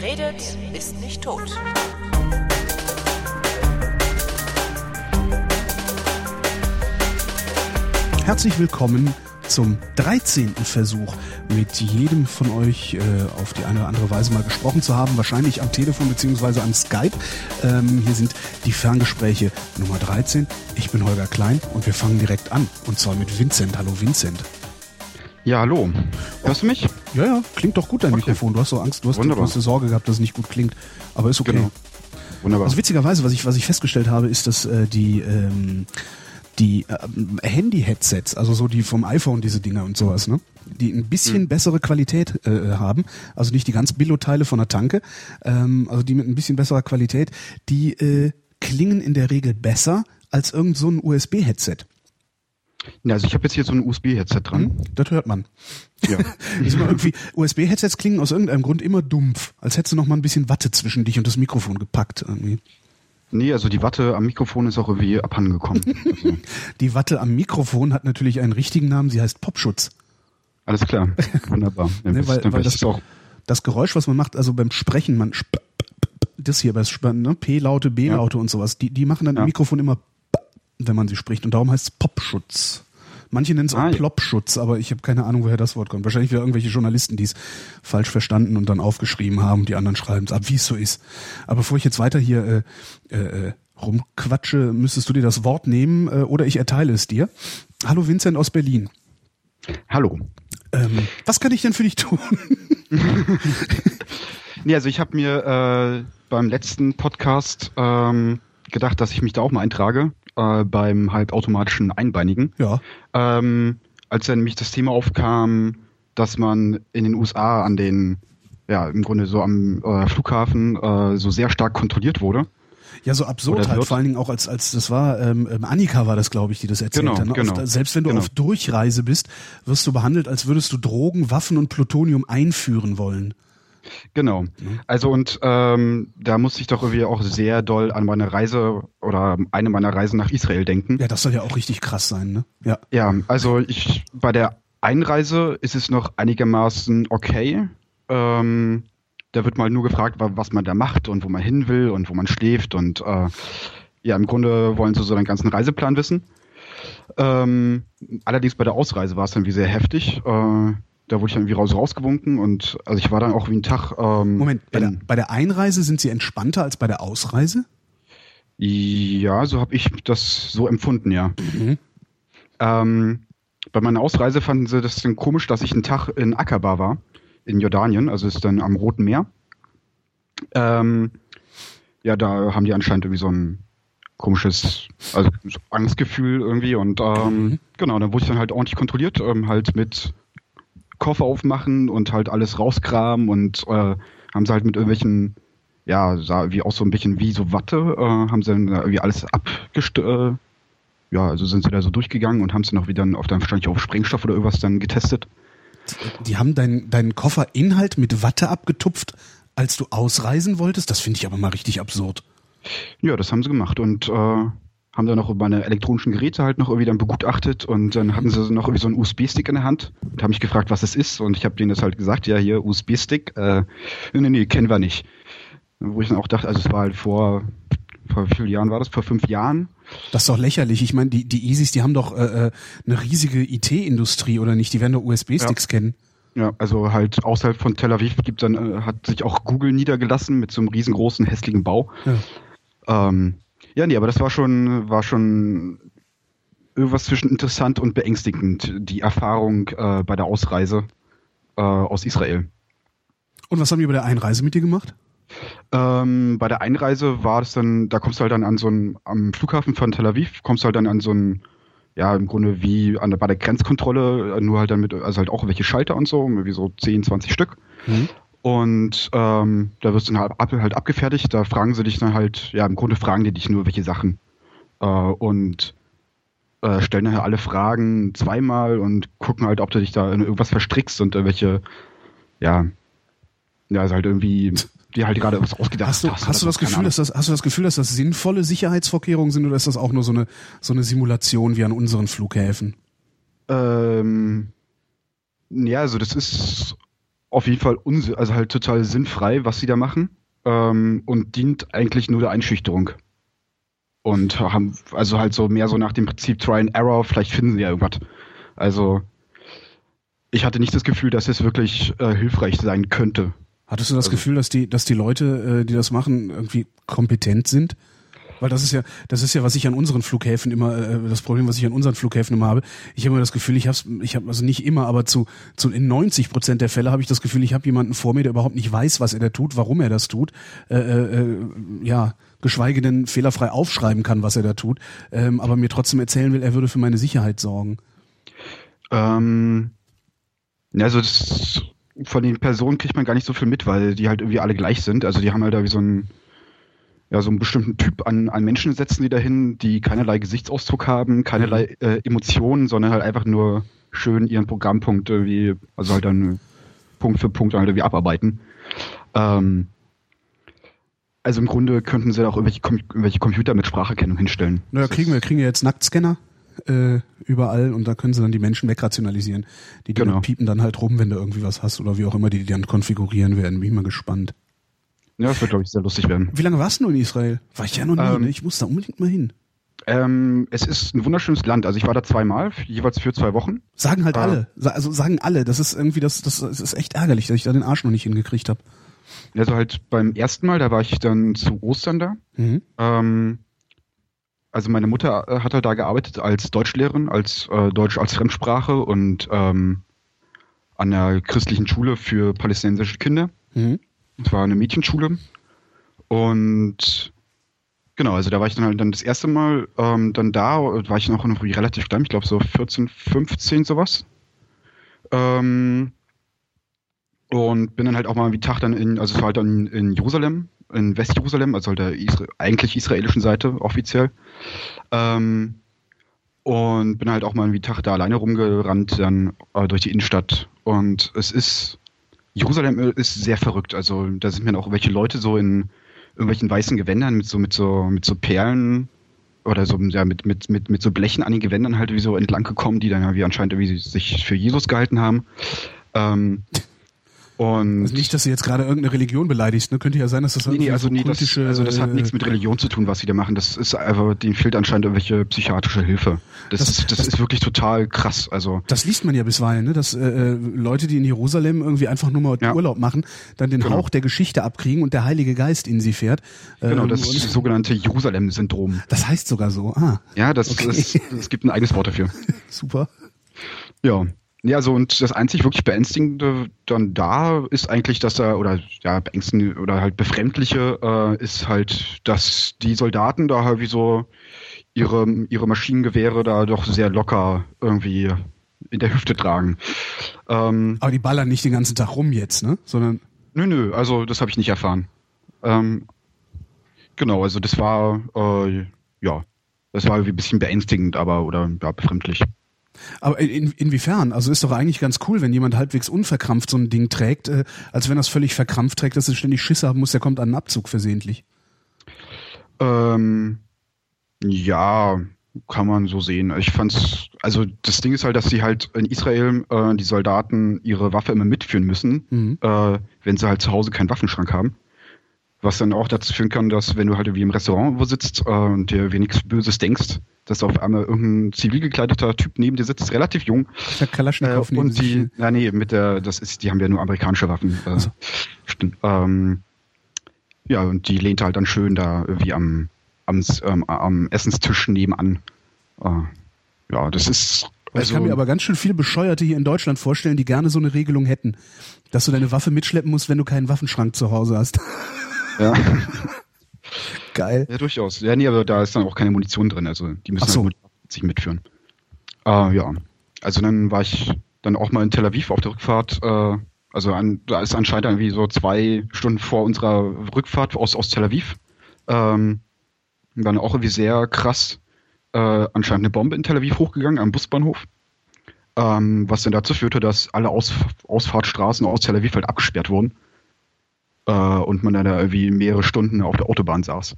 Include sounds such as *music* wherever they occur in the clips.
Wer redet, ist nicht tot. Herzlich willkommen zum 13. Versuch, mit jedem von euch äh, auf die eine oder andere Weise mal gesprochen zu haben, wahrscheinlich am Telefon beziehungsweise am Skype. Ähm, hier sind die Ferngespräche Nummer 13. Ich bin Holger Klein und wir fangen direkt an. Und zwar mit Vincent. Hallo Vincent. Ja, hallo. Hörst du mich? Ja, ja, klingt doch gut dein Okay. Mikrofon. Du hast so Angst, du hast, du Wunderbar. hast eine Sorge gehabt, dass es nicht gut klingt. Aber ist okay. Genau. Wunderbar. Also witzigerweise, was ich, was ich festgestellt habe, ist, dass äh, die, ähm, die ähm, Handy-Headsets, also so die vom iPhone, diese Dinger und sowas, ne? die ein bisschen bessere Qualität äh, haben, also nicht die ganz Billo-Teile von der Tanke, ähm, also die mit ein bisschen besserer Qualität, die äh, klingen in der Regel besser als irgend so ein USB-Headset. Ja, also ich habe jetzt hier so ein USB-Headset dran. Hm? Das hört man. Ja. *laughs* Immer irgendwie, USB-Headsets klingen aus irgendeinem Grund immer dumpf, als hättest du noch mal ein bisschen Watte zwischen dich und das Mikrofon gepackt irgendwie. Nee, also die Watte am Mikrofon ist auch irgendwie abhandengekommen. Also, *laughs* Die Watte am Mikrofon hat natürlich einen richtigen Namen, sie heißt Popschutz. alles klar. Wunderbar. *laughs* Ja, Ne, das, weil, weil das, das Geräusch, was man macht, also beim Sprechen, man das hier bei ne, P-Laute, B-Laute und sowas, die, die machen dann im Ja. Mikrofon immer wenn man sie spricht und darum heißt es Popschutz. Manche nennen es auch Ah. Plopschutz, aber ich habe keine Ahnung, woher das Wort kommt. Wahrscheinlich wieder irgendwelche Journalisten, die es falsch verstanden und dann aufgeschrieben haben. Die anderen schreiben es ab, wie es so ist. Aber bevor ich jetzt weiter hier äh, äh, rumquatsche, müsstest du dir das Wort nehmen äh, oder ich erteile es dir. Hallo Vincent aus Berlin. Hallo. Ähm, was kann ich denn für dich tun? *laughs* Nee, also ich habe mir äh, beim letzten Podcast ähm, gedacht, dass ich mich da auch mal eintrage, äh, beim halbautomatischen Einbeinigen. ja. Ähm, als dann nämlich das Thema aufkam, dass man in den USA an den, ja, im Grunde so am äh, Flughafen äh, so sehr stark kontrolliert wurde. Ja, so absurd halt, vor allen Dingen auch als, als das war, ähm, Annika war das, glaube ich, die das erzählt Genau, hat. ne? genau. Selbst wenn du Genau. auf Durchreise bist, wirst du behandelt, als würdest du Drogen, Waffen und Plutonium einführen wollen. Genau. Also und ähm, da musste ich doch irgendwie auch sehr doll an meine Reise oder eine meiner Reisen nach Israel denken. Ja, das soll ja auch richtig krass sein, ne? Ja. Ja, also ich bei der Einreise ist es noch einigermaßen okay. Ähm, da wird mal nur gefragt, wa- was man da macht und wo man hin will und wo man schläft und äh, ja, im Grunde wollen sie so den ganzen Reiseplan wissen. Ähm, allerdings bei der Ausreise war es dann wie sehr heftig. Äh, da wurde ich dann irgendwie raus rausgewunken und also ich war dann auch wie ein Tag. Ähm, Moment, bei der, bei der Einreise sind sie entspannter als bei der Ausreise? Ja, so habe ich das so empfunden, ja. Ähm, bei meiner Ausreise fanden sie das dann komisch, dass ich einen Tag in Aqaba war, in Jordanien, also ist dann am Roten Meer. Ähm, ja, da haben die anscheinend irgendwie so ein komisches also so Angstgefühl irgendwie und ähm, genau, dann wurde ich dann halt ordentlich kontrolliert, ähm, halt mit Koffer aufmachen und halt alles rauskramen und äh, haben sie halt mit irgendwelchen ja, sah wie auch so ein bisschen wie so Watte, äh, haben sie dann da irgendwie alles abgest äh, ja, also sind sie da so durchgegangen und haben sie noch wieder auf dann wahrscheinlich auf Sprengstoff oder irgendwas dann getestet. Die haben deinen deinen Kofferinhalt mit Watte abgetupft, als du ausreisen wolltest? Das finde ich aber mal richtig absurd. Ja, das haben sie gemacht und äh, haben dann noch meine elektronischen Geräte halt noch irgendwie dann begutachtet und dann hatten sie noch irgendwie so einen USB-Stick in der Hand und haben mich gefragt, was es ist und ich habe denen das halt gesagt, ja hier USB-Stick, äh, nee, nee, kennen wir nicht. Wo ich dann auch dachte, also es war halt vor, vor wie vielen Jahren war das? Vor fünf Jahren? Das ist doch lächerlich. Ich meine, die, die Easys, die haben doch äh, äh, eine riesige IT-Industrie, oder nicht? Die werden doch USB-Sticks kennen. Ja, also halt außerhalb von Tel Aviv gibt dann, äh, hat sich auch Google niedergelassen mit so einem riesengroßen, hässlichen Bau. Ja. Ähm, ja, nee, aber das war schon, war schon irgendwas zwischen interessant und beängstigend, die Erfahrung äh, bei der Ausreise äh, aus Israel. Und was haben die bei der Einreise mit dir gemacht? Ähm, bei der Einreise war es dann, da kommst du halt dann an so ein, am Flughafen von Tel Aviv, kommst du halt dann an so ein, ja, im Grunde wie an der, bei der Grenzkontrolle, nur halt dann mit, also halt auch welche Schalter und so, irgendwie so 10, 20 Stück. Mhm. Und ähm, da wirst du dann halt, halt abgefertigt, da fragen sie dich dann halt, ja, im Grunde fragen die dich nur welche Sachen. Äh, und äh, stellen dann halt alle Fragen zweimal und gucken halt, ob du dich da in irgendwas verstrickst und irgendwelche, ja, ja, ist halt irgendwie, die halt gerade was ausgedacht Hast du, hast. hast du das Gefühl, dass das, hast du das Gefühl, dass das sinnvolle Sicherheitsvorkehrungen sind oder ist das auch nur so eine, so eine Simulation wie an unseren Flughäfen? Ähm, ja, also das ist auf jeden Fall unsi also halt total sinnfrei, was sie da machen. Ähm, und dient eigentlich nur der Einschüchterung. Und haben, also halt so mehr so nach dem Prinzip Try and Error, vielleicht finden sie ja irgendwas. Also, ich hatte nicht das Gefühl, dass es wirklich äh, hilfreich sein könnte. Hattest du das also, Gefühl, dass die, dass die Leute, äh, die das machen, irgendwie kompetent sind? Weil das ist ja, das ist ja, was ich an unseren Flughäfen immer, äh, das Problem, was ich an unseren Flughäfen immer habe. Ich habe immer das Gefühl, ich habe, ich habe also nicht immer, aber zu, zu in 90 Prozent der Fälle habe ich das Gefühl, ich habe jemanden vor mir, der überhaupt nicht weiß, was er da tut, warum er das tut. Äh, äh, äh, ja, geschweige denn fehlerfrei aufschreiben kann, was er da tut, ähm, aber mir trotzdem erzählen will, er würde für meine Sicherheit sorgen. Ähm, also das, von den Personen kriegt man gar nicht so viel mit, weil die halt irgendwie alle gleich sind. Also die haben halt da wie so ein ja, so einen bestimmten Typ an, an Menschen setzen die dahin, die keinerlei Gesichtsausdruck haben, keinerlei mhm. äh, Emotionen, sondern halt einfach nur schön ihren Programmpunkt irgendwie, also halt dann Punkt für Punkt halt irgendwie abarbeiten. Ähm, also im Grunde könnten sie da auch irgendwelche, Com irgendwelche Computer mit Spracherkennung hinstellen. Naja, kriegen wir, kriegen wir jetzt Nacktscanner äh, überall und da können sie dann die Menschen wegrationalisieren. Die, die genau. piepen dann halt rum, wenn du irgendwie was hast oder wie auch immer die, die dann konfigurieren werden. Bin ich mal gespannt. Ja, das wird, glaube ich, sehr lustig werden. Wie lange warst du in Israel? War ich ja noch nie, ähm, ne? Ich muss da unbedingt mal hin. Ähm, es ist ein wunderschönes Land. Also ich war da zweimal, jeweils für zwei Wochen. Sagen halt äh, alle. Also sagen alle. Das ist irgendwie, das, das, das ist echt ärgerlich, dass ich da den Arsch noch nicht hingekriegt habe. Also halt beim ersten Mal, da war ich dann zu Ostern da. Mhm. Ähm, also meine Mutter äh, hat halt da gearbeitet als Deutschlehrerin, als äh, Deutsch als Fremdsprache und ähm, an der christlichen Schule für palästinensische Kinder. Mhm. Es war eine Mädchenschule. Und genau, also da war ich dann halt dann das erste Mal ähm, dann da, war ich noch relativ klein, ich glaube so 14, 15 sowas. Ähm, und bin dann halt auch mal wie Tag dann in, also es war halt dann in Jerusalem, in Westjerusalem, also halt der Isra eigentlich israelischen Seite offiziell. Ähm, und bin halt auch mal wie Tag da alleine rumgerannt, dann äh, durch die Innenstadt. Und es ist Jerusalem ist sehr verrückt. Also da sind mir auch welche Leute so in irgendwelchen weißen Gewändern mit so mit so mit so Perlen oder so ja mit mit mit mit so Blechen an den Gewändern halt wie so entlang gekommen, die dann ja wie anscheinend wie sie sich für Jesus gehalten haben. Ähm, und also nicht, dass du jetzt gerade irgendeine Religion beleidigst, ne? Könnte ja sein, dass das nee, nee, also, nee, das, also das hat nichts mit Religion zu tun, was sie da machen. Das ist einfach, denen fehlt anscheinend irgendwelche psychiatrische Hilfe. Das, das, ist, das, das, ist wirklich total krass. Also das liest man ja bisweilen, ne? Dass äh, äh, Leute, die in Jerusalem irgendwie einfach nur mal ja. Urlaub machen, dann den genau. Hauch der Geschichte abkriegen und der Heilige Geist in sie fährt. Genau, das ähm, das sogenannte Jerusalem-Syndrom. Das heißt sogar so. Ah. Ja, das, okay. das, es gibt ein eigenes Wort dafür. *laughs* Super. Ja, ja, so und das einzig wirklich beängstigende dann da ist eigentlich, dass er oder ja beängstigende oder halt befremdliche äh, ist halt, dass die Soldaten da halt wie so ihre ihre Maschinengewehre da doch sehr locker irgendwie in der Hüfte tragen. Ähm, Aber die ballern nicht den ganzen Tag rum jetzt, ne? Sondern nö, nö, also das habe ich nicht erfahren. Ähm, genau, also das war äh, ja, das war irgendwie ein bisschen beängstigend, aber oder ja, befremdlich. Aber in, inwiefern? Also ist doch eigentlich ganz cool, wenn jemand halbwegs unverkrampft so ein Ding trägt, äh, als wenn er es völlig verkrampft trägt, dass er ständig Schiss haben muss, der kommt an einen Abzug versehentlich. Ähm, ja, kann man so sehen. Ich fand's, also das Ding ist halt, dass sie halt in Israel äh, die Soldaten ihre Waffe immer mitführen müssen, mhm. äh, wenn sie halt zu Hause keinen Waffenschrank haben. Was dann auch dazu führen kann, dass wenn du halt wie im Restaurant wo sitzt äh, und dir wenig Böses denkst, dass auf einmal irgendein zivil gekleideter Typ neben dir sitzt, relativ jung. Der Kalaschnikow äh, und die, ja nee, mit der, das ist, die haben ja nur amerikanische Waffen. Äh, also. stimmt. Ähm, ja, und die lehnt halt dann schön da irgendwie am, am, ähm, am Essenstisch nebenan. Äh, ja, das ist. Also, ich kann mir aber ganz schön viele Bescheuerte hier in Deutschland vorstellen, die gerne so eine Regelung hätten, dass du deine Waffe mitschleppen musst, wenn du keinen Waffenschrank zu Hause hast. *laughs* Ja. *laughs* Geil. Ja, durchaus. Ja, nee, aber da ist dann auch keine Munition drin, also die müssen so. sich mitführen. Äh, ja. Also dann war ich dann auch mal in Tel Aviv auf der Rückfahrt, äh, also an, da ist anscheinend irgendwie so zwei Stunden vor unserer Rückfahrt aus, aus Tel Aviv. Ähm, dann auch irgendwie sehr krass äh, anscheinend eine Bombe in Tel Aviv hochgegangen am Busbahnhof. Ähm, was dann dazu führte, dass alle Aus Ausfahrtsstraßen aus Tel Aviv halt abgesperrt wurden äh, und man dann da irgendwie mehrere Stunden auf der Autobahn saß.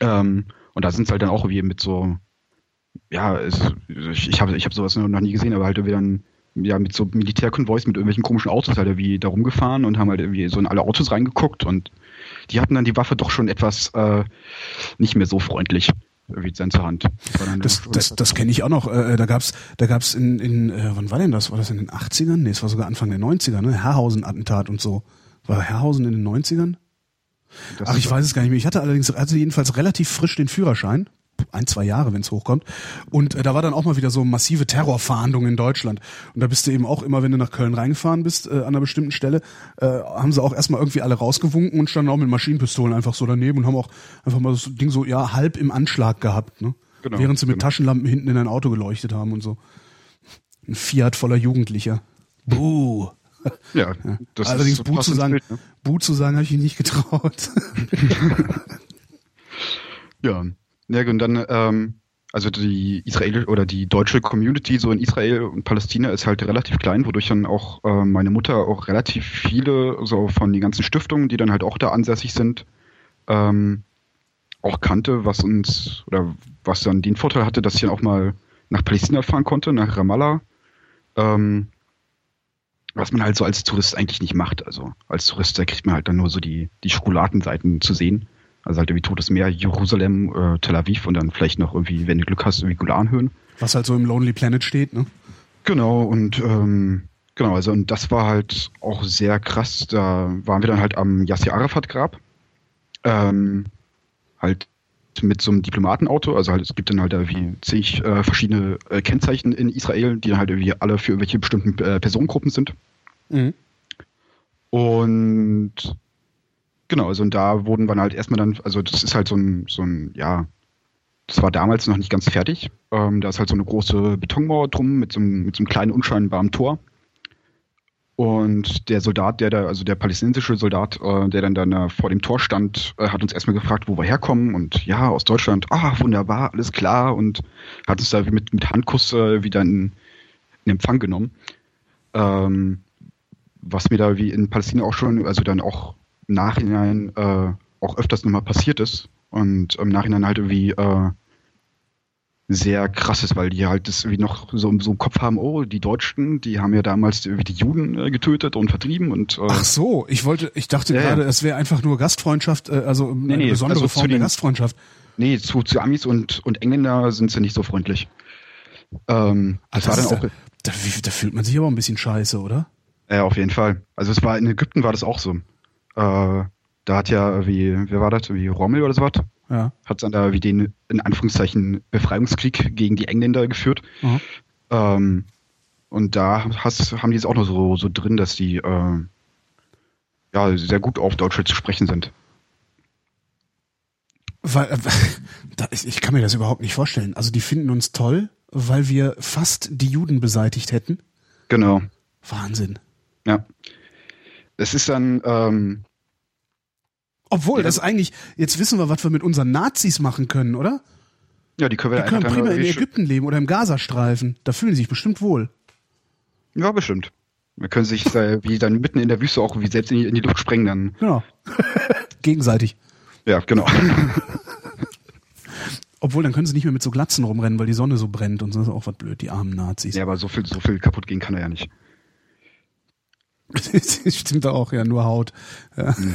Ähm, und da sind es halt dann auch wie mit so, ja, es, ich, habe ich hab sowas noch nie gesehen, aber halt irgendwie dann ja, mit so Militärkonvois, mit irgendwelchen komischen Autos halt irgendwie da rumgefahren und haben halt irgendwie so in alle Autos reingeguckt und die hatten dann die Waffe doch schon etwas äh, nicht mehr so freundlich wie sein zur Hand. Das, das, das, das kenne ich auch noch. Äh, da gab's, da gab's in, in äh, wann war denn das? War das in den 80ern? Nee, es war sogar Anfang der 90er, ne? Herrhausen-Attentat und so. War Herrhausen in den 90ern? Das Ach, ich weiß es gar nicht mehr. Ich hatte allerdings, also jedenfalls relativ frisch den Führerschein ein, zwei Jahre, wenn es hochkommt. Und äh, da war dann auch mal wieder so massive Terrorfahndung in Deutschland. Und da bist du eben auch immer, wenn du nach Köln reingefahren bist, äh, an einer bestimmten Stelle, äh, haben sie auch erstmal irgendwie alle rausgewunken und standen auch mit Maschinenpistolen einfach so daneben und haben auch einfach mal das Ding so, ja, halb im Anschlag gehabt, ne? Genau, Während sie mit genau. Taschenlampen hinten in ein Auto geleuchtet haben und so. Ein Fiat voller Jugendlicher. Buh. *laughs* Ja, das Allerdings ist Buh zu sagen, Bild, ne? Buh zu sagen, habe ich ihn nicht getraut. *laughs* ja. Ja, und dann, ähm, also die Israel oder die deutsche Community so in Israel und Palästina ist halt relativ klein, wodurch dann auch äh, meine Mutter auch relativ viele so von den ganzen Stiftungen, die dann halt auch da ansässig sind, ähm, auch kannte, was uns oder was dann den Vorteil hatte, dass ich dann auch mal nach Palästina fahren konnte, nach Ramallah. Ähm, was man halt so als Tourist eigentlich nicht macht. Also als Tourist, da kriegt man halt dann nur so die, die Schokoladenseiten zu sehen. Also halt irgendwie Totes Meer, Jerusalem, äh, Tel Aviv und dann vielleicht noch irgendwie, wenn du Glück hast, irgendwie Golanhöhen. Was halt so im Lonely Planet steht, ne? Genau, und ähm, genau, also und das war halt auch sehr krass. Da waren wir dann halt am Yasser Arafat Grab. Ähm, halt mit so einem Diplomatenauto, also halt, es gibt dann halt irgendwie zig äh, verschiedene äh, Kennzeichen in Israel, die dann halt irgendwie alle für irgendwelche bestimmten äh, Personengruppen sind. Mhm. Und Genau, also und da wurden wir halt erstmal dann, also das ist halt so ein, so ein, ja, das war damals noch nicht ganz fertig. Ähm, da ist halt so eine große Betonmauer drum mit so einem, mit so einem kleinen unscheinbaren Tor. Und der Soldat, der da, also der palästinensische Soldat, äh, der dann, dann vor dem Tor stand, äh, hat uns erstmal gefragt, wo wir herkommen. Und ja, aus Deutschland, ah, wunderbar, alles klar. Und hat uns da mit, mit Handkuss äh, wieder in, in Empfang genommen. Ähm, was mir da wie in Palästina auch schon, also dann auch Nachhinein äh, auch öfters nochmal passiert ist und im Nachhinein halt irgendwie äh, sehr krass ist, weil die halt das wie noch so, so im Kopf haben, oh, die Deutschen, die haben ja damals irgendwie die Juden äh, getötet und vertrieben und äh, Ach so, ich wollte, ich dachte ja, gerade, ja. es wäre einfach nur Gastfreundschaft, äh, also eine nee, nee, besondere also Form der Gastfreundschaft. Nee, zu, zu Amis und, und Engländer sind sie nicht so freundlich. Ähm, das, das war dann auch. Da, da, da, fühlt man sich aber ein bisschen scheiße, oder? Ja, auf jeden Fall. Also es war in Ägypten war das auch so. Äh, da hat ja wie, wer war das, wie Rommel oder so was? Ja. Hat dann da wie den, in Anführungszeichen, Befreiungskrieg gegen die Engländer geführt. Mhm. Ähm, und da hast, haben die es auch noch so, so drin, dass die äh, ja, sehr gut auf Deutsch zu sprechen sind. Weil, äh, *laughs* ich kann mir das überhaupt nicht vorstellen. Also die finden uns toll, weil wir fast die Juden beseitigt hätten. Genau. Wahnsinn. Ja. Es ist dann. Ähm, Obwohl, ja, das ist eigentlich, jetzt wissen wir, was wir mit unseren Nazis machen können, oder? Ja, die können wir Die können prima in Ägypten leben oder im Gazastreifen. Da fühlen sie sich bestimmt wohl. Ja, bestimmt. Wir können sich äh, *laughs* wie dann mitten in der Wüste auch wie selbst in die, in die Luft sprengen dann. Genau. *laughs* Gegenseitig. Ja, genau. *laughs* Obwohl, dann können sie nicht mehr mit so Glatzen rumrennen, weil die Sonne so brennt und so ist auch was blöd, die armen Nazis. Ja, aber so viel, so viel kaputt gehen kann er ja nicht. Stimmt auch, ja, nur Haut. Ja. Mhm.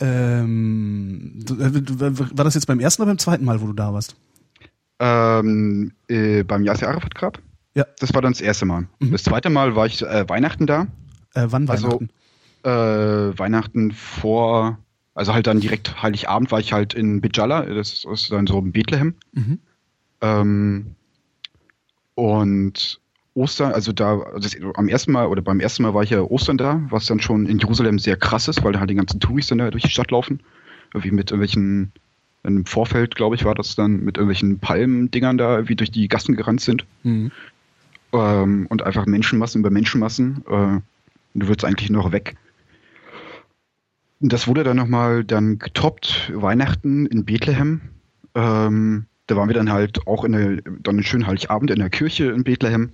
Ähm, äh, war das jetzt beim ersten oder beim zweiten Mal, wo du da warst? Ähm, äh, beim Yasser Arafat Grab. Ja. Das war dann das erste Mal. Mhm. Das zweite Mal war ich äh, Weihnachten da. Äh, wann Weihnachten? Also, Weihnachten vor, also halt dann direkt Heiligabend war ich halt in Bijala, das ist dann so in Bethlehem. Mhm. Ähm, und Ostern, also da, also am ersten Mal oder beim ersten Mal war ich ja Ostern da, was dann schon in Jerusalem sehr krass ist, weil da halt die ganzen Touristen da durch die Stadt laufen. Irgendwie mit irgendwelchen, im Vorfeld, glaube ich, war das dann mit irgendwelchen Palmendingern da wie durch die Gassen gerannt sind. Mhm. Ähm, und einfach Menschenmassen über Menschenmassen. Äh, du würdest eigentlich noch weg. Und das wurde dann nochmal dann getoppt, Weihnachten in Bethlehem. Ähm, da waren wir dann halt auch in der, dann einen schönen Heiligabend in der Kirche in Bethlehem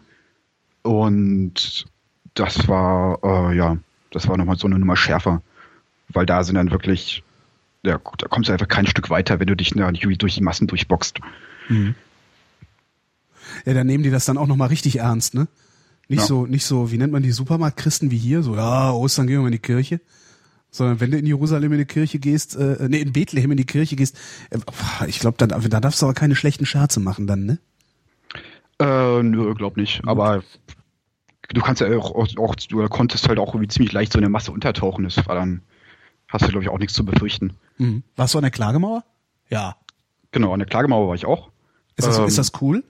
und das war, äh, ja, das war nochmal so eine Nummer schärfer. Weil da sind dann wirklich, ja, da kommst du einfach kein Stück weiter, wenn du dich durch die Massen durchboxt. Mhm. Ja, dann nehmen die das dann auch nochmal richtig ernst, ne? Nicht Ja. so, nicht so, wie nennt man die Supermarktchristen wie hier? So, ja, Ostern gehen wir mal in die Kirche. Sondern wenn du in Jerusalem in die Kirche gehst, äh, nee, in Bethlehem in die Kirche gehst, äh, ich glaube, da, da darfst du aber keine schlechten Scherze machen dann, ne? Äh, nö, glaub nicht. Aber du kannst ja auch, auch, du konntest halt auch irgendwie ziemlich leicht so in der Masse untertauchen. Das war dann, hast du glaube ich auch nichts zu befürchten. Mhm. Warst du an der Klagemauer? Ja. Genau, an der Klagemauer war ich auch. Ist das, Ähm, ist das cool?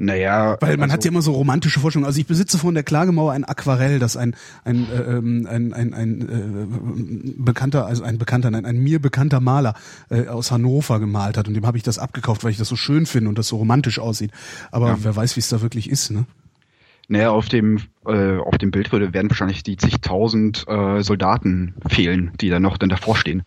Naja. Weil man also, hat ja immer so romantische Vorstellungen. Also ich besitze von der Klagemauer ein Aquarell, das ein ein äh, ähm, ein ein, ein äh, bekannter also ein bekannter nein, ein mir bekannter Maler äh, aus Hannover gemalt hat und dem habe ich das abgekauft, weil ich das so schön finde und das so romantisch aussieht. Aber Ja. wer weiß, wie es da wirklich ist, ne? Naja, auf dem, äh, auf dem Bild würde, werden wahrscheinlich die zigtausend äh, Soldaten fehlen, die da noch dann davor stehen.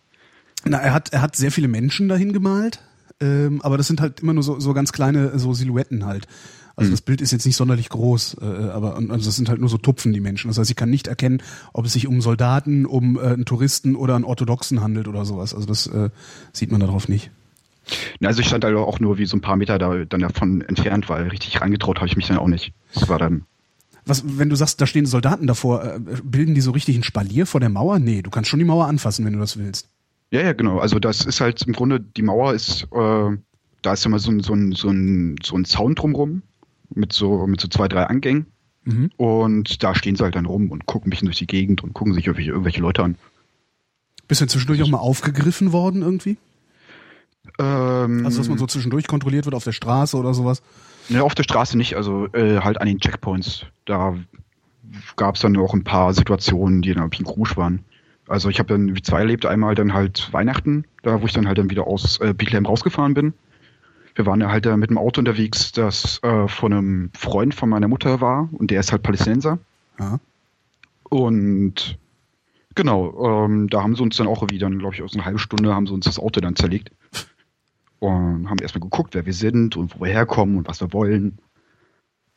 Na, er hat er hat sehr viele Menschen dahin gemalt, ähm, aber das sind halt immer nur so so ganz kleine so Silhouetten halt. Also das Bild ist jetzt nicht sonderlich groß, äh, aber also das sind halt nur so Tupfen die Menschen. Das heißt, ich kann nicht erkennen, ob es sich um Soldaten, um äh, einen Touristen oder einen Orthodoxen handelt oder sowas. Also das äh, sieht man darauf nicht. Na, Also ich stand da auch nur wie so ein paar Meter da, dann davon entfernt, weil richtig reingetraut habe ich mich dann auch nicht. Das war dann. Was, wenn du sagst, da stehen Soldaten davor, äh, bilden die so richtig ein Spalier vor der Mauer? Nee, du kannst schon die Mauer anfassen, wenn du das willst. Ja, ja, genau. Also das ist halt im Grunde, die Mauer ist, äh, da ist immer so ein, so ein, so ein, so ein Zaun drumrum mit so, mit so zwei, drei Angängen. Mhm. Und da stehen sie halt dann rum und gucken ein bisschen durch die Gegend und gucken sich irgendwelche, irgendwelche Leute an. Bist du zwischendurch auch mal aufgegriffen worden irgendwie? Ähm, Also dass man so zwischendurch kontrolliert wird auf der Straße oder sowas? Ne, auf der Straße nicht, also äh, halt an den Checkpoints. Da gab es dann auch ein paar Situationen, die dann irgendwie Rouge waren. Also ich habe dann wie zwei erlebt, einmal dann halt Weihnachten, da wo ich dann halt dann wieder aus äh, Bethlehem rausgefahren bin. Wir waren ja halt da mit dem Auto unterwegs, das äh, von einem Freund von meiner Mutter war und der ist halt Palästinenser. Ja. Und genau, ähm, da haben sie uns dann auch dann, glaube ich, aus einer halben Stunde haben sie uns das Auto dann zerlegt. Und haben erstmal geguckt, wer wir sind und wo wir herkommen und was wir wollen.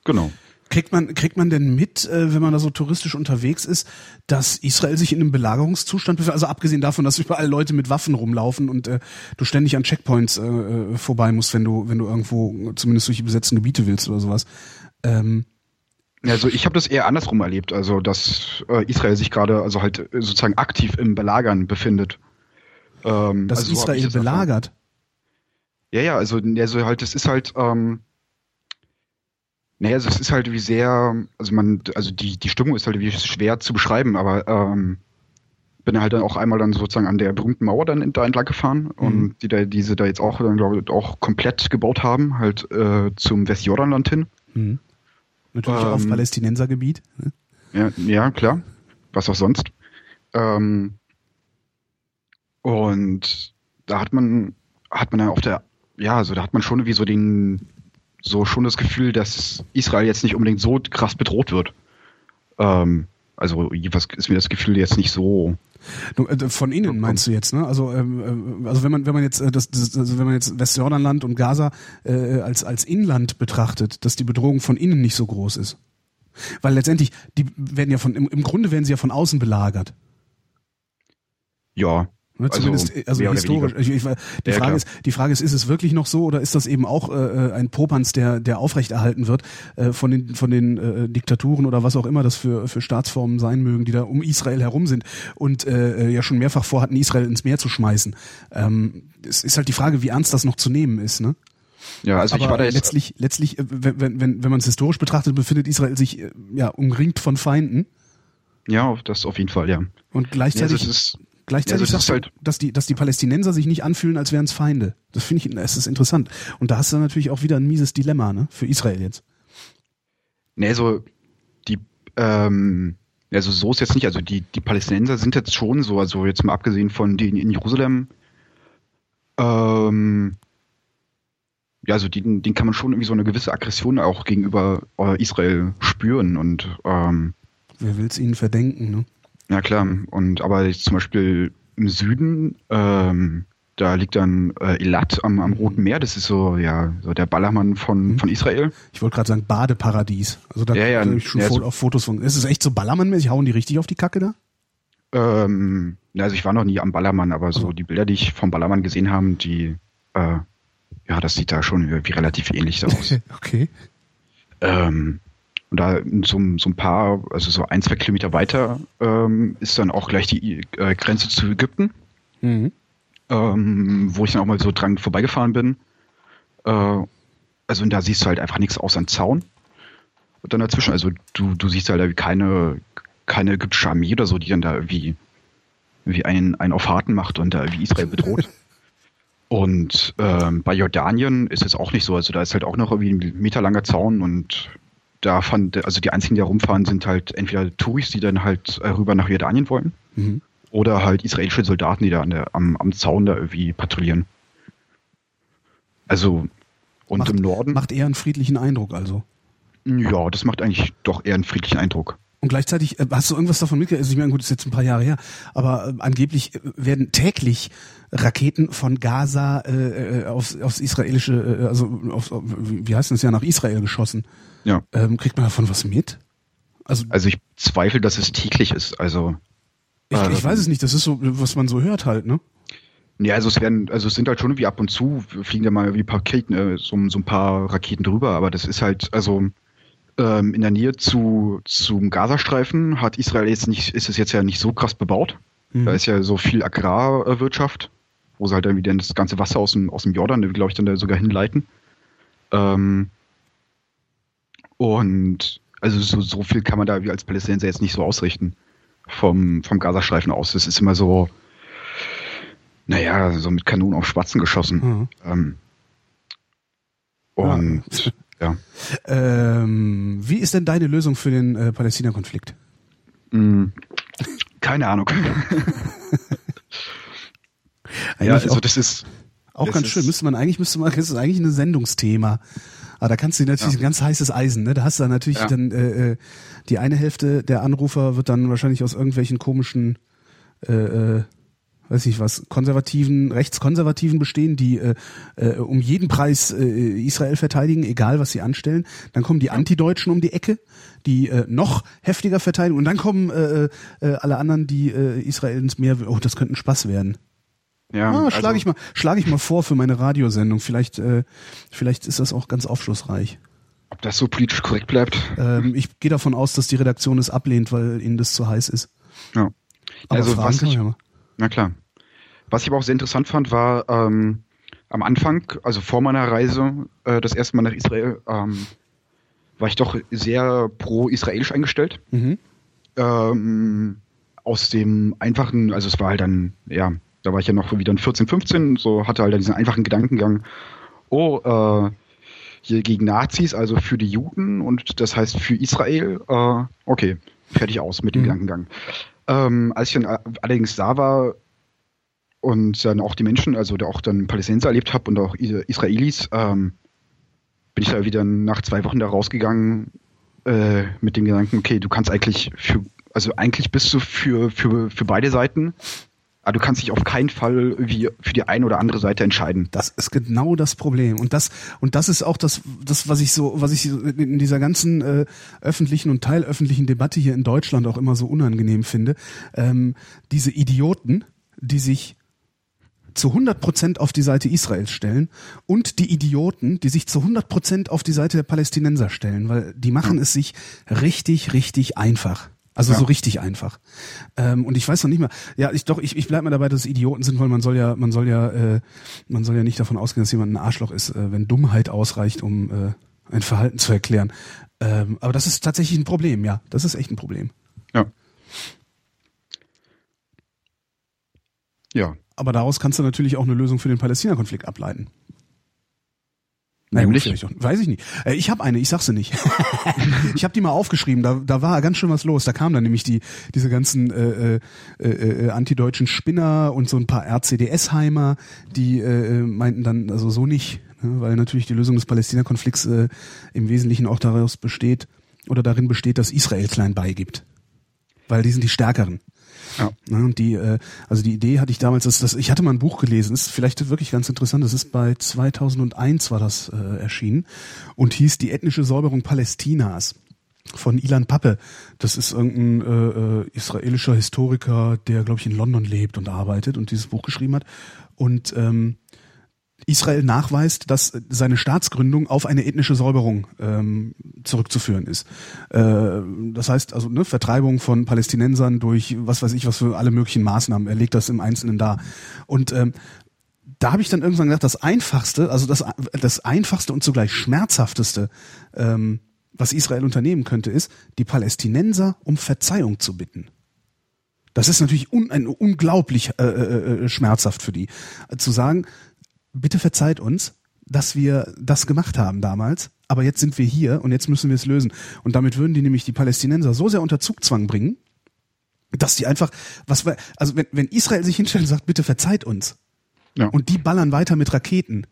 Genau. Kriegt man, kriegt man denn mit, äh, wenn man da so touristisch unterwegs ist, dass Israel sich in einem Belagerungszustand befindet? Also abgesehen davon, dass überall Leute mit Waffen rumlaufen und äh, du ständig an Checkpoints äh, äh, vorbei musst, wenn du, wenn du irgendwo zumindest durch die besetzten Gebiete willst oder sowas. Ähm, Also ich habe das eher andersrum erlebt, also dass äh, Israel sich gerade also halt äh, sozusagen aktiv im Belagern befindet. Ähm, dass also Israel das belagert. Ja, ja, also, also halt, es ist halt, ähm, naja, also es ist halt wie sehr, also man, also die, die Stimmung ist halt wie schwer zu beschreiben, aber ähm, bin halt dann auch einmal dann sozusagen an der berühmten Mauer dann da entlang gefahren und die da, diese da jetzt auch dann glaube ich auch komplett gebaut haben, halt äh, zum Westjordanland hin. Mhm. Natürlich auch auf Ähm, Palästinensergebiet. Ne? Ja, ja, klar. Was auch sonst. Ähm, und da hat man, hat man dann auf der, ja, also da hat man schon wie so den, so schon das Gefühl, dass Israel jetzt nicht unbedingt so krass bedroht wird. Ähm, also jedenfalls ist mir das Gefühl jetzt nicht so. Äh, von innen meinst du jetzt, ne? Also, ähm, äh, also wenn man wenn man jetzt äh, das, das also wenn man jetzt Westjordanland und Gaza äh, als als Inland betrachtet, dass die Bedrohung von innen nicht so groß ist, weil letztendlich die werden ja von im, im Grunde werden sie ja von außen belagert. Ja. Ne, Also, zumindest, also historisch. Ich, ich, die, Ja, Frage klar. ist, die Frage ist, ist es wirklich noch so oder ist das eben auch äh, ein Popanz, der, der aufrechterhalten wird äh, von den, von den äh, Diktaturen oder was auch immer das für, für Staatsformen sein mögen, die da um Israel herum sind und äh, ja schon mehrfach vorhatten, Israel ins Meer zu schmeißen. Ähm, es ist halt die Frage, wie ernst das noch zu nehmen ist. Ne? Ja, also ich Aber war da jetzt. letztlich, letztlich, äh, wenn, wenn, wenn wenn man es historisch betrachtet, befindet Israel sich äh, ja umringt von Feinden Ja, das auf jeden Fall, ja. und Ja, also gleichzeitig es Ja, also das du, halt- dass die, dass die Palästinenser sich nicht anfühlen, als wären es Feinde. Das finde ich, es ist interessant. Und da hast du natürlich auch wieder ein mieses Dilemma, ne, für Israel jetzt. Nee, so die, ähm, also so ist jetzt nicht, also die, die Palästinenser sind jetzt schon so, also jetzt mal abgesehen von denen in Jerusalem, ähm, ja, also denen, denen kann man schon irgendwie so eine gewisse Aggression auch gegenüber äh, Israel spüren und ähm, Wer will's ihnen verdenken, ne? Ja klar, und aber zum Beispiel im Süden, ähm, da liegt dann äh, Elat am, am Roten Meer, das ist so, ja, so der Ballermann von, Mhm. von Israel. Ich wollte gerade sagen Badeparadies. Also da Ja, ja, ich schon ja, so- auf Fotos von. Ist es echt so Ballermann-mäßig? Hauen die richtig auf die Kacke da? Ähm, also ich war noch nie am Ballermann, aber so Also- die Bilder, die ich vom Ballermann gesehen habe, die, äh, ja, da das sieht da schon wie, wie relativ ähnlich aus. *laughs* okay. Ähm, und da so, so ein paar, also so ein, zwei Kilometer weiter ähm, ist dann auch gleich die äh, Grenze zu Ägypten, Mhm. ähm, wo ich dann auch mal so dran vorbeigefahren bin. Äh, also und da siehst du halt einfach nichts außer einen Zaun. Und dann dazwischen, also du, du siehst halt keine, keine ägyptische Armee oder so, die dann da irgendwie, wie einen, einen auf Harten macht und da wie Israel bedroht. *laughs* Und ähm, bei Jordanien ist es auch nicht so. Also da ist halt auch noch irgendwie ein meterlanger Zaun und da fand, also die einzigen, die da rumfahren, sind halt entweder Touris, die dann halt äh, rüber nach Jordanien wollen, Mhm. oder halt israelische Soldaten, die da an der, am, am Zaun da irgendwie patrouillieren. Also, und Macht- im Norden, Macht eher einen friedlichen Eindruck also. ja, das macht eigentlich doch eher einen friedlichen Eindruck. Und gleichzeitig, äh, hast du irgendwas davon mitgekriegt? Also ich meine, gut, das ist jetzt ein paar Jahre her, aber äh, angeblich werden täglich Raketen von Gaza äh, aufs, aufs israelische, also auf, auf, wie heißt das ja, nach Israel geschossen. Ja. Ähm, kriegt man davon was mit? Also Also ich zweifle, dass es täglich ist. Also, ich, ich ähm, weiß es nicht, das ist so, was man so hört halt, ne? ja, also es werden, also es sind halt schon wie ab und zu fliegen da mal wie paar Raketen, äh, so, so ein paar Raketen drüber, aber das ist halt, also ähm, in der Nähe zu zum Gazastreifen hat Israel jetzt nicht, ist es jetzt ja nicht so krass bebaut. Mhm. Da ist ja so viel Agrarwirtschaft, wo sie halt dann wieder das ganze Wasser aus dem, aus dem Jordan, glaube ich, dann da sogar hinleiten. Ähm, und also so, so viel kann man da wie als Palästinenser jetzt nicht so ausrichten vom, vom Gazastreifen aus. Das ist immer so, naja, so mit Kanonen auf Spatzen geschossen. Mhm. Ähm, und ja. Ähm, wie ist denn deine Lösung für den äh, Palästina-Konflikt? Mh, keine Ahnung. *laughs* ja, also auch, das ist auch das ganz ist- schön. Müsste man eigentlich, müsste man, das ist eigentlich ein Sendungsthema. Aber da kannst du natürlich Ja. ein ganz heißes Eisen, ne? Da hast du dann natürlich Ja. dann äh, äh, die eine Hälfte der Anrufer wird dann wahrscheinlich aus irgendwelchen komischen äh, äh, weiß ich was, konservativen, rechtskonservativen bestehen, die äh, äh, um jeden Preis äh, Israel verteidigen, egal was sie anstellen. Dann kommen die Antideutschen um die Ecke, die äh, noch heftiger verteidigen. Und dann kommen äh, äh, alle anderen, die äh, Israel ins Meer. Oh, das könnte ein Spaß werden. Ja, Ah, also, schlage ich mal, schlage ich mal vor für meine Radiosendung. Vielleicht, äh, vielleicht ist das auch ganz aufschlussreich. ob das so politisch korrekt bleibt. Ähm, ich gehe davon aus, dass die Redaktion es ablehnt, weil ihnen das zu heiß ist. Ja. Aber also fragen was ich, ja na klar. Was ich aber auch sehr interessant fand, war ähm, am Anfang, also vor meiner Reise, äh, das erste Mal nach Israel, ähm, war ich doch sehr pro-israelisch eingestellt. Mhm. ähm, aus dem einfachen, also es war halt dann, ja, da war ich ja noch wieder in 14, 15, so hatte halt dann diesen einfachen Gedankengang, oh, äh, hier gegen Nazis, also für die Juden und das heißt für Israel, äh, okay, fertig aus mit dem Mhm. Gedankengang. Ähm, als ich dann a- allerdings da war und dann auch die Menschen, also da auch dann Palästinenser erlebt habe und auch Israelis, ähm, bin ich da wieder nach zwei Wochen da rausgegangen äh, mit dem Gedanken, okay, du kannst eigentlich für, also eigentlich bist du für, für, für beide Seiten, aber du kannst dich auf keinen Fall wie für die eine oder andere Seite entscheiden. Das ist genau das Problem und das und das ist auch das das was ich so was ich in dieser ganzen äh, öffentlichen und teilöffentlichen Debatte hier in Deutschland auch immer so unangenehm finde ähm, diese Idioten die sich zu 100 Prozent auf die Seite Israels stellen und die Idioten, die sich zu 100 Prozent auf die Seite der Palästinenser stellen, weil die machen es sich richtig, richtig einfach. Also Ja. so richtig einfach. Ähm, und ich weiß noch nicht mehr. Ja, ich doch, ich, ich bleib mal dabei, dass es Idioten sind, weil man soll ja, man soll ja, äh, man soll ja nicht davon ausgehen, dass jemand ein Arschloch ist, äh, wenn Dummheit ausreicht, um äh, ein Verhalten zu erklären. Ähm, aber das ist tatsächlich ein Problem, ja. Das ist echt ein Problem. Ja. Ja. Aber daraus kannst du natürlich auch eine Lösung für den Palästina-Konflikt ableiten. Gut, Nämlich? vielleicht auch. Weiß ich nicht. Äh, ich habe eine, ich sag sie nicht. *laughs* ich habe die mal aufgeschrieben, da, da war ganz schön was los. Da kamen dann nämlich die diese ganzen äh, äh, äh, antideutschen Spinner und so ein paar RCDS-Heimer, die äh, meinten dann also so nicht, ne, weil natürlich die Lösung des Palästina-Konflikts äh, im Wesentlichen auch daraus besteht oder darin besteht, dass Israel klein beigibt. Weil die sind die Stärkeren. Ja. Ne, und die, äh, also die Idee hatte ich damals, dass das, ich hatte mal ein Buch gelesen, ist vielleicht wirklich ganz interessant, das ist bei 2001 war das äh, erschienen und hieß Die ethnische Säuberung Palästinas von Ilan Pappe. Das ist irgendein äh, äh, israelischer Historiker, der, glaube ich, in London lebt und arbeitet und dieses Buch geschrieben hat. Und ähm, Israel nachweist, dass seine Staatsgründung auf eine ethnische Säuberung ähm, zurückzuführen ist. Äh, das heißt also ne, Vertreibung von Palästinensern durch was weiß ich was für alle möglichen Maßnahmen. Er legt das im Einzelnen dar. Und ähm, da habe ich dann irgendwann gedacht, das einfachste, also das, das einfachste und zugleich schmerzhafteste, ähm, was Israel unternehmen könnte, ist, die Palästinenser um Verzeihung zu bitten. Das ist natürlich un, ein, unglaublich äh, äh, äh schmerzhaft für die. Zu sagen, bitte verzeiht uns, dass wir das gemacht haben damals, aber jetzt sind wir hier und jetzt müssen wir es lösen. Und damit würden die nämlich die Palästinenser so sehr unter Zugzwang bringen, dass die einfach, was also wenn, wenn Israel sich hinstellt und sagt, bitte verzeiht uns, ja. und die ballern weiter mit Raketen,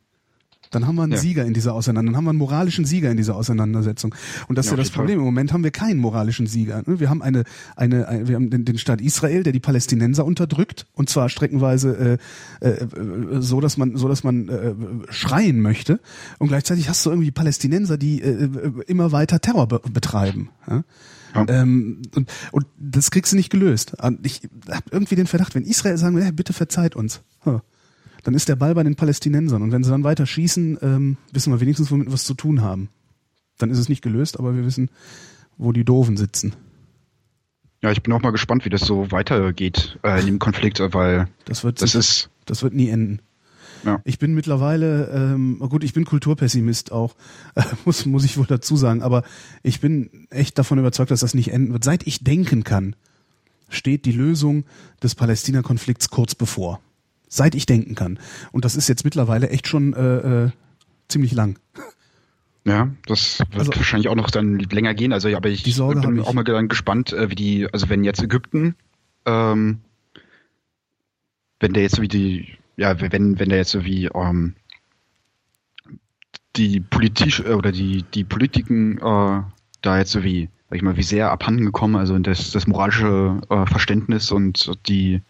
dann haben wir einen ja. Sieger in dieser Auseinandersetzung, dann haben wir einen moralischen Sieger in dieser Auseinandersetzung. Und das ist ja das Problem. Im Moment haben wir keinen moralischen Sieger. Ne? Wir haben eine, eine, eine wir haben den, den Staat Israel, der die Palästinenser unterdrückt, und zwar streckenweise äh, äh, so, dass man, so dass man äh, schreien möchte. Und gleichzeitig hast du irgendwie Palästinenser, die äh, immer weiter Terror be betreiben. Ja? Ja. Ähm, und, und das kriegst du nicht gelöst. Und ich habe irgendwie den Verdacht, wenn Israel sagen will, hey, bitte verzeiht uns. Huh dann ist der Ball bei den Palästinensern. Und wenn sie dann weiter schießen, ähm, wissen wir wenigstens, womit wir was zu tun haben. Dann ist es nicht gelöst, aber wir wissen, wo die Doofen sitzen. Ja, ich bin auch mal gespannt, wie das so weitergeht äh, in dem Konflikt, weil das, wird das sich, ist das wird nie enden. Ja. Ich bin mittlerweile, ähm, gut, ich bin Kulturpessimist auch, *laughs* äh, muss, muss ich wohl dazu sagen, aber ich bin echt davon überzeugt, dass das nicht enden wird. Seit ich denken kann, steht die Lösung des Palästina-Konflikts kurz bevor seit ich denken kann. Und das ist jetzt mittlerweile echt schon äh, äh, ziemlich lang. Ja, das wird also, wahrscheinlich auch noch dann länger gehen. Also, aber ich bin ich. auch mal gespannt, äh, wie die, also wenn jetzt Ägypten, ähm, wenn der jetzt so wie die, ja, wenn, wenn der jetzt so wie ähm, die Politik äh, oder die, die Politiken äh, da jetzt so wie, sag ich mal, wie sehr abhanden gekommen, also das, das moralische äh, Verständnis und die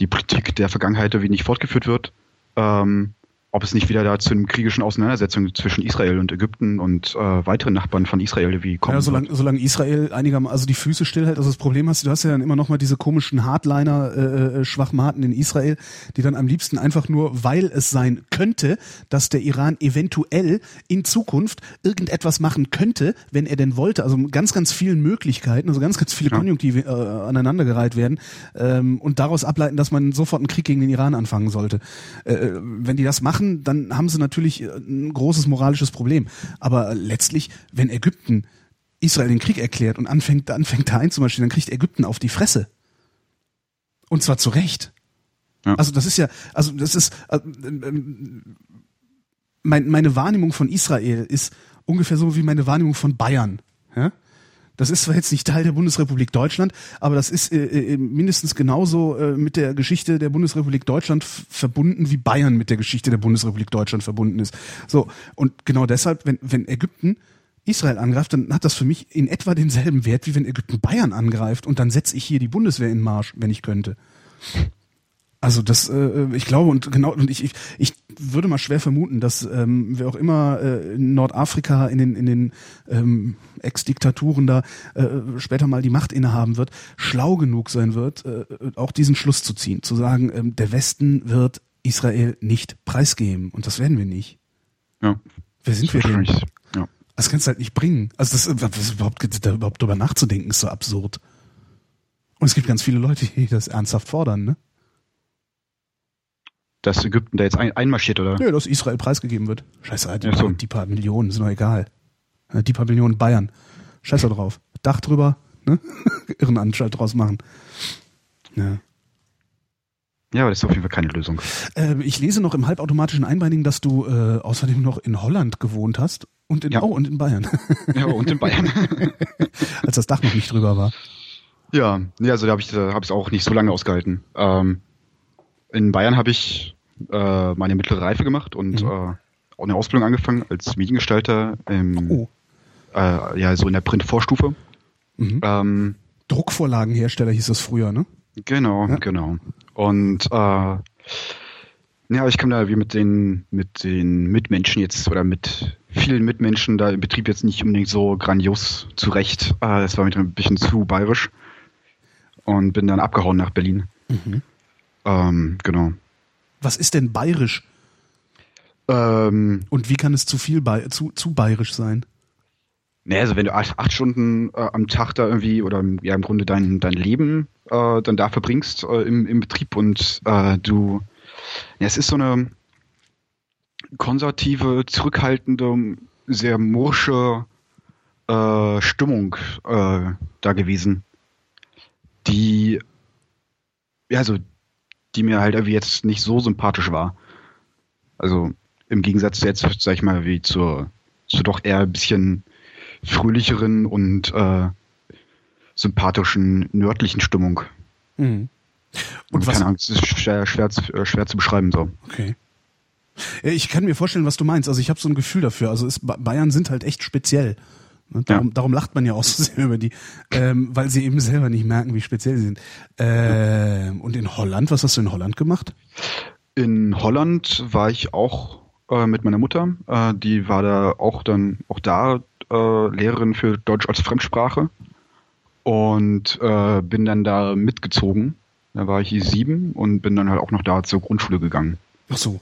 die Politik der Vergangenheit irgendwie nicht fortgeführt wird. Ähm, ob es nicht wieder da zu einer kriegischen Auseinandersetzung zwischen Israel und Ägypten und äh, weiteren Nachbarn von Israel wie kommt. Ja, solange, solange Israel einigermaßen also die Füße stillhält, also das Problem hast du, hast ja dann immer noch mal diese komischen Hardliner äh, äh, Schwachmaten in Israel, die dann am liebsten einfach nur, weil es sein könnte, dass der Iran eventuell in Zukunft irgendetwas machen könnte, wenn er denn wollte, also ganz ganz vielen Möglichkeiten, also ganz ganz viele ja. Konjunktive äh, aneinandergereiht werden ähm, und daraus ableiten, dass man sofort einen Krieg gegen den Iran anfangen sollte. Äh, äh wenn die das machen machen, dann haben sie natürlich äh, ein großes moralisches Problem. Aber letztlich, wenn Ägypten Israel den Krieg erklärt und anfängt, anfängt da einzumarschieren, dann kriegt Ägypten auf die Fresse. Und zwar zu Recht. Ja. Also das ist ja, also das ist, äh, äh, mein, meine Wahrnehmung von Israel ist ungefähr so wie meine Wahrnehmung von Bayern. Ja? Das ist zwar jetzt nicht Teil der Bundesrepublik Deutschland, aber das ist äh, äh, mindestens genauso äh, mit der Geschichte der Bundesrepublik Deutschland verbunden, wie Bayern mit der Geschichte der Bundesrepublik Deutschland verbunden ist. So, und genau deshalb, wenn, wenn Ägypten Israel angreift, dann hat das für mich in etwa denselben Wert, wie wenn Ägypten Bayern angreift und dann setze ich hier die Bundeswehr in Marsch, wenn ich könnte. Also das, äh, ich glaube und genau und ich, ich, ich würde mal schwer vermuten, dass ähm, wer auch immer äh, in Nordafrika in den in den ähm, Ex-Diktaturen da äh, später mal die Macht innehaben wird, schlau genug sein wird, äh, auch diesen Schluss zu ziehen, zu sagen, ähm, der Westen wird Israel nicht preisgeben und das werden wir nicht. Ja. Wer sind wir denn? Ja. Das kannst du halt nicht bringen. Also das, das überhaupt, da überhaupt drüber nachzudenken, ist so absurd. Und es gibt ganz viele Leute, die das ernsthaft fordern, ne? Dass Ägypten da jetzt ein, einmarschiert, oder? Nö, dass Israel preisgegeben wird. Scheiße, die, ja, so. die paar Millionen, sind doch egal. Die paar Millionen Bayern. Scheiße drauf. Dach drüber, ne? *laughs* Irrenanstalt draus machen. Ja. Ja, aber das ist auf jeden Fall keine Lösung. Äh, ich lese noch im halbautomatischen Einbeinigen, dass du äh, außerdem noch in Holland gewohnt hast und in, ja. oh, und in Bayern. *laughs* Ja, und in Bayern. *laughs* Als das Dach noch nicht drüber war. Ja, nee, also da habe ich es hab auch nicht so lange ausgehalten. Ähm, in Bayern habe ich äh, meine mittlere Reife gemacht und mhm. äh, auch eine Ausbildung angefangen als Mediengestalter im, oh. äh, ja, so in der Printvorstufe. Mhm. Ähm, Druckvorlagenhersteller hieß das früher, ne? Genau, ja. genau. Und äh, ja, ich kam da wie mit den, mit den Mitmenschen jetzt oder mit vielen Mitmenschen da im Betrieb jetzt nicht unbedingt so grandios zurecht. Äh, das war mir ein bisschen zu bayerisch. Und bin dann abgehauen nach Berlin. Mhm. Ähm, genau. Was ist denn bayerisch? Ähm, Und wie kann es zu viel zu, zu bayerisch sein? ne, also wenn du acht, acht Stunden äh, am Tag da irgendwie oder ja im Grunde dein, dein Leben äh, dann da verbringst äh, im, im Betrieb und äh, du, ja, es ist so eine konservative, zurückhaltende, sehr morsche äh, Stimmung äh, da gewesen, die, ja, also die mir halt irgendwie jetzt nicht so sympathisch war. Also im Gegensatz jetzt, sag ich mal, wie zur, zur doch eher ein bisschen fröhlicheren und äh, sympathischen nördlichen Stimmung. Mhm. Und was- keine Ahnung, es ist schwer, schwer, zu- äh, schwer zu beschreiben so. Okay. Ja, Ich kann mir vorstellen, was du meinst. Also ich habe so ein Gefühl dafür. Also ist, Ba- Bayern sind halt echt speziell. Ne? Darum, Ja. darum lacht man ja auch so sehr über die, ähm, weil sie eben selber nicht merken, wie speziell sie sind. Ähm, und in Holland, was hast du in Holland gemacht? In Holland war ich auch äh, mit meiner Mutter. Äh, die war da auch dann auch da äh, Lehrerin für Deutsch als Fremdsprache und äh, bin dann da mitgezogen. Da war ich sieben und bin dann halt auch noch da zur Grundschule gegangen. Ach so.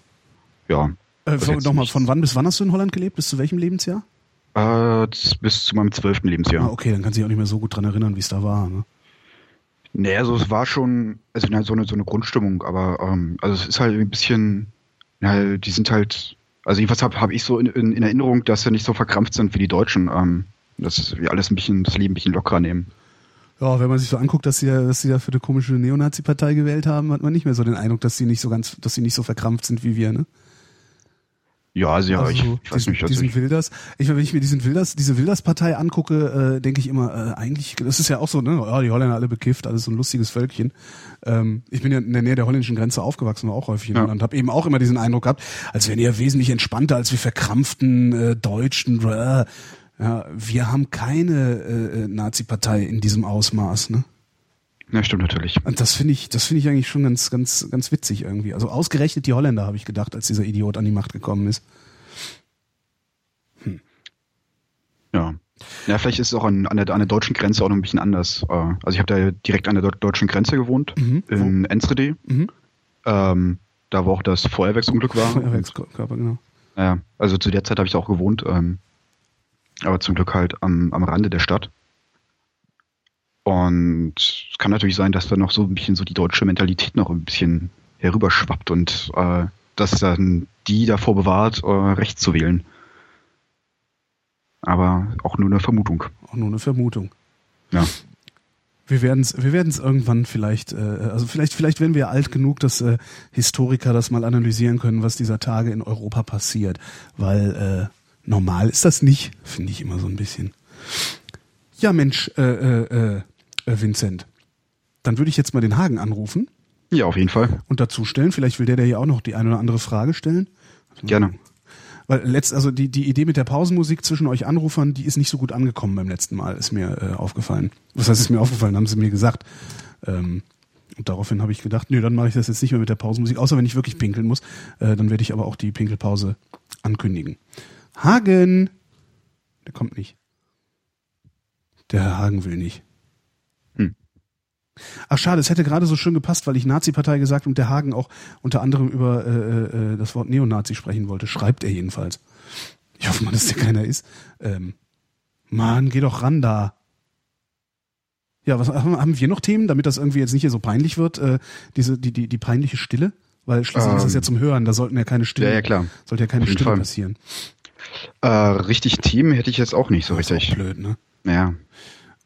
Ja. Äh, Nochmal, von wann bis wann hast du in Holland gelebt? Bis zu welchem Lebensjahr? Äh, bis zu meinem zwölften Lebensjahr. Ah, okay, dann kann sich auch nicht mehr so gut dran erinnern, wie es da war. Ne? Nee, also es war schon, also na, so eine so eine Grundstimmung, aber ähm, also es ist halt ein bisschen, ja, die sind halt, also jedenfalls habe hab ich so in, in, in Erinnerung, dass sie nicht so verkrampft sind wie die Deutschen. Ähm, dass wir alles ein bisschen, das Leben ein bisschen lockerer nehmen. Ja, wenn man sich so anguckt, dass sie, da- dass sie da für eine komische Neonazi-Partei gewählt haben, hat man nicht mehr so den Eindruck, dass sie nicht so ganz, dass sie nicht so verkrampft sind wie wir, ne? Ja, ja, also ich, ich weiß diesen, nicht, also diesen Wilders. Ich, wenn ich mir diesen Wilders, diese Wilders-Partei angucke, äh, denke ich immer, äh, eigentlich, das ist ja auch so, ne, ja, die Holländer alle bekifft, alles so ein lustiges Völkchen. Ähm, ich bin ja in der Nähe der holländischen Grenze aufgewachsen, war auch häufig in Ja. Holland, habe eben auch immer diesen Eindruck gehabt, als wären die ja wesentlich entspannter als wir verkrampften äh, Deutschen. Äh, ja, wir haben keine äh, äh, Nazi-Partei in diesem Ausmaß, ne? Ja, stimmt natürlich. Und das finde ich, das finde ich eigentlich schon ganz, ganz, ganz witzig irgendwie. Also ausgerechnet die Holländer, habe ich gedacht, als dieser Idiot an die Macht gekommen ist. Ja. Ja, vielleicht ist es auch an, an, der, an der deutschen Grenze auch noch ein bisschen anders. Äh, Also ich habe da direkt an der deu- deutschen Grenze gewohnt, Mhm. in Enschede. Mhm. Ähm, da wo auch das Feuerwerksunglück war. Feuerwerkskörper, genau. Ja, also zu der Zeit habe ich auch gewohnt, ähm, aber zum Glück halt am, am Rande der Stadt. Und es kann natürlich sein, dass da noch so ein bisschen so die deutsche Mentalität noch ein bisschen herüberschwappt und äh, dass dann die davor bewahrt, äh, rechts zu wählen. Aber auch nur eine Vermutung. Auch nur eine Vermutung. Ja. Wir werden es wir werden's irgendwann vielleicht, äh, also vielleicht, vielleicht werden wir alt genug, dass äh, Historiker das mal analysieren können, was dieser Tage in Europa passiert. Weil äh, normal ist das nicht, finde ich immer so ein bisschen. Ja, Mensch, äh, äh, äh, Vincent. Dann würde ich jetzt mal den Hagen anrufen Ja, auf jeden Fall. und dazu stellen. Vielleicht will der, der hier auch noch die eine oder andere Frage stellen. Gerne. Weil letzt, also die, die Idee mit der Pausenmusik zwischen euch Anrufern, die ist nicht so gut angekommen beim letzten Mal, ist mir äh, aufgefallen. Was heißt, ist mir aufgefallen, haben sie mir gesagt. Ähm, und daraufhin habe ich gedacht, nee, dann mache ich das jetzt nicht mehr mit der Pausenmusik, außer wenn ich wirklich pinkeln muss. Äh, dann werde ich aber auch die Pinkelpause ankündigen. Hagen! Der kommt nicht. Der Herr Hagen will nicht. Hm. Ach schade, es hätte gerade so schön gepasst, weil ich Nazi-Partei gesagt und der Hagen auch unter anderem über äh, äh, das Wort Neonazi sprechen wollte. Schreibt er jedenfalls. Ich hoffe mal, dass der keiner ist. Ähm, Mann, geh doch ran da. Ja, was haben wir noch Themen, damit das irgendwie jetzt nicht hier so peinlich wird, äh, diese die die die peinliche Stille, weil schließlich ist es ja Ähm, zum Hören, da sollten ja keine Stille, Ja, ja, klar. sollte ja keine Stille Fall. passieren. Äh, richtig Team hätte ich jetzt auch nicht so Das ist richtig. blöd, ne? Ja.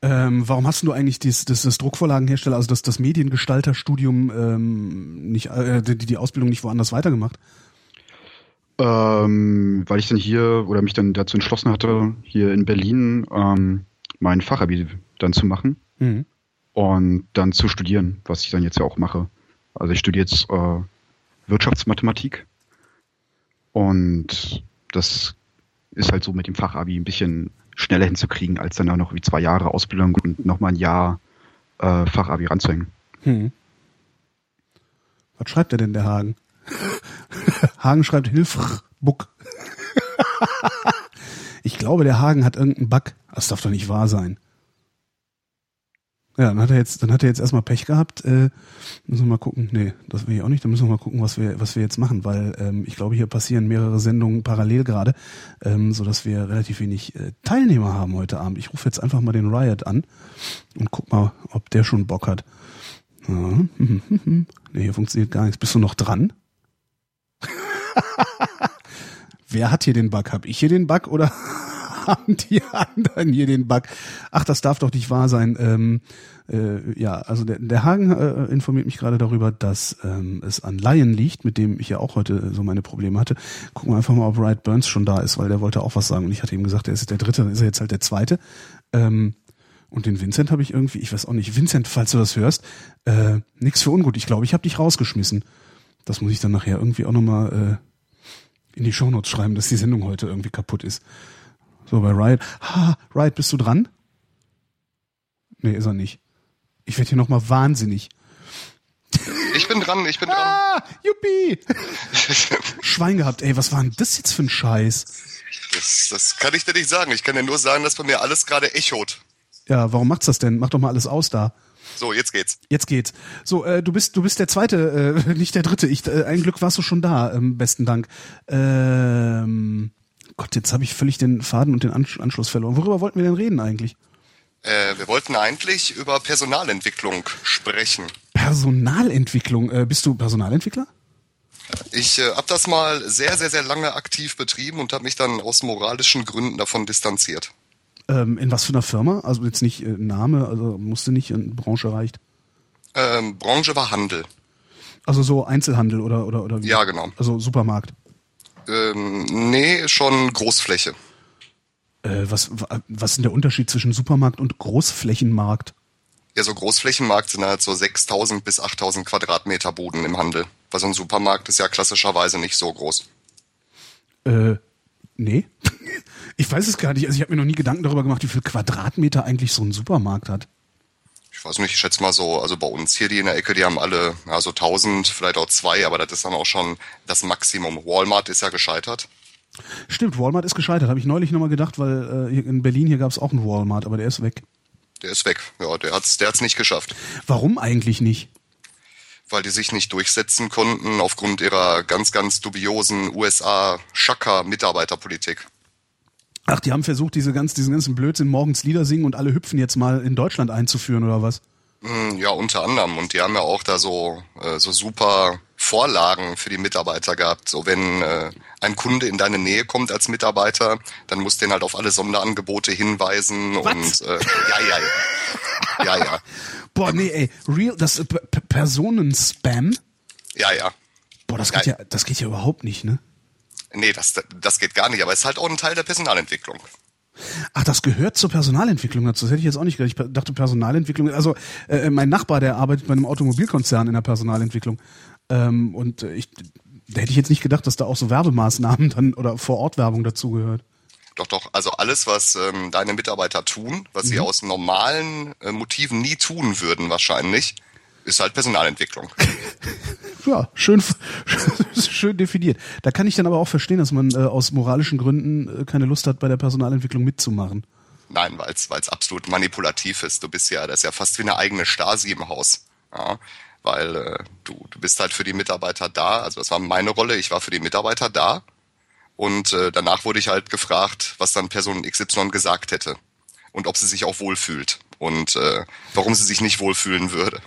Ähm, warum hast du eigentlich dieses, das, das Druckvorlagenhersteller, also das, das Mediengestalterstudium ähm, nicht, äh, die, die Ausbildung nicht woanders weitergemacht? Ähm, weil ich dann hier oder mich dann dazu entschlossen hatte, hier in Berlin ähm, mein Fachabi dann zu machen Mhm. und dann zu studieren, was ich dann jetzt ja auch mache. Also ich studiere jetzt äh, Wirtschaftsmathematik und das ist halt so mit dem Fachabi ein bisschen schneller hinzukriegen, als dann auch noch wie zwei Jahre Ausbildung und nochmal ein Jahr äh, Fachabi ranzuhängen. Hm. Was schreibt er denn, der Hagen? *laughs* Hagen schreibt Hilfbuck. *laughs* ich glaube, der Hagen hat irgendeinen Bug. Das darf doch nicht wahr sein. Ja, dann hat er jetzt, dann hat er jetzt erstmal Pech gehabt. Äh, müssen wir mal gucken. Nee, das will ich auch nicht. Dann müssen wir mal gucken, was wir, was wir jetzt machen, weil ähm, ich glaube, hier passieren mehrere Sendungen parallel gerade, ähm, so dass wir relativ wenig äh, Teilnehmer haben heute Abend. Ich rufe jetzt einfach mal den Riot an und guck mal, ob der schon Bock hat. Ja, *laughs* nee, hier funktioniert gar nichts. Bist du noch dran? *laughs* Wer hat hier den Bug? Hab ich hier den Bug oder haben die anderen hier den Bug? Ach, das darf doch nicht wahr sein. Ähm, äh, ja, also der, der Hagen äh, informiert mich gerade darüber, dass ähm, es an Lion liegt, mit dem ich ja auch heute so meine Probleme hatte. Gucken wir einfach mal, ob Wright Burns schon da ist, weil der wollte auch was sagen und ich hatte ihm gesagt, er ist der Dritte, dann ist er jetzt halt der Zweite. Ähm, und den Vincent habe ich irgendwie, ich weiß auch nicht, Vincent, falls du das hörst, äh, nix für ungut. Ich glaube, ich habe dich rausgeschmissen. Das muss ich dann nachher irgendwie auch nochmal äh, in die Shownotes schreiben, dass die Sendung heute irgendwie kaputt ist. So, bei Riot. Ha, Riot, bist du dran? Nee, ist er nicht. Ich werde hier nochmal wahnsinnig. Ich bin dran, ich bin dran. Ah, juppie! Schwein gehabt, ey, was war denn das jetzt für ein Scheiß? Das, das kann ich dir nicht sagen. Ich kann dir nur sagen, dass bei mir alles gerade echot. Ja, warum macht's das denn? Mach doch mal alles aus da. So, jetzt geht's. Jetzt geht's. So, äh, du bist du bist der zweite, äh, *laughs* nicht der dritte. Ich, äh, ein Glück warst du schon da. Ähm, besten Dank. Ähm, Gott, jetzt habe ich völlig den Faden und den Ansch Anschluss verloren. Worüber wollten wir denn reden eigentlich? Äh, wir wollten eigentlich über Personalentwicklung sprechen. Personalentwicklung. Äh, bist du Personalentwickler? Ich äh, habe das mal sehr, sehr, sehr lange aktiv betrieben und habe mich dann aus moralischen Gründen davon distanziert. Ähm, in was für einer Firma? Also jetzt nicht äh, Name, also musste nicht, in Branche reicht. Ähm, Branche war Handel. Also so Einzelhandel oder oder oder wie? Ja, genau. Also Supermarkt. Ähm, nee, schon Großfläche. Äh, was was ist denn der Unterschied zwischen Supermarkt und Großflächenmarkt? Ja, so Großflächenmarkt sind halt so 6000 bis 8000 Quadratmeter Boden im Handel. Weil so ein Supermarkt ist ja klassischerweise nicht so groß. Äh, nee. *laughs* Ich weiß es gar nicht. Also ich habe mir noch nie Gedanken darüber gemacht, wie viel Quadratmeter eigentlich so ein Supermarkt hat. Ich weiß nicht, ich schätze mal so, also bei uns hier, die in der Ecke, die haben alle ja, so 1000, vielleicht auch zwei, aber das ist dann auch schon das Maximum. Walmart ist ja gescheitert. Stimmt, Walmart ist gescheitert. Habe ich neulich nochmal gedacht, weil äh, in Berlin hier gab es auch einen Walmart, aber der ist weg. Der ist weg. Ja, der hat's, der hat's nicht geschafft. Warum eigentlich nicht? Weil die sich nicht durchsetzen konnten aufgrund ihrer ganz, ganz dubiosen USA-Schacker-Mitarbeiterpolitik. Ach, die haben versucht, diese ganz, diesen ganzen Blödsinn morgens Lieder singen und alle hüpfen jetzt mal in Deutschland einzuführen oder was? Hm, Ja, unter anderem. Und die haben ja auch da so, äh, so super Vorlagen für die Mitarbeiter gehabt. So wenn äh, ein Kunde in deine Nähe kommt als Mitarbeiter, dann musst du den halt auf alle Sonderangebote hinweisen Was? und äh, ja, ja, ja. Ja, ja. Boah, nee, ey, real, das äh, Personenspam? Ja, ja. Boah, das geht ja, das geht ja überhaupt nicht, ne? Nee, das, das geht gar nicht, aber es ist halt auch ein Teil der Personalentwicklung. Ach, das gehört zur Personalentwicklung dazu. Das hätte ich jetzt auch nicht gedacht. Ich dachte Personalentwicklung. Also äh, mein Nachbar, der arbeitet bei einem Automobilkonzern in der Personalentwicklung. Ähm, und äh, ich, da hätte ich jetzt nicht gedacht, dass da auch so Werbemaßnahmen dann oder Vor-Ort-Werbung dazugehört. Doch, doch, also alles, was ähm, deine Mitarbeiter tun, was sie aus normalen äh, Motiven nie tun würden wahrscheinlich, ist halt Personalentwicklung. *laughs* Ja, schön, *laughs* schön definiert. Da kann ich dann aber auch verstehen, dass man äh, aus moralischen Gründen äh, keine Lust hat, bei der Personalentwicklung mitzumachen. Nein, weil es absolut manipulativ ist. Du bist ja, das ist ja fast wie eine eigene Stasi im Haus. Ja, weil äh, du, du bist halt für die Mitarbeiter da. Also das war meine Rolle. Ich war für die Mitarbeiter da. Und äh, danach wurde ich halt gefragt, was dann Person XY gesagt hätte. Und ob sie sich auch wohlfühlt. Und äh, warum sie sich nicht wohlfühlen würde.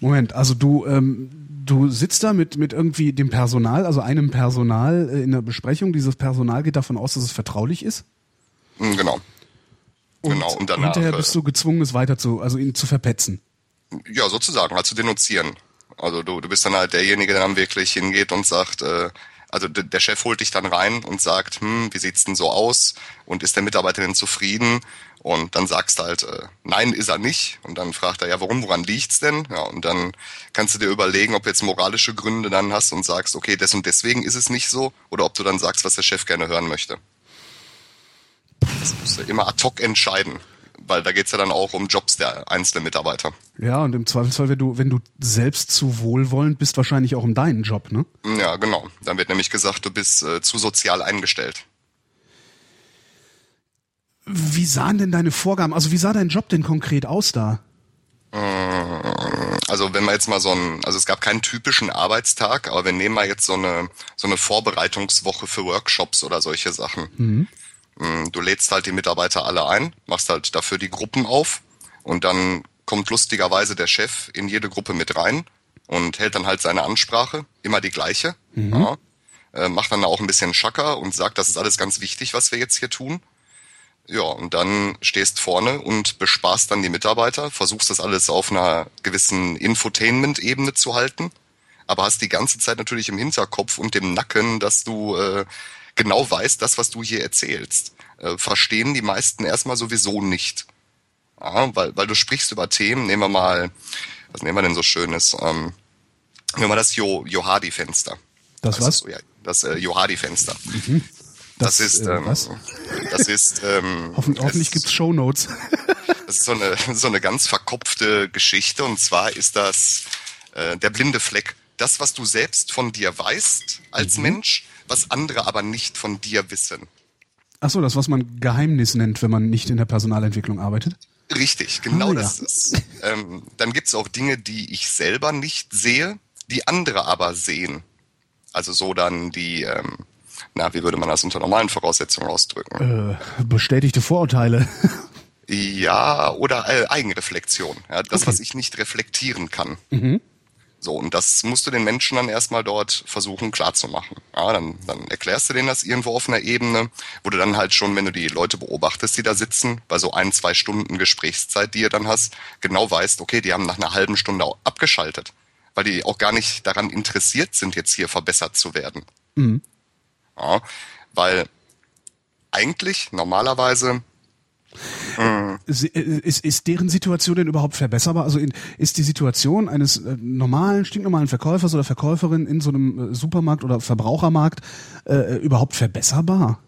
Moment, also du, ähm, du sitzt da mit, mit irgendwie dem Personal, also einem Personal äh, in der Besprechung. Dieses Personal geht davon aus, dass es vertraulich ist. Hm, Genau. Und genau. Und danach. hinterher äh, bist du gezwungen, es weiter zu, also ihn zu verpetzen. Ja, sozusagen, halt zu denunzieren. Also du, du bist dann halt derjenige, der dann wirklich hingeht und sagt, äh, also der Chef holt dich dann rein und sagt, hm, wie sieht's denn so aus? Und ist der Mitarbeiter denn zufrieden? Und dann sagst du halt, äh, nein, ist er nicht. Und dann fragt er, ja, warum, woran liegt's denn? Ja, und dann kannst du dir überlegen, ob du jetzt moralische Gründe dann hast und sagst, okay, des und deswegen ist es nicht so, oder ob du dann sagst, was der Chef gerne hören möchte. Das musst du immer ad hoc entscheiden. Weil da geht's ja dann auch um Jobs der einzelnen Mitarbeiter. Ja, und im Zweifelsfall, wenn du, wenn du selbst zu wohlwollend bist, wahrscheinlich auch um deinen Job, ne? Ja, genau. Dann wird nämlich gesagt, du bist äh, zu sozial eingestellt. Wie sahen denn deine Vorgaben, also wie sah dein Job denn konkret aus da? Also wenn wir jetzt mal so ein, also es gab keinen typischen Arbeitstag, aber wir nehmen mal jetzt so eine so eine Vorbereitungswoche für Workshops oder solche Sachen. Mhm. Du lädst halt die Mitarbeiter alle ein, machst halt dafür die Gruppen auf und dann kommt lustigerweise der Chef in jede Gruppe mit rein und hält dann halt seine Ansprache, immer die gleiche. Mhm. Ja, äh, macht dann auch ein bisschen Schacker und sagt, das ist alles ganz wichtig, was wir jetzt hier tun. Ja, und dann stehst vorne und bespaßt dann die Mitarbeiter, versuchst das alles auf einer gewissen Infotainment-Ebene zu halten, aber hast die ganze Zeit natürlich im Hinterkopf und im Nacken, dass du äh, genau weißt, das, was du hier erzählst, äh, verstehen die meisten erstmal sowieso nicht. Ja, weil, weil du sprichst über Themen, nehmen wir mal, was nehmen wir denn so Schönes? Ähm, nehmen wir mal das jo Johadi-Fenster. Das, das was? Ja, das äh, Johadi-Fenster. Mhm. Das, das, ist, äh, ähm, was? das ist, ähm, *laughs* Hoffen, hoffentlich gibt's Shownotes. *laughs* das ist so eine, so eine ganz verkopfte Geschichte und zwar ist das äh, der blinde Fleck. Das, was du selbst von dir weißt als mhm. Mensch, was andere aber nicht von dir wissen. Ach so, das, was man Geheimnis nennt, wenn man nicht in der Personalentwicklung arbeitet? Richtig, genau ah, das ja. ist. Ähm, dann gibt's auch Dinge, die ich selber nicht sehe, die andere aber sehen. Also so dann die, ähm, na, wie würde man das unter normalen Voraussetzungen ausdrücken? Äh, bestätigte Vorurteile. *laughs* ja, oder äh, Eigenreflexion. Ja, das, okay. was ich nicht reflektieren kann. Mhm. So, und das musst du den Menschen dann erstmal dort versuchen klarzumachen. Ja, dann, dann erklärst du denen das irgendwo auf einer Ebene, wo du dann halt schon, wenn du die Leute beobachtest, die da sitzen, bei so ein, zwei Stunden Gesprächszeit, die ihr dann hast, genau weißt, okay, die haben nach einer halben Stunde abgeschaltet, weil die auch gar nicht daran interessiert sind, jetzt hier verbessert zu werden. Mhm. Ja, weil eigentlich normalerweise ist, ist deren Situation denn überhaupt verbesserbar? Also in, ist die Situation eines äh, normalen, stinknormalen Verkäufers oder Verkäuferin in so einem äh, Supermarkt oder Verbrauchermarkt äh, überhaupt verbesserbar?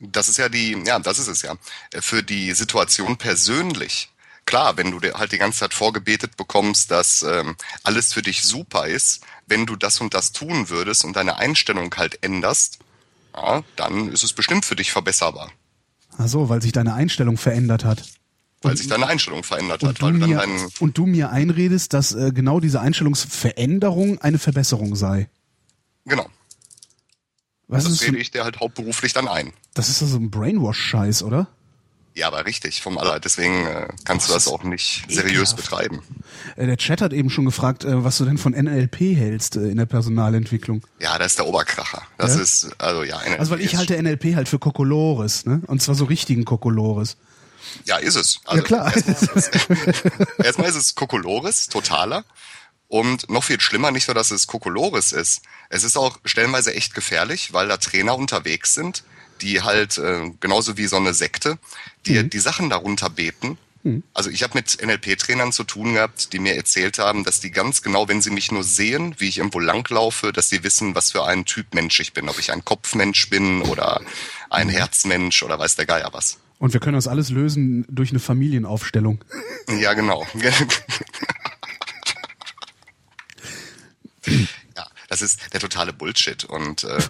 Das ist ja die, ja, das ist es ja. Für die Situation persönlich. Klar, wenn du dir halt die ganze Zeit vorgebetet bekommst, dass ähm, alles für dich super ist, wenn du das und das tun würdest und deine Einstellung halt änderst, ja, dann ist es bestimmt für dich verbesserbar. Ach so, weil sich deine Einstellung verändert hat. Weil und, sich deine Einstellung verändert hat. Du mir, und du mir einredest, dass äh, genau diese Einstellungsveränderung eine Verbesserung sei. Genau. Was das rede ich dir halt hauptberuflich dann ein. Das ist also ein Brainwash-Scheiß, oder? Ja, aber richtig, vom aller. Deswegen äh, kannst du das auch nicht seriös ekelhaft. betreiben. Äh, der Chat hat eben schon gefragt, äh, was du denn von NLP hältst äh, in der Personalentwicklung. Ja, das ist der Oberkracher. Das ja? ist, also ja. NLP also weil ich halte NLP halt für Kokolores, ne? Und zwar so richtigen Kokolores. Ja, ist es. Also ja, klar. Erstmal, *laughs* erstmal ist es Kokolores, totaler. Und noch viel schlimmer, nicht nur, dass es Kokolores ist. Es ist auch stellenweise echt gefährlich, weil da Trainer unterwegs sind, die halt äh, genauso wie so eine Sekte, die mhm. die Sachen darunter beten. Mhm. Also ich habe mit NLP-Trainern zu tun gehabt, die mir erzählt haben, dass die ganz genau, wenn sie mich nur sehen, wie ich irgendwo langlaufe, dass sie wissen, was für ein Typ Mensch ich bin, ob ich ein Kopfmensch bin oder ein Herzmensch oder weiß der Geier was. Und wir können das alles lösen durch eine Familienaufstellung. *laughs* Ja, genau. *laughs* ja, das ist der totale Bullshit. Und äh,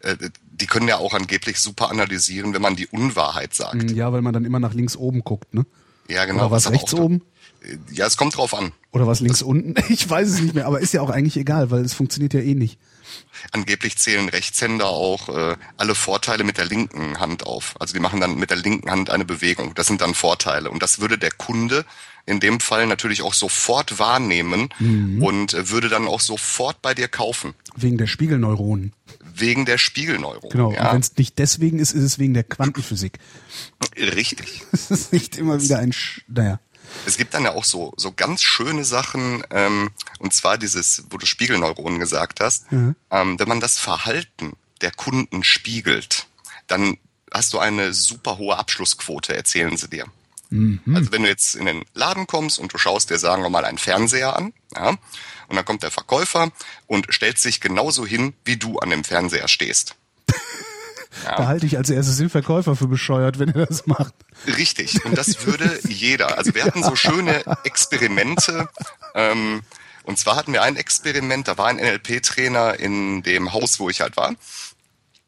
äh, die können ja auch angeblich super analysieren, wenn man die Unwahrheit sagt. Mm, ja, weil man dann immer nach links oben guckt, ne? Ja, genau. Oder was, was rechts oben? Äh, ja, es kommt drauf an. Oder was links das unten? *laughs* Ich weiß es nicht mehr, aber ist ja auch eigentlich egal, weil es funktioniert ja eh nicht. Angeblich zählen Rechtshänder auch äh, alle Vorteile mit der linken Hand auf. Also die machen dann mit der linken Hand eine Bewegung. Das sind dann Vorteile. Und das würde der Kunde in dem Fall natürlich auch sofort wahrnehmen mhm. und äh, würde dann auch sofort bei dir kaufen. Wegen der Spiegelneuronen. Wegen der Spiegelneuronen. Genau. Ja. Und wenn es nicht deswegen ist, ist es wegen der Quantenphysik. Richtig. *laughs* Es ist nicht immer wieder ein, Sch naja. Es gibt dann ja auch so, so ganz schöne Sachen, ähm, und zwar dieses, wo du Spiegelneuronen gesagt hast. Mhm. Ähm, wenn man das Verhalten der Kunden spiegelt, dann hast du eine super hohe Abschlussquote, erzählen sie dir. Mhm. Also wenn du jetzt in den Laden kommst und du schaust dir, sagen wir mal, einen Fernseher an, ja, und dann kommt der Verkäufer und stellt sich genauso hin, wie du an dem Fernseher stehst. Ja. *laughs* Da halte ich als erstes den Verkäufer für bescheuert, wenn er das macht. Richtig. Und das würde jeder. Also wir hatten so schöne Experimente. Ähm, und zwar hatten wir ein Experiment, da war ein NLP-Trainer in dem Haus, wo ich halt war.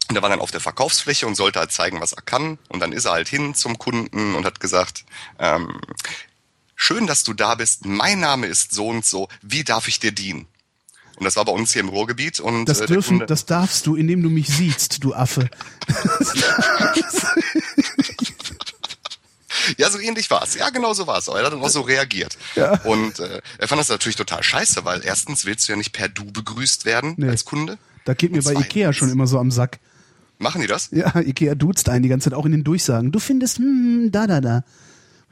Und der war dann auf der Verkaufsfläche und sollte halt zeigen, was er kann. Und dann ist er halt hin zum Kunden und hat gesagt, ähm, schön, dass du da bist. Mein Name ist so und so. Wie darf ich dir dienen? Und das war bei uns hier im Ruhrgebiet. Und Das äh, dürfen, das darfst du, indem du mich siehst, du Affe. *laughs* Ja, so ähnlich war's. Ja, genau so war's. Aber er hat dann auch so reagiert. Ja. Und äh, er fand das natürlich total scheiße, weil erstens willst du ja nicht per Du begrüßt werden Nee. als Kunde. Da geht mir bei Ikea schon immer so am Sack. Machen die das? Ja, Ikea duzt einen die ganze Zeit, auch in den Durchsagen. Du findest, hm, da, da, da.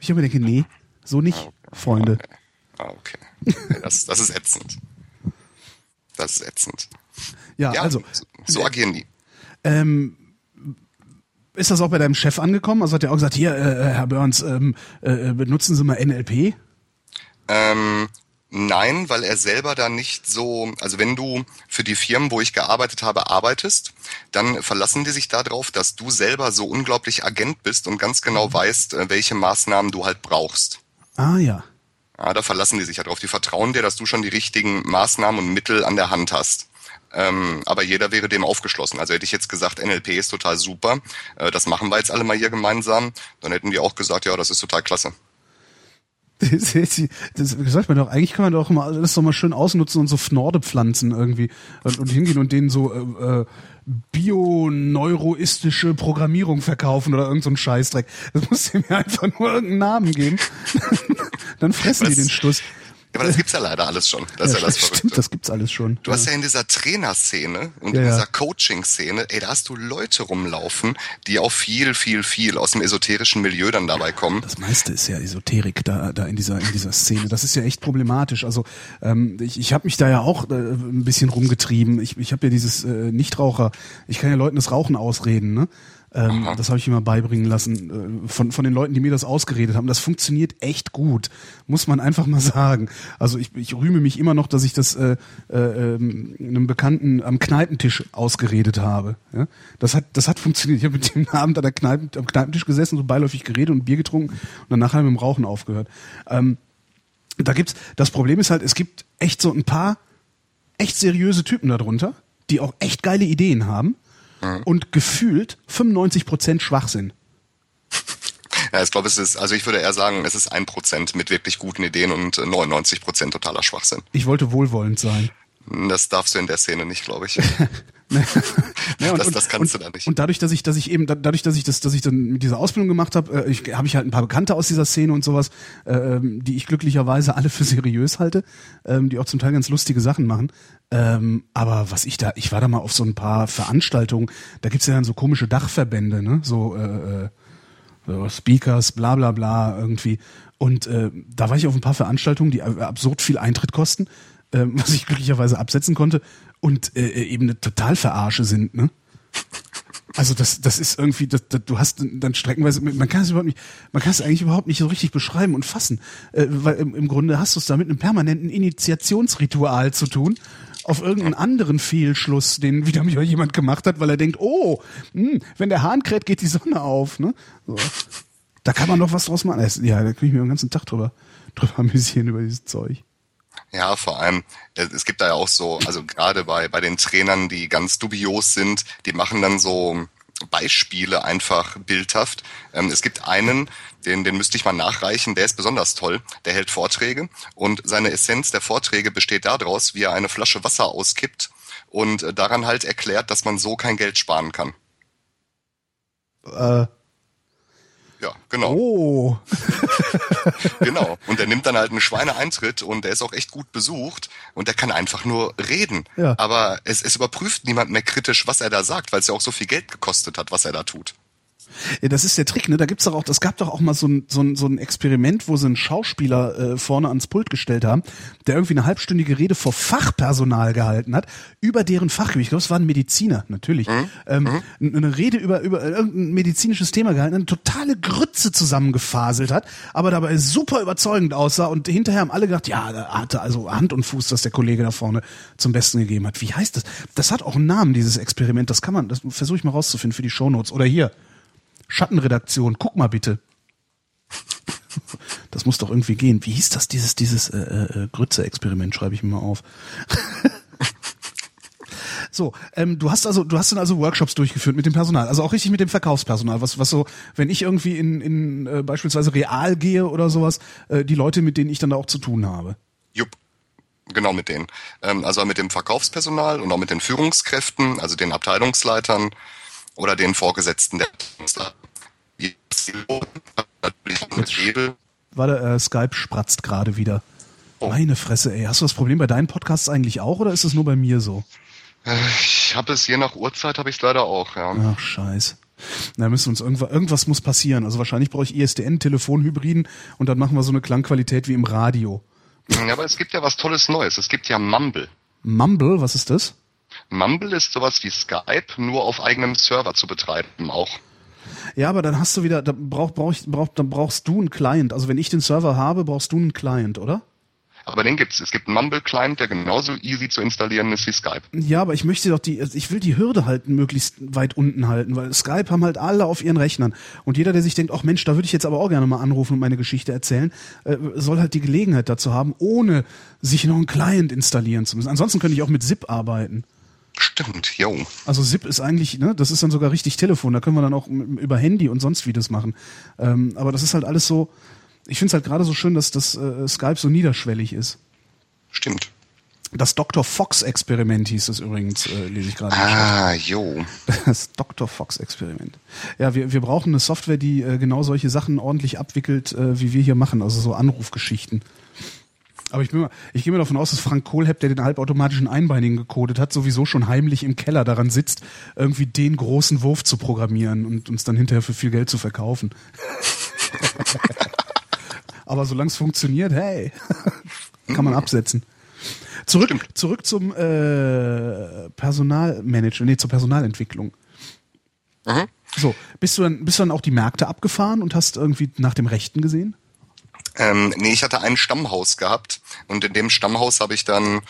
Ich habe mir denke, nee, so nicht, Freunde. Ah, okay. okay. Das, das ist ätzend. Das ist ätzend. Ja, Ja, also, so, so agieren die. ähm, ist das auch bei deinem Chef angekommen? Also hat er auch gesagt, hier, äh, Herr Burns, ähm, äh, benutzen Sie mal NLP? Ähm, nein, weil er selber da nicht so, also wenn du für die Firmen, wo ich gearbeitet habe, arbeitest, dann verlassen die sich darauf, dass du selber so unglaublich Agent bist und ganz genau weißt, äh, welche Maßnahmen du halt brauchst. Ah ja. Ja, da verlassen die sich ja drauf. Die vertrauen dir, dass du schon die richtigen Maßnahmen und Mittel an der Hand hast. Ähm, aber jeder wäre dem aufgeschlossen. Also hätte ich jetzt gesagt, NLP ist total super, äh, das machen wir jetzt alle mal hier gemeinsam, dann hätten die auch gesagt, ja, das ist total klasse. Das, das, das sagt man doch, eigentlich kann man doch mal das doch mal schön ausnutzen und so Fnorde pflanzen irgendwie und, und hingehen und denen so äh, äh, bioneuroistische Programmierung verkaufen oder irgend so Scheißdreck. Das muss dem ja einfach nur irgendeinen Namen geben. *laughs* Dann fressen die Was? den Schluss. Ja, aber das gibt's ja leider alles schon. Das ist ja das stimmt, Verrückte. das gibt's alles schon. Du hast ja in dieser Trainerszene und Ja, in ja. dieser Coaching-Szene, ey, da hast du Leute rumlaufen, die auch viel, viel, viel aus dem esoterischen Milieu dann dabei kommen. Das meiste ist ja Esoterik da, da in dieser in dieser Szene. Das ist ja echt problematisch. Also ähm, ich, ich habe mich da ja auch äh, ein bisschen rumgetrieben. Ich, ich habe ja dieses äh, Nichtraucher. Ich kann ja Leuten das Rauchen ausreden. Ne? Ähm, das habe ich immer beibringen lassen äh, von von den Leuten, die mir das ausgeredet haben. Das funktioniert echt gut, muss man einfach mal *laughs* sagen. Also ich, ich rühme mich immer noch, dass ich das äh, äh, ähm, einem Bekannten am Kneipentisch ausgeredet habe. Ja? Das hat das hat funktioniert. Ich habe mit dem *laughs* Abend an der Kneipen, am Kneipentisch gesessen, so beiläufig geredet und Bier getrunken und danach haben wir mit dem Rauchen aufgehört. Ähm, da gibt's das Problem ist halt, es gibt echt so ein paar echt seriöse Typen darunter, die auch echt geile Ideen haben und gefühlt 95% Schwachsinn. *laughs* Ja, ich glaube, es ist, also ich würde eher sagen, es ist ein Prozent mit wirklich guten Ideen und äh, 99 Prozent totaler Schwachsinn. Ich wollte wohlwollend sein. Das darfst du in der Szene nicht, glaube ich. *laughs* Ja, *laughs* und, Das- das kannst und, du da nicht. Und dadurch, dass ich, dass ich eben, da- dadurch, dass ich das, dass ich dann mit dieser Ausbildung gemacht habe, äh, ich, habe ich halt ein paar Bekannte aus dieser Szene und sowas, äh, ähm, die ich glücklicherweise alle für seriös halte, ähm, die auch zum Teil ganz lustige Sachen machen. Ähm, aber was ich da, ich war da mal auf so ein paar Veranstaltungen, da gibt's ja dann so komische Dachverbände, ne, so, äh, äh, so Speakers, bla bla bla irgendwie. Und äh, da war ich auf ein paar Veranstaltungen, die absurd viel Eintritt kosten, ähm, was ich glücklicherweise absetzen konnte und äh, eben eine total verarsche sind, ne? Also das, das ist irgendwie, das, das, du hast dann streckenweise, man kann es überhaupt nicht, man kann es eigentlich überhaupt nicht so richtig beschreiben und fassen, äh, weil im, im Grunde hast du es da mit einem permanenten Initiationsritual zu tun, auf irgendeinen anderen Fehlschluss, den wieder mal jemand gemacht hat, weil er denkt, oh, hm, wenn der Hahn kräht, geht die Sonne auf, ne? So. Da kann man doch was draus machen. Ja, da kann ich mir den ganzen Tag drüber, drüber amüsieren über dieses Zeug. Ja, vor allem, äh, es gibt da ja auch so, also gerade bei, bei den Trainern, die ganz dubios sind, die machen dann so Beispiele einfach bildhaft. Ähm, es gibt einen, den, den müsste ich mal nachreichen, der ist besonders toll. Der hält Vorträge und seine Essenz der Vorträge besteht daraus, wie er eine Flasche Wasser auskippt und äh, daran halt erklärt, dass man so kein Geld sparen kann. Äh, Ja, genau. oh. *laughs* Genau. Und der nimmt dann halt einen Schweineeintritt und der ist auch echt gut besucht und der kann einfach nur reden. Ja. Aber es, es überprüft niemand mehr kritisch, was er da sagt, weil es ja auch so viel Geld gekostet hat, was er da tut. Ja, das ist der Trick, ne? Da gibt's doch auch, das gab doch auch mal so ein, so ein, so ein Experiment, wo sie einen Schauspieler äh, vorne ans Pult gestellt haben, der irgendwie eine halbstündige Rede vor Fachpersonal gehalten hat, über deren Fachgebiet. Ich glaube, es war ein Mediziner, natürlich. Ähm, Eine Rede über, über irgendein medizinisches Thema gehalten, eine totale Grütze zusammengefaselt hat, aber dabei super überzeugend aussah und hinterher haben alle gedacht, ja, da hatte also Hand und Fuß, dass der Kollege da vorne zum Besten gegeben hat. Wie heißt das? Das hat auch einen Namen, dieses Experiment. Das kann man, das versuche ich mal rauszufinden für die Shownotes. Oder hier. Schattenredaktion, guck mal bitte. Das muss doch irgendwie gehen. Wie hieß das, dieses, dieses äh, äh, Grütze-Experiment, schreibe ich mir mal auf. So, ähm, du hast also, du hast dann also Workshops durchgeführt mit dem Personal, also auch richtig mit dem Verkaufspersonal, was, was so, wenn ich irgendwie in, in äh, beispielsweise Real gehe oder sowas, äh, die Leute, mit denen ich dann da auch zu tun habe. Jupp. Genau mit denen. Ähm, also mit dem Verkaufspersonal und auch mit den Führungskräften, also den Abteilungsleitern oder den Vorgesetzten der Hebel. Warte, äh, Skype spratzt gerade wieder. Oh. Meine Fresse, ey. Hast du das Problem bei deinen Podcasts eigentlich auch oder ist es nur bei mir so? Ich habe es je nach Uhrzeit habe ich es leider auch, ja. Ach, scheiß. Na, müssen uns irgendwas, irgendwas muss passieren. Also wahrscheinlich brauche ich ISDN, Telefonhybriden und dann machen wir so eine Klangqualität wie im Radio. Ja, aber es gibt ja was Tolles Neues. Es gibt ja Mumble. Mumble, was ist das? Mumble ist sowas wie Skype, nur auf eigenem Server zu betreiben auch. Ja, aber dann hast du wieder, da brauch, brauch, brauch, dann brauchst du einen Client. Also wenn ich den Server habe, brauchst du einen Client, oder? Aber den gibt's. Es gibt einen Mumble-Client, der genauso easy zu installieren ist wie Skype. Ja, aber ich möchte doch die, ich will die Hürde halt möglichst weit unten halten, weil Skype haben halt alle auf ihren Rechnern. Und jeder, der sich denkt, ach Mensch, da würde ich jetzt aber auch gerne mal anrufen und meine Geschichte erzählen, äh, soll halt die Gelegenheit dazu haben, ohne sich noch einen Client installieren zu müssen. Ansonsten könnte ich auch mit ZIP arbeiten. Stimmt, jo. Also ZIP ist eigentlich, ne, das ist dann sogar richtig Telefon, da können wir dann auch über Handy und sonst wie das machen. Ähm, aber das ist halt alles so, ich finde es halt gerade so schön, dass das äh, Skype so niederschwellig ist. Stimmt. Das Dr. Fox-Experiment hieß es übrigens, äh, lese ich gerade. Ah, jo. Das Dr. Fox-Experiment. Ja, wir, wir brauchen eine Software, die äh, genau solche Sachen ordentlich abwickelt, äh, wie wir hier machen, also so Anrufgeschichten. Aber ich, bin mal, ich gehe mir davon aus, dass Frank Kohlhepp, der den halbautomatischen Einbeinigen gecodet hat, sowieso schon heimlich im Keller daran sitzt, irgendwie den großen Wurf zu programmieren und uns dann hinterher für viel Geld zu verkaufen. *laughs* Aber solange es funktioniert, hey, *laughs* kann man absetzen. Zurück, zurück zum äh, Personalmanagement, nee, zur Personalentwicklung. Mhm. So, bist du dann, bist du dann auch die Märkte abgefahren und hast irgendwie nach dem Rechten gesehen? Ähm, nee, ich hatte ein Stammhaus gehabt und in dem Stammhaus habe ich dann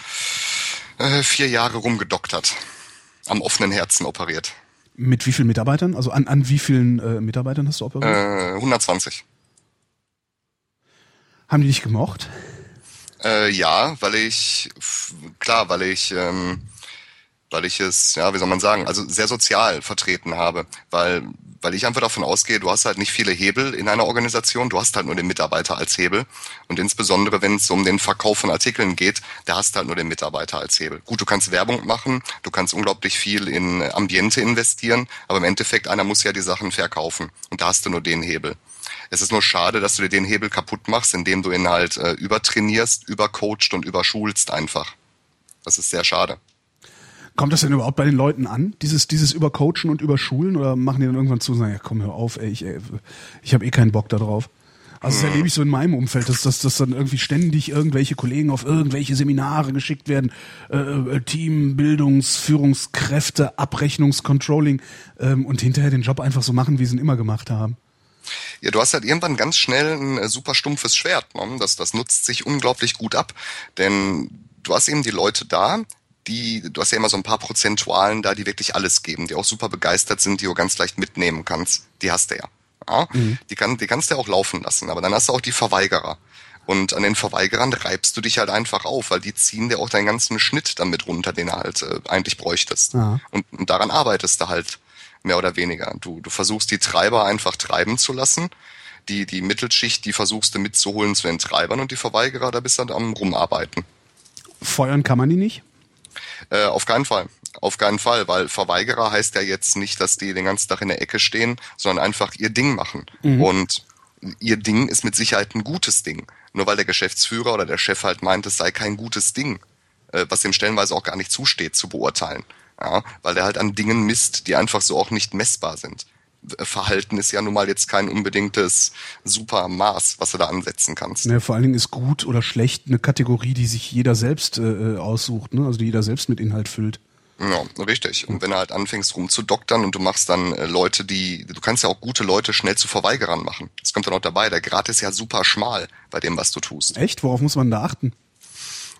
äh, vier Jahre rumgedoktert. Am offenen Herzen operiert. Mit wie vielen Mitarbeitern? Also an, an wie vielen äh, Mitarbeitern hast du operiert? Äh, 120. Haben die dich gemocht? Äh, ja, weil ich, klar, weil ich, ähm, weil ich es, ja, wie soll man sagen, also sehr sozial vertreten habe, weil, weil ich einfach davon ausgehe, du hast halt nicht viele Hebel in einer Organisation, du hast halt nur den Mitarbeiter als Hebel und insbesondere wenn es um den Verkauf von Artikeln geht, da hast du halt nur den Mitarbeiter als Hebel. Gut, du kannst Werbung machen, du kannst unglaublich viel in Ambiente investieren, aber im Endeffekt einer muss ja die Sachen verkaufen und da hast du nur den Hebel. Es ist nur schade, dass du dir den Hebel kaputt machst, indem du ihn halt äh, übertrainierst, übercoacht und überschulst einfach. Das ist sehr schade. Kommt das denn überhaupt bei den Leuten an, dieses, dieses Übercoachen und Überschulen? Oder machen die dann irgendwann zu und sagen, ja komm, hör auf, ey, ich, ey, ich habe eh keinen Bock da drauf? Also das hm. erlebe ich so in meinem Umfeld, dass, dass, dass dann irgendwie ständig irgendwelche Kollegen auf irgendwelche Seminare geschickt werden, äh, äh, Team, Bildungs, Führungskräfte, Abrechnungscontrolling ähm, und hinterher den Job einfach so machen, wie sie ihn immer gemacht haben. Ja, du hast halt irgendwann ganz schnell ein äh, super stumpfes Schwert. Ne? Das, das nutzt sich unglaublich gut ab. Denn du hast eben die Leute da, die, du hast ja immer so ein paar Prozentualen da, die wirklich alles geben, die auch super begeistert sind, die du ganz leicht mitnehmen kannst. Die hast du ja. ja? Mhm. Die, kann, die kannst du ja auch laufen lassen. Aber dann hast du auch die Verweigerer. Und an den Verweigerern reibst du dich halt einfach auf, weil die ziehen dir auch deinen ganzen Schnitt damit runter, den du halt äh, eigentlich bräuchtest. Ja. Und, und daran arbeitest du halt mehr oder weniger. Du, du versuchst die Treiber einfach treiben zu lassen. Die, die Mittelschicht, die versuchst du mitzuholen zu den Treibern und die Verweigerer, da bist du dann am Rumarbeiten. Feuern kann man die nicht? Äh, auf keinen Fall. Auf keinen Fall, weil Verweigerer heißt ja jetzt nicht, dass die den ganzen Tag in der Ecke stehen, sondern einfach ihr Ding machen. Mhm. Und ihr Ding ist mit Sicherheit ein gutes Ding. Nur weil der Geschäftsführer oder der Chef halt meint, es sei kein gutes Ding, äh, was dem stellenweise auch gar nicht zusteht, zu beurteilen ja, weil der halt an Dingen misst, die einfach so auch nicht messbar sind. Verhalten ist ja nun mal jetzt kein unbedingtes super Maß, was du da ansetzen kannst. Ja, vor allen Dingen ist gut oder schlecht eine Kategorie, die sich jeder selbst äh, aussucht, ne? also die jeder selbst mit Inhalt füllt. Ja, richtig. Und wenn du halt anfängst rumzudoktern und du machst dann äh, Leute, die, du kannst ja auch gute Leute schnell zu Verweigerern machen. Das kommt dann auch dabei. Der Grad ist ja super schmal bei dem, was du tust. Echt? Worauf muss man da achten?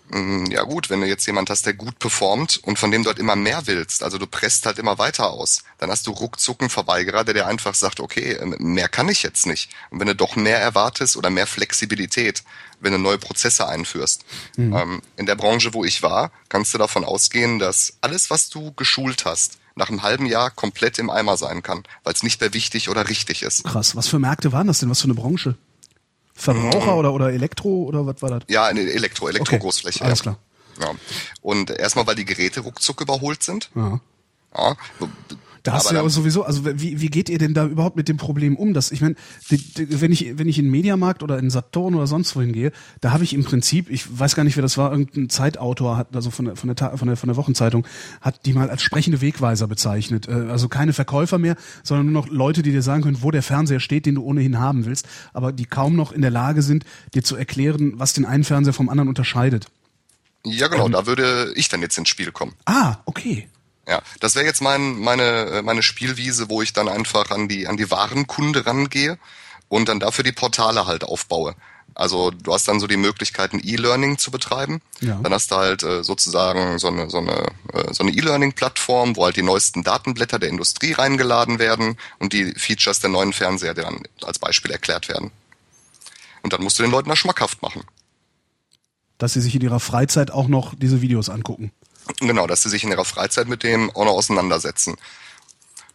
Mm, Ja gut, wenn du jetzt jemand hast, der gut performt und von dem du halt immer mehr willst, also du presst halt immer weiter aus, dann hast du ruckzuck einen Verweigerer, der dir einfach sagt, okay, ähm, mehr kann ich jetzt nicht. Und wenn du doch mehr erwartest oder mehr Flexibilität, wenn du neue Prozesse einführst. Ähm, in der Branche, wo ich war, kannst du davon ausgehen, dass alles, was du geschult hast, nach einem halben Jahr komplett im Eimer sein kann, weil es nicht mehr wichtig oder richtig ist. Krass. Was für Märkte waren das denn? Was für eine Branche? Verbraucher oder, oder Elektro oder was war das? Ja, eine Elektro, Elektro-Großfläche. alles ja. klar. Ja. Und erstmal, weil die Geräte ruckzuck überholt sind. Ja. Ja. Da hast Aber du ja aber sowieso, also wie, wie geht ihr denn da überhaupt mit dem Problem um? Dass, ich meine, wenn ich, wenn ich in den Mediamarkt oder in Saturn oder sonst wohin gehe, da habe ich im Prinzip, ich weiß gar nicht, wer das war, irgendein Zeitautor hat, also von der, von der, von der, von der Wochenzeitung, hat die mal als sprechende Wegweiser bezeichnet. Äh, Also keine Verkäufer mehr, sondern nur noch Leute, die dir sagen können, wo der Fernseher steht, den du ohnehin haben willst, aber die kaum noch in der Lage sind, dir zu erklären, was den einen Fernseher vom anderen unterscheidet. Ja, Ähm. genau, da würde ich dann jetzt ins Spiel kommen. Ah, okay. Ja, das wäre jetzt mein, meine, äh, meine Spielwiese, wo ich dann einfach an die, an die Warenkunde rangehe und dann dafür die Portale halt aufbaue. Also du hast dann so die Möglichkeiten, E-Learning zu betreiben. Ja. Dann hast du halt äh, sozusagen so eine, so eine, äh, so eine E-Learning-Plattform, wo halt die neuesten Datenblätter der Industrie reingeladen werden und die Features der neuen Fernseher dann als Beispiel erklärt werden. Und dann musst du den Leuten das schmackhaft machen. Dass sie sich in ihrer Freizeit auch noch diese Videos angucken. Genau, dass sie sich in ihrer Freizeit mit dem auch noch auseinandersetzen.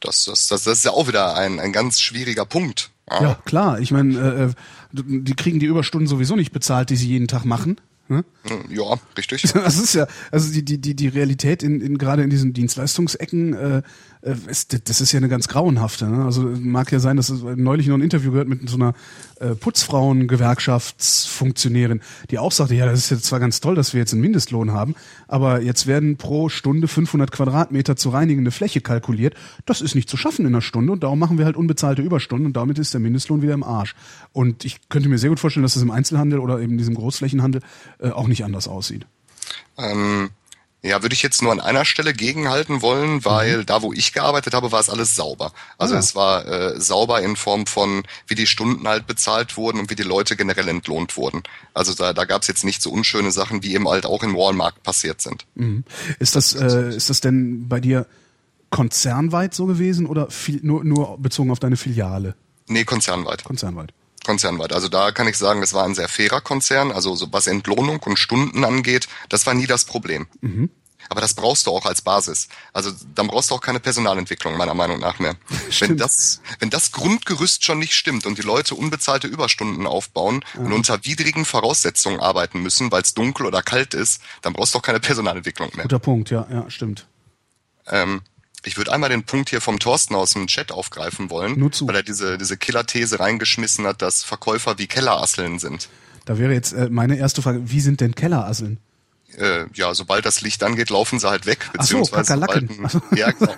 Das, das, das, das ist ja auch wieder ein, ein ganz schwieriger Punkt. Ja, klar. Ich meine, äh, äh, die kriegen die Überstunden sowieso nicht bezahlt, die sie jeden Tag machen. Ne? ja richtig. *laughs* Das ist ja, also die, die, die, die Realität in, in gerade in diesen Dienstleistungsecken, äh, äh, ist, das ist ja eine ganz grauenhafte. Ne? Also mag ja sein, dass es neulich noch ein Interview gehört mit so einer äh, Putzfrauen-Gewerkschaftsfunktionärin, die auch sagte, ja, das ist jetzt zwar ganz toll, dass wir jetzt einen Mindestlohn haben, aber jetzt werden pro Stunde 500 Quadratmeter zu reinigende Fläche kalkuliert. Das ist nicht zu schaffen in einer Stunde und darum machen wir halt unbezahlte Überstunden und damit ist der Mindestlohn wieder im Arsch. Und ich könnte mir sehr gut vorstellen, dass das im Einzelhandel oder eben diesem Großflächenhandel äh, auch nicht anders aussieht. Ähm, ja, würde ich jetzt nur an einer Stelle gegenhalten wollen, weil da, wo ich gearbeitet habe, war es alles sauber. Also Ah. es war äh, sauber in Form von, wie die Stunden halt bezahlt wurden und wie die Leute generell entlohnt wurden. Also da, da gab es jetzt nicht so unschöne Sachen, wie eben halt auch in Walmart passiert sind. Mhm. Ist das, äh, ist das denn bei dir konzernweit so gewesen oder viel, nur, nur bezogen auf deine Filiale? Nee, konzernweit. Konzernweit. Konzernweit. Also da kann ich sagen, es war ein sehr fairer Konzern. Also so was Entlohnung und Stunden angeht, das war nie das Problem. Aber das brauchst du auch als Basis. Also dann brauchst du auch keine Personalentwicklung meiner Meinung nach mehr. *laughs* wenn das, wenn das Grundgerüst schon nicht stimmt und die Leute unbezahlte Überstunden aufbauen und unter widrigen Voraussetzungen arbeiten müssen, weil es dunkel oder kalt ist, dann brauchst du auch keine Personalentwicklung mehr. Guter Punkt, ja, ja, stimmt. Ähm, ich würde einmal den Punkt hier vom Thorsten aus dem Chat aufgreifen wollen, Nur zu. weil er diese, diese Killerthese reingeschmissen hat, dass Verkäufer wie Kellerasseln sind. Da wäre jetzt äh, meine erste Frage, wie sind denn Kellerasseln? Äh, ja, sobald das Licht angeht, laufen sie halt weg. Ach so, Beziehungsweise sobald ein, ja, genau.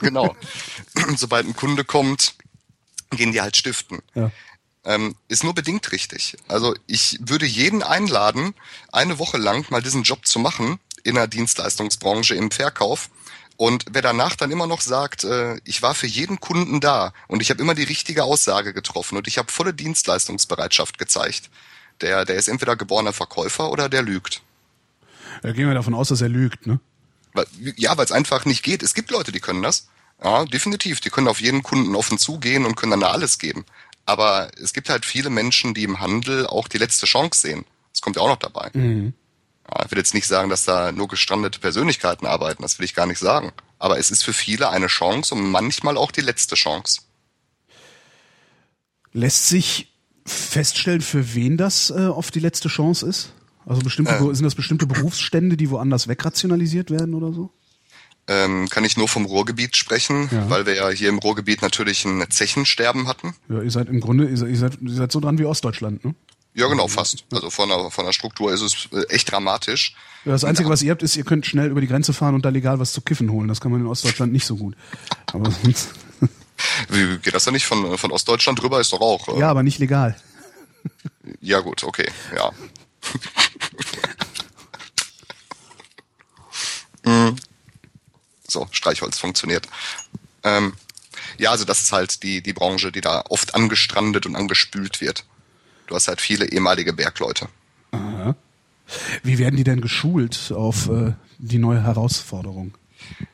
*laughs* genau. *clears throat* sobald ein Kunde kommt, gehen die halt stiften. Ja. Ähm, ist nur bedingt richtig. Also ich würde jeden einladen, eine Woche lang mal diesen Job zu machen in der Dienstleistungsbranche im Verkauf. Und wer danach dann immer noch sagt, äh, ich war für jeden Kunden da und ich habe immer die richtige Aussage getroffen und ich habe volle Dienstleistungsbereitschaft gezeigt, der, der ist entweder geborener Verkäufer oder der lügt. Da gehen wir davon aus, dass er lügt, ne? Weil, ja, weil es einfach nicht geht. Es gibt Leute, die können das. Ja, definitiv. Die können auf jeden Kunden offen zugehen und können dann da alles geben. Aber es gibt halt viele Menschen, die im Handel auch die letzte Chance sehen. Das kommt ja auch noch dabei. Ja, ich will jetzt nicht sagen, dass da nur gestrandete Persönlichkeiten arbeiten. Das will ich gar nicht sagen. Aber es ist für viele eine Chance und manchmal auch die letzte Chance. Lässt sich feststellen, für wen das äh, oft die letzte Chance ist? Also bestimmte, Äh. sind das bestimmte Berufsstände, die woanders wegrationalisiert werden oder so? Ähm, kann ich nur vom Ruhrgebiet sprechen, Ja. weil wir ja hier im Ruhrgebiet natürlich ein Zechensterben hatten. Ja, ihr seid im Grunde, ihr seid, ihr seid, ihr seid so dran wie Ostdeutschland, ne? Ja, genau, fast. Also von der, von der Struktur ist es äh, echt dramatisch. Ja, das Einzige, was ihr habt, ist, ihr könnt schnell über die Grenze fahren und da legal was zu kiffen holen. Das kann man in Ostdeutschland nicht so gut. *laughs* Aber sonst, Wie geht das denn nicht von, von Ostdeutschland rüber? Ist doch auch. Äh, ja, aber nicht legal. ja, gut, okay, ja. *laughs* Mm. so, Streichholz funktioniert. Ähm, ja, also das ist halt die, die Branche, die da oft angestrandet und angespült wird. Du hast halt viele ehemalige Bergleute. Wie werden die denn geschult auf äh, die neue Herausforderung?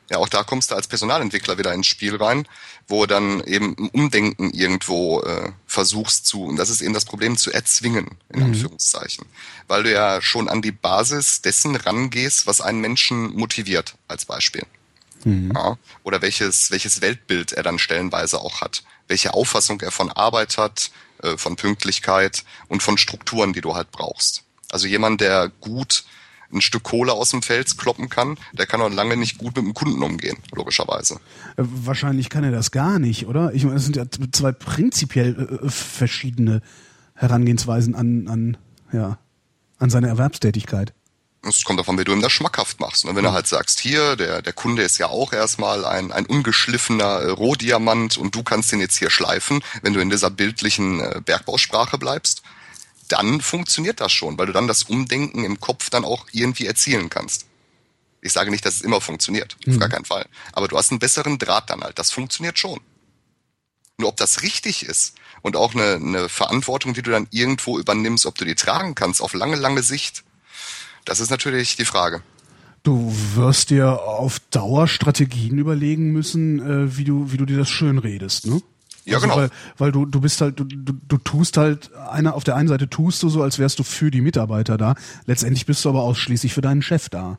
Ja, auch da kommst du als Personalentwickler wieder ins Spiel rein, wo dann eben ein Umdenken irgendwo äh, versuchst zu, und das ist eben das Problem, zu erzwingen, in mhm. Anführungszeichen. Weil du ja schon an die Basis dessen rangehst, was einen Menschen motiviert, als Beispiel. Mhm. Ja, oder welches, welches Weltbild er dann stellenweise auch hat. Welche Auffassung er von Arbeit hat, äh, von Pünktlichkeit und von Strukturen, die du halt brauchst. Also jemand, der gut ein Stück Kohle aus dem Fels kloppen kann, der kann auch lange nicht gut mit dem Kunden umgehen, logischerweise. Äh, wahrscheinlich kann er das gar nicht, oder? Ich meine, es sind ja zwei prinzipiell äh, verschiedene Herangehensweisen an, an, ja, an seine Erwerbstätigkeit. Es kommt davon, wie du ihm das schmackhaft machst. Ne? Wenn du halt sagst, hier, der, der Kunde ist ja auch erstmal ein, ein ungeschliffener äh, Rohdiamant und du kannst den jetzt hier schleifen, wenn du in dieser bildlichen äh, Bergbausprache bleibst, dann funktioniert das schon, weil du dann das Umdenken im Kopf dann auch irgendwie erzielen kannst. Ich sage nicht, dass es immer funktioniert, auf mhm. gar keinen Fall. Aber du hast einen besseren Draht dann halt. Das funktioniert schon. Nur ob das richtig ist und auch eine, eine Verantwortung, die du dann irgendwo übernimmst, ob du die tragen kannst auf lange, lange Sicht, das ist natürlich die Frage. Du wirst dir auf Dauer Strategien überlegen müssen, äh, wie du, wie du dir das schön redest, ne? Ja, also, genau. Weil, weil du, du bist halt, du, du, du tust halt, einer, auf der einen Seite tust du so, als wärst du für die Mitarbeiter da. Letztendlich bist du aber ausschließlich für deinen Chef da.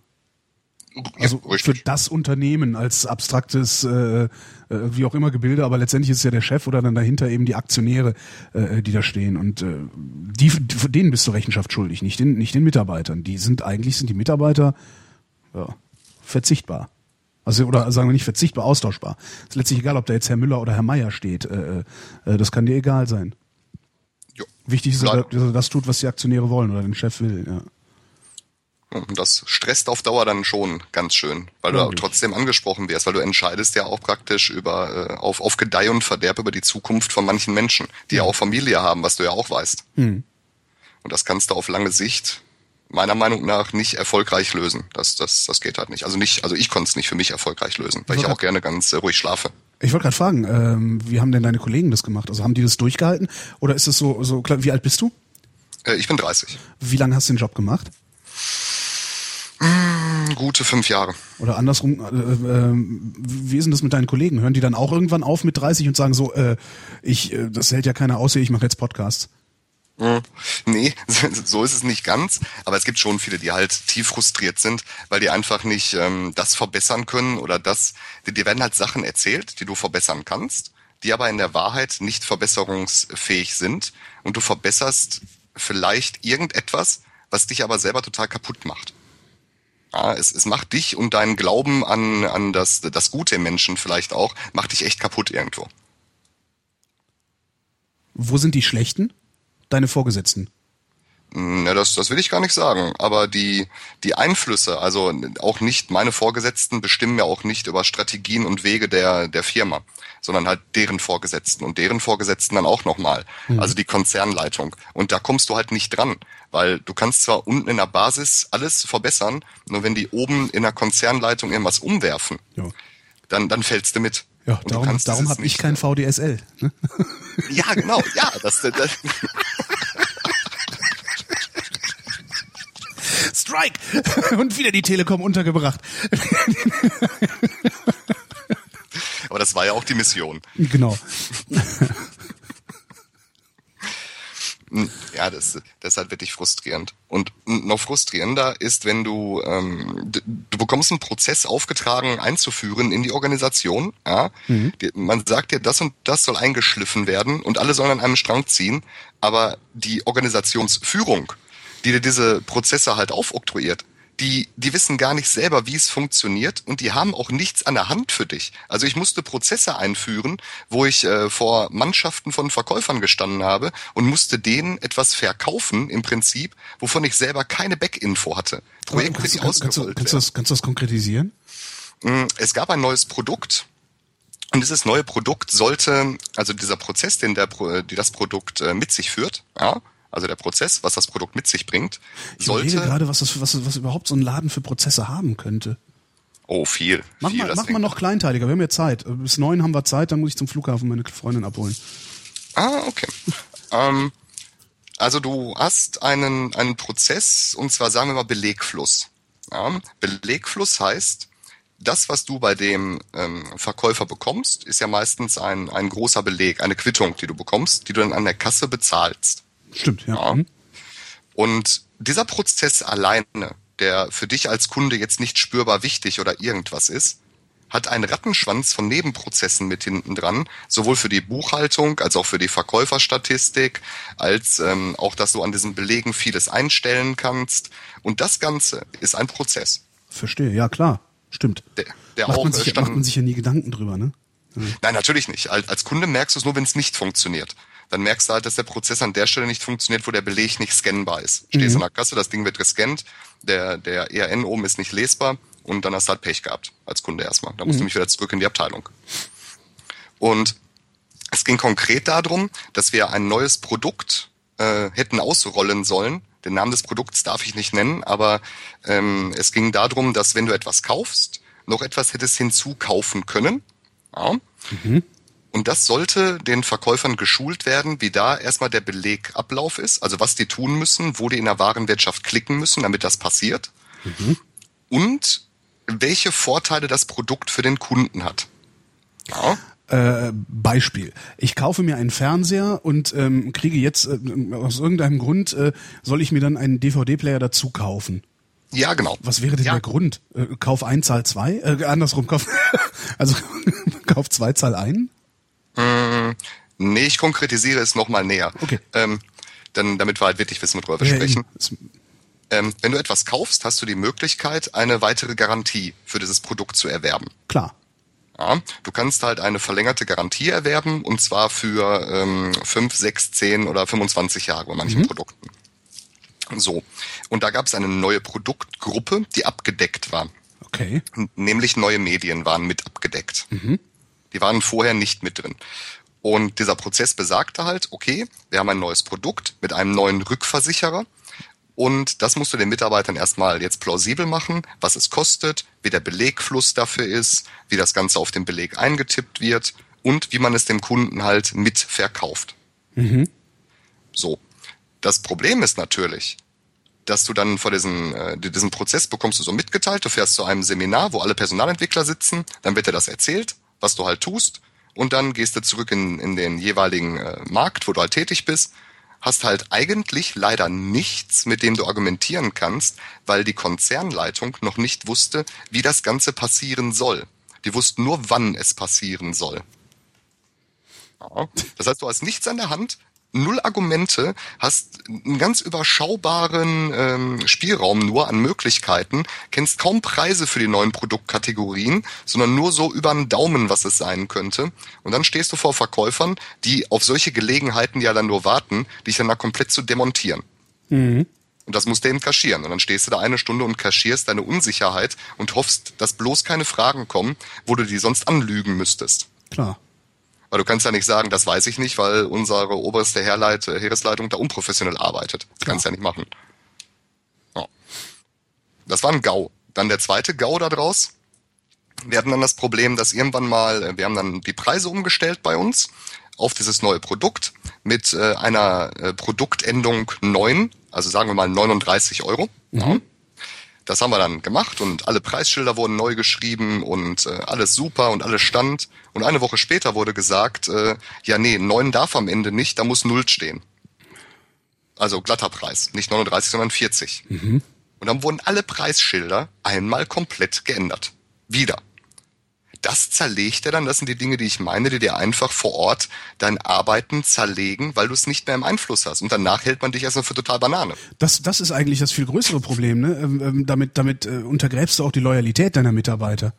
Also für das Unternehmen als abstraktes, äh, äh, wie auch immer Gebilde, aber letztendlich ist ja der Chef oder dann dahinter eben die Aktionäre, äh, die da stehen. Und äh, die, für denen bist du Rechenschaft schuldig, nicht den, nicht den Mitarbeitern. Die sind eigentlich sind die Mitarbeiter ja, verzichtbar. Also oder sagen wir nicht verzichtbar, austauschbar. Ist letztlich egal, ob da jetzt Herr Müller oder Herr Meier steht. Äh, äh, das kann dir egal sein. Jo. Wichtig ist, dass er das tut, was die Aktionäre wollen oder den Chef will. Ja. Und das stresst auf Dauer dann schon ganz schön, weil du trotzdem angesprochen wirst, weil du entscheidest ja auch praktisch über äh, auf, auf Gedeih und Verderb über die Zukunft von manchen Menschen, die ja, auch Familie haben, was du ja auch weißt. Hm. Und das kannst du auf lange Sicht meiner Meinung nach nicht erfolgreich lösen. Das, das, das geht halt nicht. Also nicht, also ich konnte es nicht für mich erfolgreich lösen, weil ich, ich auch gerne ganz äh, ruhig schlafe. Ich wollte gerade fragen, ähm, wie haben denn deine Kollegen das gemacht? Also haben die das durchgehalten? Oder ist es so, so klar, wie alt bist du? Äh, ich bin 30. Wie lange hast du den Job gemacht? Mmh, gute fünf Jahre. Oder andersrum, äh, äh, wie ist denn das mit deinen Kollegen? Hören die dann auch irgendwann auf mit 30 und sagen so, äh, ich, äh, das hält ja keiner aus, ich mache jetzt Podcasts? Hm. Nee, *laughs* so ist es nicht ganz. Aber es gibt schon viele, die halt tief frustriert sind, weil die einfach nicht ähm, das verbessern können oder das. Dir werden halt Sachen erzählt, die du verbessern kannst, die aber in der Wahrheit nicht verbesserungsfähig sind. Und du verbesserst vielleicht irgendetwas, was dich aber selber total kaputt macht. Ja, es, es macht dich und deinen Glauben an, an das, das Gute im Menschen vielleicht auch, macht dich echt kaputt irgendwo. Wo sind die Schlechten? deine Vorgesetzten? Ja, das, das will ich gar nicht sagen. Aber die, die Einflüsse, also auch nicht meine Vorgesetzten bestimmen ja auch nicht über Strategien und Wege der, der Firma, sondern halt deren Vorgesetzten und deren Vorgesetzten dann auch nochmal. Mhm. Also die Konzernleitung. Und da kommst du halt nicht dran, weil du kannst zwar unten in der Basis alles verbessern, nur wenn die oben in der Konzernleitung irgendwas umwerfen, ja. dann, dann fällst du mit. Ja, und darum, darum habe ich kein VDSL. Ne? *laughs* Ja, genau, ja. Das, das *laughs* Strike! *laughs* Und wieder die Telekom untergebracht. Aber das war ja auch die Mission. Genau. Ja, das, das ist halt wirklich frustrierend. Und noch frustrierender ist, wenn du, ähm, du bekommst einen Prozess aufgetragen einzuführen in die Organisation. Ja? Mhm. Man sagt dir, das und das soll eingeschliffen werden und alle sollen an einem Strang ziehen, aber die Organisationsführung die dir diese Prozesse halt aufoktroyiert, die, die wissen gar nicht selber, wie es funktioniert und die haben auch nichts an der Hand für dich. Also ich musste Prozesse einführen, wo ich äh, vor Mannschaften von Verkäufern gestanden habe und musste denen etwas verkaufen im Prinzip, wovon ich selber keine Backinfo hatte. Projekte, kannst, die kannst, kannst, du, kannst, du das, kannst du das konkretisieren? Mm, es gab ein neues Produkt, und dieses neue Produkt sollte, also dieser Prozess, den der, die das Produkt äh, mit sich führt, ja, also der Prozess, was das Produkt mit sich bringt, ich sollte. gerade, was, das, was, was überhaupt so ein Laden für Prozesse haben könnte. Oh, viel. Mach, viel, mal, mach mal noch kleinteiliger. Wir haben ja Zeit. Bis neun haben wir Zeit, dann muss ich zum Flughafen meine Freundin abholen. Ah, okay. *laughs* ähm, Also du hast einen, einen Prozess, und zwar sagen wir mal Belegfluss. Ja, Belegfluss heißt, das, was du bei dem ähm, Verkäufer bekommst, ist ja meistens ein, ein großer Beleg, eine Quittung, die du bekommst, die du dann an der Kasse bezahlst. Stimmt, ja. Ja. Mhm. Und dieser Prozess alleine, der für dich als Kunde jetzt nicht spürbar wichtig oder irgendwas ist, hat einen Rattenschwanz von Nebenprozessen mit hinten dran, sowohl für die Buchhaltung als auch für die Verkäuferstatistik, als ähm, auch, dass du an diesen Belegen vieles einstellen kannst. Und das Ganze ist ein Prozess, Verstehe, ja klar. Stimmt. der, der Macht auch man, äh, sich, stand, macht man sich ja nie Gedanken drüber, ne? Nein, natürlich nicht. Als, als Kunde merkst du es nur, wenn es nicht funktioniert. Dann merkst du halt, dass der Prozess an der Stelle nicht funktioniert, wo der Beleg nicht scannbar ist. Stehst an der Kasse, das Ding wird gescannt, der, der ERN oben ist nicht lesbar und dann hast du halt Pech gehabt als Kunde erstmal. Da musst du mich wieder zurück in die Abteilung. Und es ging konkret darum, dass wir ein neues Produkt äh, hätten ausrollen sollen. Den Namen des Produkts darf ich nicht nennen, aber ähm, es ging darum, dass wenn du etwas kaufst, noch etwas hättest hinzukaufen können. Ja. Und das sollte den Verkäufern geschult werden, wie da erstmal der Belegablauf ist, also was die tun müssen, wo die in der Warenwirtschaft klicken müssen, damit das passiert. Und welche Vorteile das Produkt für den Kunden hat. Ja. Äh, Beispiel. Ich kaufe mir einen Fernseher und ähm, kriege jetzt äh, aus irgendeinem Grund, äh, soll ich mir dann einen DVD-Player dazu kaufen. Ja, genau. Was wäre denn Ja. der Grund? Äh, kauf ein, zahl zwei? Äh, andersrum, kauf, *laughs* also *laughs* kauf zwei, zahl ein? Nee, ich konkretisiere es nochmal näher. Okay. Ähm, dann, damit wir halt wirklich wissen, worüber wir Ja, sprechen. Ähm, wenn du etwas kaufst, hast du die Möglichkeit, eine weitere Garantie für dieses Produkt zu erwerben. Klar. Ja, du kannst halt eine verlängerte Garantie erwerben und zwar für ähm, 5, 6, 10 oder 25 Jahre bei manchen Produkten. So. Und da gab es eine neue Produktgruppe, die abgedeckt war. Okay. Nämlich neue Medien waren mit abgedeckt. Die waren vorher nicht mit drin. Und dieser Prozess besagte halt, okay, wir haben ein neues Produkt mit einem neuen Rückversicherer. Und das musst du den Mitarbeitern erstmal jetzt plausibel machen, was es kostet, wie der Belegfluss dafür ist, wie das Ganze auf dem Beleg eingetippt wird und wie man es dem Kunden halt mit verkauft. So. Das Problem ist natürlich, dass du dann vor diesen, äh, diesen Prozess bekommst du so mitgeteilt, du fährst zu einem Seminar, wo alle Personalentwickler sitzen, dann wird dir das erzählt, was du halt tust, und dann gehst du zurück in, in den jeweiligen äh, Markt, wo du halt tätig bist, hast halt eigentlich leider nichts, mit dem du argumentieren kannst, weil die Konzernleitung noch nicht wusste, wie das Ganze passieren soll. Die wussten nur, wann es passieren soll. Das heißt, du hast nichts an der Hand, null Argumente, hast einen ganz überschaubaren ähm, Spielraum nur an Möglichkeiten, kennst kaum Preise für die neuen Produktkategorien, sondern nur so über den Daumen, was es sein könnte. Und dann stehst du vor Verkäufern, die auf solche Gelegenheiten ja dann nur warten, dich dann da komplett zu demontieren. Und das musst du eben kaschieren. Und dann stehst du da eine Stunde und kaschierst deine Unsicherheit und hoffst, dass bloß keine Fragen kommen, wo du die sonst anlügen müsstest. Klar. Weil du kannst ja nicht sagen, das weiß ich nicht, weil unsere oberste Heerleit, Heeresleitung da unprofessionell arbeitet. Das kannst du ja nicht machen. Ja. Das war ein GAU. Dann der zweite GAU da draus. Wir hatten dann das Problem, dass irgendwann mal, äh, wir haben dann die Preise umgestellt bei uns auf dieses neue Produkt mit äh, einer äh, Produktendung 9, also sagen wir mal 39 Euro. Ja. Das haben wir dann gemacht und alle Preisschilder wurden neu geschrieben und äh, alles super und alles stand. Und eine Woche später wurde gesagt, äh, ja nee, 9 darf am Ende nicht, da muss 0 stehen. Also glatter Preis, nicht 39, sondern 40. Und dann wurden alle Preisschilder einmal komplett geändert. Wieder. Das zerlegt er dann, das sind die Dinge, die ich meine, die dir einfach vor Ort dein Arbeiten zerlegen, weil du es nicht mehr im Einfluss hast. Und danach hält man dich erstmal für total Banane. Das, das ist eigentlich das viel größere Problem, ne? Ähm, ähm, damit, damit äh, untergräbst du auch die Loyalität deiner Mitarbeiter.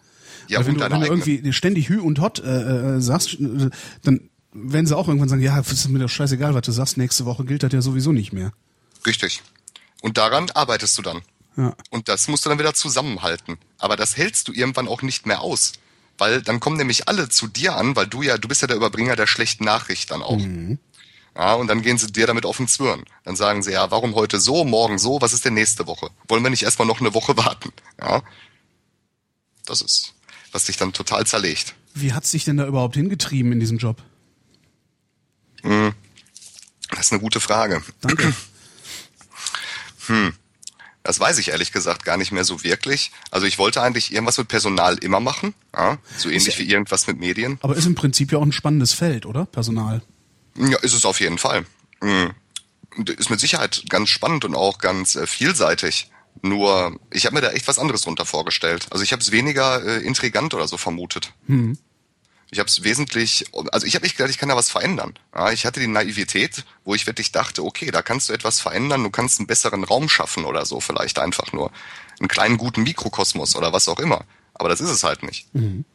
Ja, Weil wenn du, wenn du irgendwie ständig Hü und Hot äh, äh, sagst, äh, dann werden sie auch irgendwann sagen, ja, ist mir doch scheißegal, was du sagst, nächste Woche gilt das ja sowieso nicht mehr. Richtig. Und daran arbeitest du dann. Ja. Und das musst du dann wieder zusammenhalten. Aber das hältst du irgendwann auch nicht mehr aus. Weil dann kommen nämlich alle zu dir an, weil du ja, du bist ja der Überbringer der schlechten Nachricht dann auch. Ja, und dann gehen sie dir damit auf den Zwirn. Dann sagen sie, ja, warum heute so, morgen so, was ist denn nächste Woche? Wollen wir nicht erstmal noch eine Woche *laughs* warten? Ja. Das ist, was dich dann total zerlegt. Wie hat's dich denn da überhaupt hingetrieben in diesem Job? Das Das ist eine gute Frage. Danke. *clears throat* Hm. Das weiß ich ehrlich gesagt gar nicht mehr so wirklich. Also ich wollte eigentlich irgendwas mit Personal immer machen, ja? so ähnlich wie irgendwas mit Medien. Aber ist im Prinzip ja auch ein spannendes Feld, oder? Personal. Ja, ist es auf jeden Fall. Mhm. Ist mit Sicherheit ganz spannend und auch ganz äh, vielseitig. Nur, ich habe mir da echt was anderes drunter vorgestellt. Also ich habe es weniger äh, intrigant oder so vermutet. Hm. Ich habe es wesentlich, also ich habe nicht gedacht, ich kann da was verändern. Ja, ich hatte die Naivität, wo ich wirklich dachte, okay, da kannst du etwas verändern, du kannst einen besseren Raum schaffen oder so, vielleicht einfach nur einen kleinen guten Mikrokosmos oder was auch immer. Aber das ist es halt nicht. Mhm.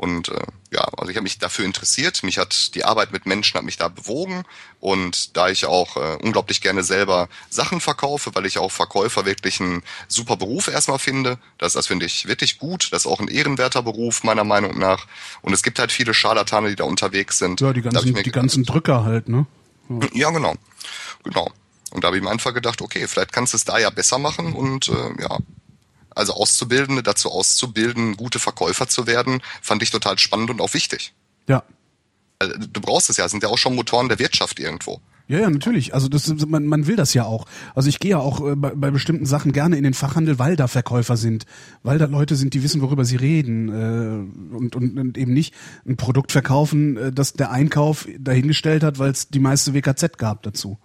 Und äh, ja, also ich habe mich dafür interessiert. Mich hat die Arbeit mit Menschen hat mich da bewogen. Und da ich auch äh, unglaublich gerne selber Sachen verkaufe, weil ich auch Verkäufer wirklich einen super Beruf erstmal finde. Das, das finde ich wirklich gut. Das ist auch ein ehrenwerter Beruf meiner Meinung nach. Und es gibt halt viele Scharlatane, die da unterwegs sind. Ja, die ganzen, die ganzen Drücker halt, ne? ja, genau. Genau. Und da habe ich mir einfach gedacht, okay, vielleicht kannst du es da ja besser machen und äh, ja. Also Auszubildende dazu auszubilden, gute Verkäufer zu werden, fand ich total spannend und auch wichtig. Ja. Also, Du brauchst es ja, sind ja auch schon Motoren der Wirtschaft irgendwo. Ja, ja, natürlich. Also das, man, man will das ja auch. Also ich gehe ja auch äh, bei, bei bestimmten Sachen gerne in den Fachhandel, weil da Verkäufer sind, weil da Leute sind, die wissen, worüber sie reden äh, und, und, und eben nicht ein Produkt verkaufen, äh, das der Einkauf dahingestellt hat, weil es die meiste WKZ gab dazu.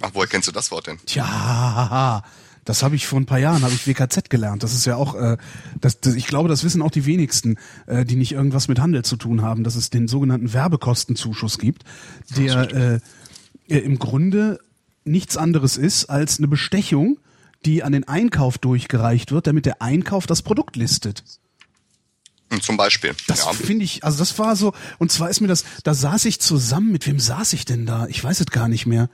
Ach, woher kennst du das Wort denn? Tja, das habe ich vor ein paar Jahren, habe ich WKZ gelernt. Das ist ja auch, äh, das, das, ich glaube, das wissen auch die wenigsten, äh, die nicht irgendwas mit Handel zu tun haben, dass es den sogenannten Werbekostenzuschuss gibt, der äh, äh, im Grunde nichts anderes ist als eine Bestechung, die an den Einkauf durchgereicht wird, damit der Einkauf das Produkt listet. Zum Beispiel. Das ja. finde ich, also das war so, und zwar ist mir das, da saß ich zusammen, mit wem saß ich denn da? Ich weiß es gar nicht mehr.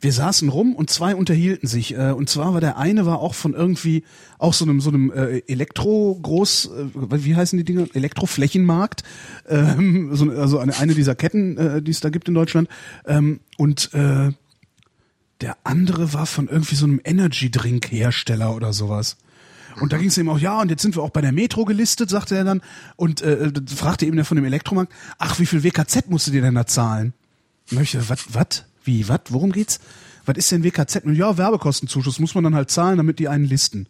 Wir saßen rum und zwei unterhielten sich. Äh, und zwar war der eine war auch von irgendwie auch so einem so einem äh, Elektro-Groß, äh, wie heißen die Dinge? Elektroflächenmarkt. Ähm, so, also eine, eine dieser Ketten, äh, die es da gibt in Deutschland. Ähm, und äh, der andere war von irgendwie so einem Energy-Drink-Hersteller oder sowas. Und da ging es eben auch, ja, und jetzt sind wir auch bei der Metro gelistet, sagte er dann. Und äh, fragte eben der von dem Elektromarkt, ach, wie viel WKZ musst du dir denn da zahlen? Und da hab ich gesagt, was, was? Wie, was? Worum geht's? Was ist denn WKZ? Ja, Werbekostenzuschuss muss man dann halt zahlen, damit die einen listen.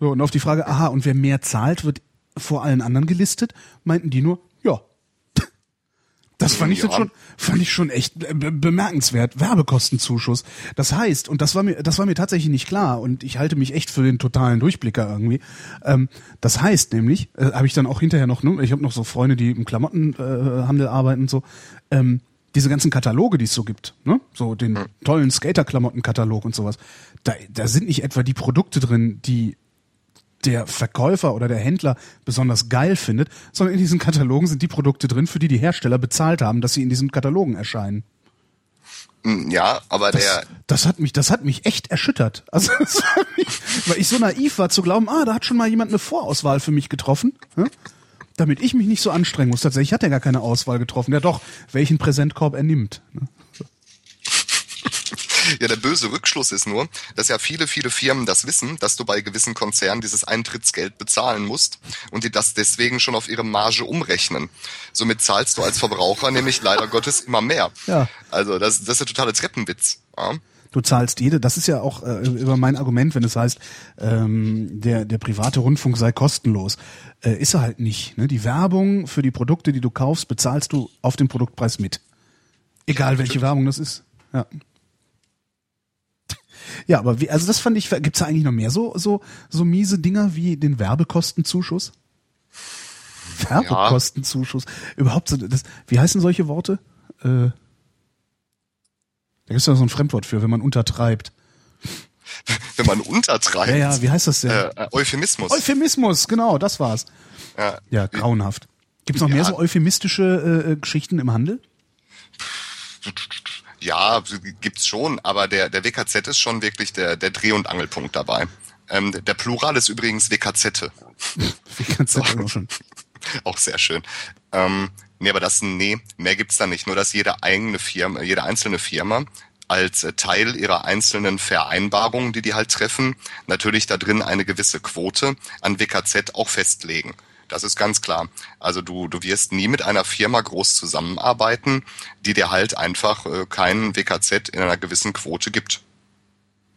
So, und auf die Frage, aha, und wer mehr zahlt, wird vor allen anderen gelistet, meinten die nur, ja. *laughs* Das fand ich Ja. schon, fand ich schon echt be be- bemerkenswert. Werbekostenzuschuss. Das heißt, und das war mir, das war mir tatsächlich nicht klar, und ich halte mich echt für den totalen Durchblicker irgendwie. Ähm, das heißt nämlich, äh, habe ich dann auch hinterher noch, ne, ich habe noch so Freunde, die im Klamottenhandel äh, arbeiten und so, ähm, diese ganzen Kataloge, die es so gibt, ne? So den tollen Skater-Klamottenkatalog und sowas. Da, da sind nicht etwa die Produkte drin, die der Verkäufer oder der Händler besonders geil findet, sondern in diesen Katalogen sind die Produkte drin, für die die Hersteller bezahlt haben, dass sie in diesen Katalogen erscheinen. Hm, Ja, aber Das, der, das hat mich, das hat mich echt erschüttert. *laughs* Also, mich, weil ich so naiv war zu glauben, ah, da hat schon mal jemand eine Vorauswahl für mich getroffen, ne? Damit ich mich nicht so anstrengen muss. Tatsächlich hat er gar keine Auswahl getroffen. Ja doch, welchen Präsentkorb er nimmt. Ne? *laughs* ja, der böse Rückschluss ist nur, dass ja viele, viele Firmen das wissen, dass du bei gewissen Konzernen dieses Eintrittsgeld bezahlen musst und die das deswegen schon auf ihre Marge umrechnen. Somit zahlst du als Verbraucher nämlich leider Gottes immer mehr. Ja. Also das, das ist der totale Treppenwitz. Ja? Du zahlst jede, das ist ja auch äh, über mein Argument, wenn es heißt, ähm, der, der private Rundfunk sei kostenlos. Äh, ist er halt nicht. Ne? Die Werbung für die Produkte, die du kaufst, bezahlst du auf den Produktpreis mit. Egal welche Werbung das ist. Ja. *laughs* Ja, aber wie, also das fand ich, gibt's da eigentlich noch mehr so, so, so miese Dinger wie den Werbekostenzuschuss? Werbekostenzuschuss. Überhaupt so, das, wie heißen solche Worte? Äh, da gibt's ja so ein Fremdwort für, wenn man untertreibt. *laughs* Wenn man untertreibt. Ja, ja, wie heißt das denn? äh, äh, Euphemismus. Euphemismus, genau, das war's. ja. Ja, grauenhaft. Gibt's noch Ja. mehr so euphemistische äh, äh, Geschichten im Handel? Ja, gibt's schon, aber der, der WKZ ist schon wirklich der, der Dreh- und Angelpunkt dabei. Ähm, der Plural ist übrigens WKZ. Du das auch schon? *laughs* Auch sehr schön. Ähm, nee, aber das, nee, mehr gibt's da nicht. Nur, dass jede eigene Firma, jede einzelne Firma als äh, Teil ihrer einzelnen Vereinbarungen, die die halt treffen, natürlich da drin eine gewisse Quote an WKZ auch festlegen. Das ist ganz klar. Also du, du wirst nie mit einer Firma groß zusammenarbeiten, die dir halt einfach äh, keinen WKZ in einer gewissen Quote gibt.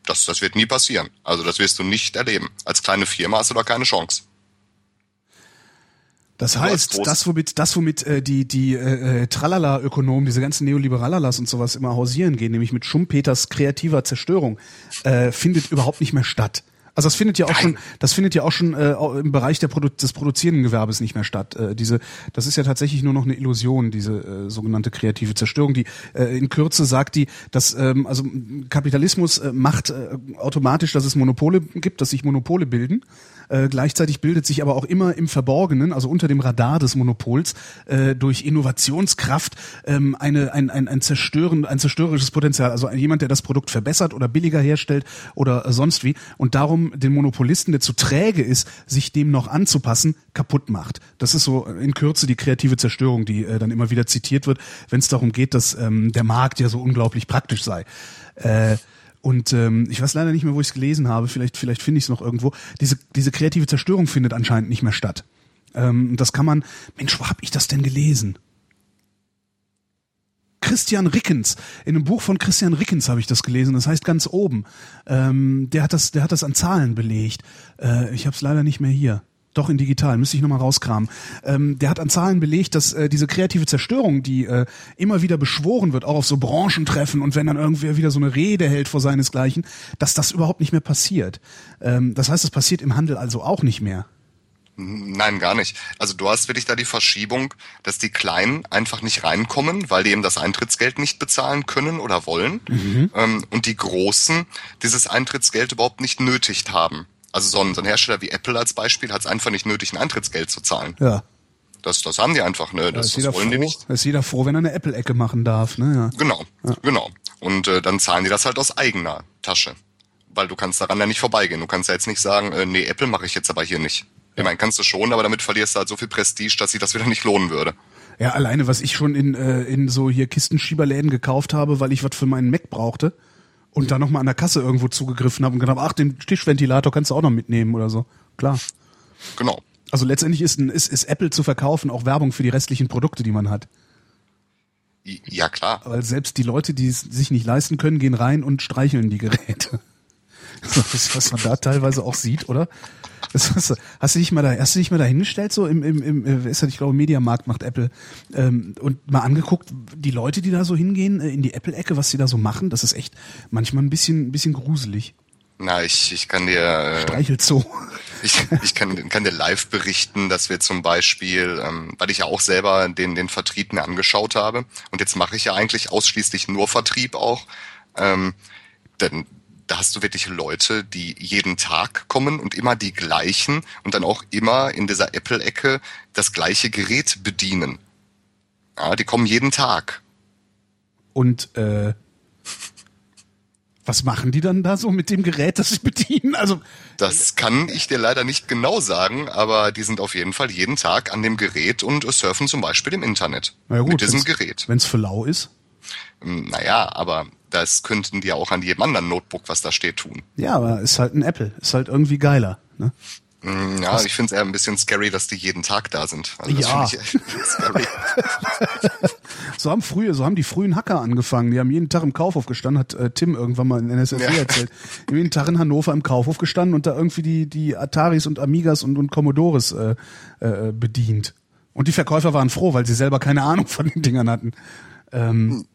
Das, das wird nie passieren. Also das wirst du nicht erleben. Als kleine Firma hast du da keine Chance. Das Nur als heißt, das womit das womit äh, die die äh, äh, Tralala-Ökonomen, diese ganzen Neoliberallalas und sowas immer hausieren gehen, nämlich mit Schumpeters kreativer Zerstörung, äh, findet überhaupt nicht mehr statt. Also das findet ja auch schon, das findet ja auch schon äh, im Bereich der Produ des produzierenden Gewerbes nicht mehr statt. Äh, diese, das ist ja tatsächlich nur noch eine Illusion, diese äh, sogenannte kreative Zerstörung. Die äh, in Kürze sagt die, dass ähm, also Kapitalismus äh, macht äh, automatisch, dass es Monopole gibt, dass sich Monopole bilden. Äh, gleichzeitig bildet sich aber auch immer im Verborgenen, also unter dem Radar des Monopols, äh, durch Innovationskraft ähm, eine, ein, ein, ein, zerstören, ein zerstörerisches Potenzial. Also jemand, der das Produkt verbessert oder billiger herstellt oder äh, sonst wie und darum den Monopolisten, der zu träge ist, sich dem noch anzupassen, kaputt macht. Das ist so in Kürze die kreative Zerstörung, die äh, dann immer wieder zitiert wird, wenn es darum geht, dass ähm, der Markt ja so unglaublich praktisch sei. Äh, und ähm, ich weiß leider nicht mehr, wo ich es gelesen habe. Vielleicht, vielleicht finde ich es noch irgendwo. Diese, diese kreative Zerstörung findet anscheinend nicht mehr statt. Ähm, das kann man. Mensch, wo hab ich das denn gelesen? Christian Rickens. In einem Buch von Christian Rickens habe ich das gelesen. Das heißt ganz oben. Ähm, der hat das, der hat das an Zahlen belegt. Äh, ich habe es leider nicht mehr hier. Doch in digital, müsste ich nochmal rauskramen. Ähm, der hat an Zahlen belegt, dass äh, diese kreative Zerstörung, die äh, immer wieder beschworen wird, auch auf so Branchentreffen und wenn dann irgendwer wieder so eine Rede hält vor seinesgleichen, dass das überhaupt nicht mehr passiert. Ähm, das heißt, es passiert im Handel also auch nicht mehr. Nein, gar nicht. Also du hast wirklich da die Verschiebung, dass die Kleinen einfach nicht reinkommen, weil die eben das Eintrittsgeld nicht bezahlen können oder wollen. Ähm, und die Großen dieses Eintrittsgeld überhaupt nicht nötigt haben. Also so ein, so ein Hersteller wie Apple als Beispiel hat es einfach nicht nötig, ein Eintrittsgeld zu zahlen. Ja. Das, das haben die einfach, ne? Da Das, ist, das wollen die froh, nicht. da ist jeder froh, wenn er eine Apple-Ecke machen darf. Ne? Ja. Genau, genau. Und äh, dann zahlen die das halt aus eigener Tasche. Weil du kannst daran ja nicht vorbeigehen. Du kannst ja jetzt nicht sagen, äh, nee, Apple mache ich jetzt aber hier nicht. Ich meine, kannst du schon, aber damit verlierst du halt so viel Prestige, dass sich das wieder nicht lohnen würde. Ja, alleine, was ich schon in, äh, in so hier Kistenschieberläden gekauft habe, weil ich was für meinen Mac brauchte und dann nochmal an der Kasse irgendwo zugegriffen habe und gedacht, ach, den Tischventilator kannst du auch noch mitnehmen oder so. Klar. Genau. Also letztendlich ist, ein, ist, ist Apple zu verkaufen auch Werbung für die restlichen Produkte, die man hat. Ja, klar. Weil selbst die Leute, die es sich nicht leisten können, gehen rein und streicheln die Geräte. *laughs* Das, was man da teilweise auch sieht, oder? Hast, du, hast du dich mal da, hast du dich mal da hingestellt, so im, im, im äh, ist das, ich glaube, Mediamarkt macht Apple, ähm, und mal angeguckt, die Leute, die da so hingehen, äh, in die Apple-Ecke, was die da so machen, das ist echt manchmal ein bisschen, ein bisschen gruselig. Na, ich, ich kann dir, äh, Streichelt so. ich, ich kann, kann dir live berichten, dass wir zum Beispiel, ähm, weil ich ja auch selber den, den Vertrieb mir angeschaut habe, und jetzt mache ich ja eigentlich ausschließlich nur Vertrieb auch, ähm, denn da hast du wirklich Leute, die jeden Tag kommen und immer die gleichen und dann auch immer in dieser Apple-Ecke das gleiche Gerät bedienen. Ja, die kommen jeden Tag. Und äh, was machen die dann da so mit dem Gerät, das sie bedienen? Also Das kann ich dir leider nicht genau sagen, aber die sind auf jeden Fall jeden Tag an dem Gerät und surfen zum Beispiel im Internet. na ja, gut, mit diesem wenn's- Gerät. Wenn's für lau ist. Hm, Naja, aber das könnten die ja auch an jedem anderen Notebook, was da steht, tun. Ja, aber ist halt ein Apple, ist halt irgendwie geiler. Ne? Hm, Ja, ich finde es eher ein bisschen scary, dass die jeden Tag da sind. Also das Ja. finde ich echt *laughs* scary. So haben früher, so haben die frühen Hacker angefangen. Die haben jeden Tag im Kaufhof gestanden, hat äh, Tim irgendwann mal in NSFW Ja. erzählt. Die haben jeden Tag in Hannover im Kaufhof gestanden und da irgendwie die, die Ataris und Amigas und, und Commodores äh, äh, bedient. Und die Verkäufer waren froh, weil sie selber keine Ahnung von den Dingern hatten. Ähm,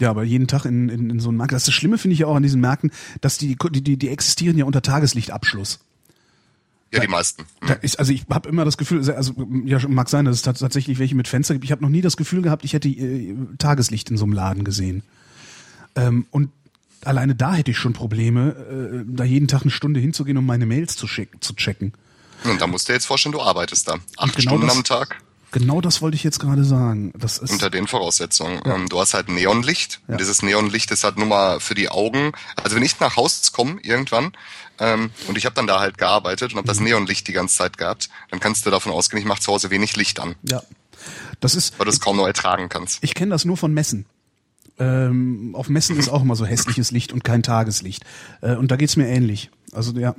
ja, aber jeden Tag in, in, in so einem Markt. Das, ist das Schlimme finde ich ja auch an diesen Märkten, dass die, die, die, die existieren ja unter Tageslichtabschluss. Ja, die meisten. Da Hm. ist, also ich habe immer das Gefühl, also ja mag sein, dass es tats- tatsächlich welche mit Fenster gibt. Ich habe noch nie das Gefühl gehabt, ich hätte äh, Tageslicht in so einem Laden gesehen. Ähm, und alleine da hätte ich schon Probleme, äh, da jeden Tag eine Stunde hinzugehen, um meine Mails zu, schick, zu checken. Und da musst du dir jetzt vorstellen, du arbeitest da. Acht genau Stunden das- am Tag. Genau das wollte ich jetzt gerade sagen. Das ist Unter den Voraussetzungen. Ähm, du hast halt Neonlicht. Ja. Und dieses Neonlicht ist halt nur mal für die Augen. Also wenn ich nach Haus komme irgendwann ähm, und ich habe dann da halt gearbeitet und habe Mhm. das Neonlicht die ganze Zeit gehabt, dann kannst du davon ausgehen, ich mache zu Hause wenig Licht an, ja, das ist. weil du es kaum noch ertragen kannst. Ich kenne das nur von Messen. Ähm, auf Messen ist auch immer so hässliches Licht und kein Tageslicht. Äh, und da geht's mir ähnlich. Also ja,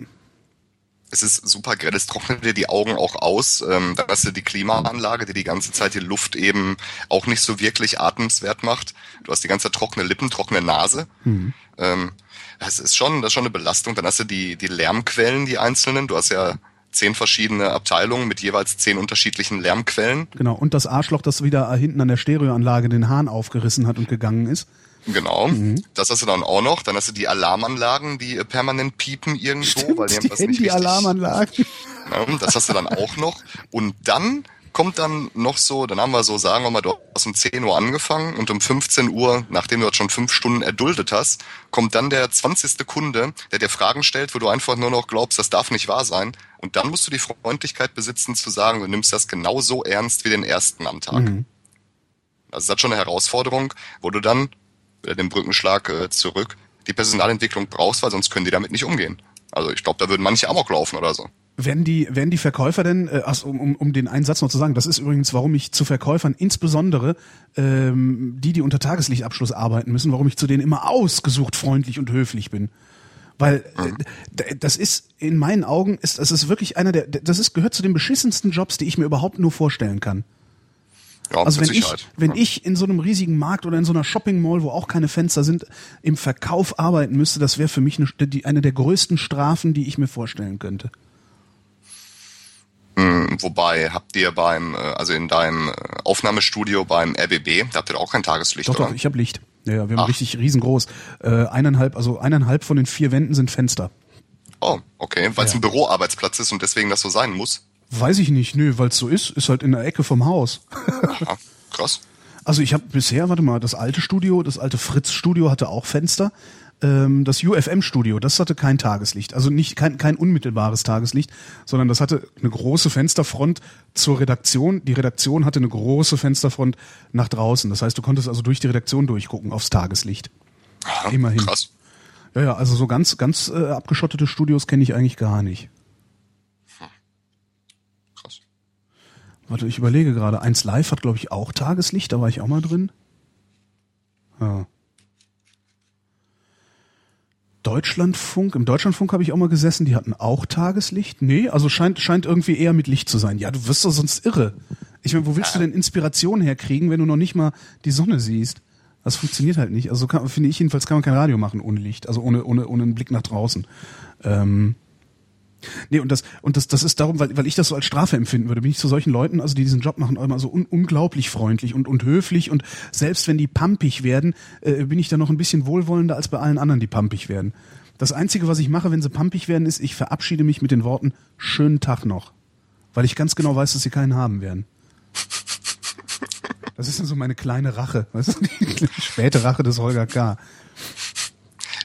es ist super grell, es trocknet dir die Augen auch aus. Ähm, dann hast du die Klimaanlage, die die ganze Zeit die Luft eben auch nicht so wirklich atmenswert macht. Du hast die ganze Zeit trockene Lippen, trockene Nase. Mhm. Ähm, das ist schon, das ist schon eine Belastung. Dann hast du die, die Lärmquellen, die einzelnen. Du hast ja zehn verschiedene Abteilungen mit jeweils zehn unterschiedlichen Lärmquellen. Genau. Und das Arschloch, das wieder hinten an der Stereoanlage den Hahn aufgerissen hat und gegangen ist. Genau, mhm. das hast du dann auch noch. Dann hast du die Alarmanlagen, die äh, permanent piepen irgendwo, Stimmt, weil die irgendwas nicht richtig... Alarmanlagen. *laughs* Ja, das hast du dann auch noch. Und dann kommt dann noch so, dann haben wir so, sagen wir mal, du hast um 10 Uhr angefangen und um 15 Uhr, nachdem du das schon fünf Stunden erduldet hast, kommt dann der 20. Kunde, der dir Fragen stellt, wo du einfach nur noch glaubst, das darf nicht wahr sein. Und dann musst du die Freundlichkeit besitzen zu sagen, du nimmst das genauso ernst wie den ersten am Tag. Mhm. Also das ist schon eine Herausforderung, wo du dann den Brückenschlag äh, zurück, die Personalentwicklung brauchst, weil sonst können die damit nicht umgehen. Also ich glaube, da würden manche Amok laufen oder so. Werden die, werden die Verkäufer denn, äh, also um, um, um den einen Satz noch zu sagen, das ist übrigens, warum ich zu Verkäufern, insbesondere ähm, die, die unter Tageslichtabschluss arbeiten müssen, warum ich zu denen immer ausgesucht freundlich und höflich bin. Weil mhm. äh, das ist in meinen Augen, ist, das ist wirklich einer der, das ist, gehört zu den beschissensten Jobs, die ich mir überhaupt nur vorstellen kann. Ja, also wenn ich, wenn ich in so einem riesigen Markt oder in so einer Shopping Mall, wo auch keine Fenster sind, im Verkauf arbeiten müsste, das wäre für mich eine, die, eine der größten Strafen, die ich mir vorstellen könnte. Hm, wobei habt ihr beim, äh, also in deinem äh, Aufnahmestudio beim RBB, da habt ihr auch kein Tageslicht, doch, oder? Doch, ich habe Licht. Ja, ja wir haben Ach. richtig riesengroß. Äh, eineinhalb, also eineinhalb von den vier Wänden sind Fenster. Oh, okay, weil es ja. ein Büroarbeitsplatz ist und deswegen das so sein muss. Weiß ich nicht, nö, weil es so ist, ist halt in der Ecke vom Haus. Aha, krass. *laughs* Also ich habe bisher, warte mal, das alte Studio, das alte Fritz-Studio hatte auch Fenster. Ähm, das UFM-Studio, das hatte kein Tageslicht, also nicht kein, kein unmittelbares Tageslicht, sondern das hatte eine große Fensterfront zur Redaktion. Die Redaktion hatte eine große Fensterfront nach draußen. Das heißt, du konntest also durch die Redaktion durchgucken aufs Tageslicht. Aha, Immerhin. Krass. Ja, ja, also so ganz, ganz äh, abgeschottete Studios kenne ich eigentlich gar nicht. Warte, ich überlege gerade. Eins Live hat, glaube ich, auch Tageslicht. Da war ich auch mal drin. Ja. Deutschlandfunk, im Deutschlandfunk habe ich auch mal gesessen, die hatten auch Tageslicht. Nee, also scheint, scheint irgendwie eher mit Licht zu sein. Ja, du wirst doch sonst irre. Ich meine, wo willst du denn Inspiration herkriegen, wenn du noch nicht mal die Sonne siehst? Das funktioniert halt nicht. Also kann, finde ich jedenfalls kann man kein Radio machen ohne Licht, also ohne, ohne, ohne einen Blick nach draußen. Ähm, Nee, und das, und das, das ist darum, weil, weil ich das so als Strafe empfinden würde. Bin ich zu solchen Leuten, also die diesen Job machen, immer so un unglaublich freundlich und, und höflich und selbst wenn die pampig werden, äh, bin ich da noch ein bisschen wohlwollender als bei allen anderen, die pampig werden. Das Einzige, was ich mache, wenn sie pampig werden, ist, ich verabschiede mich mit den Worten, schönen Tag noch. Weil ich ganz genau weiß, dass sie keinen haben werden. Das ist dann so meine kleine Rache, weißt du, *laughs* die späte Rache des Holger K.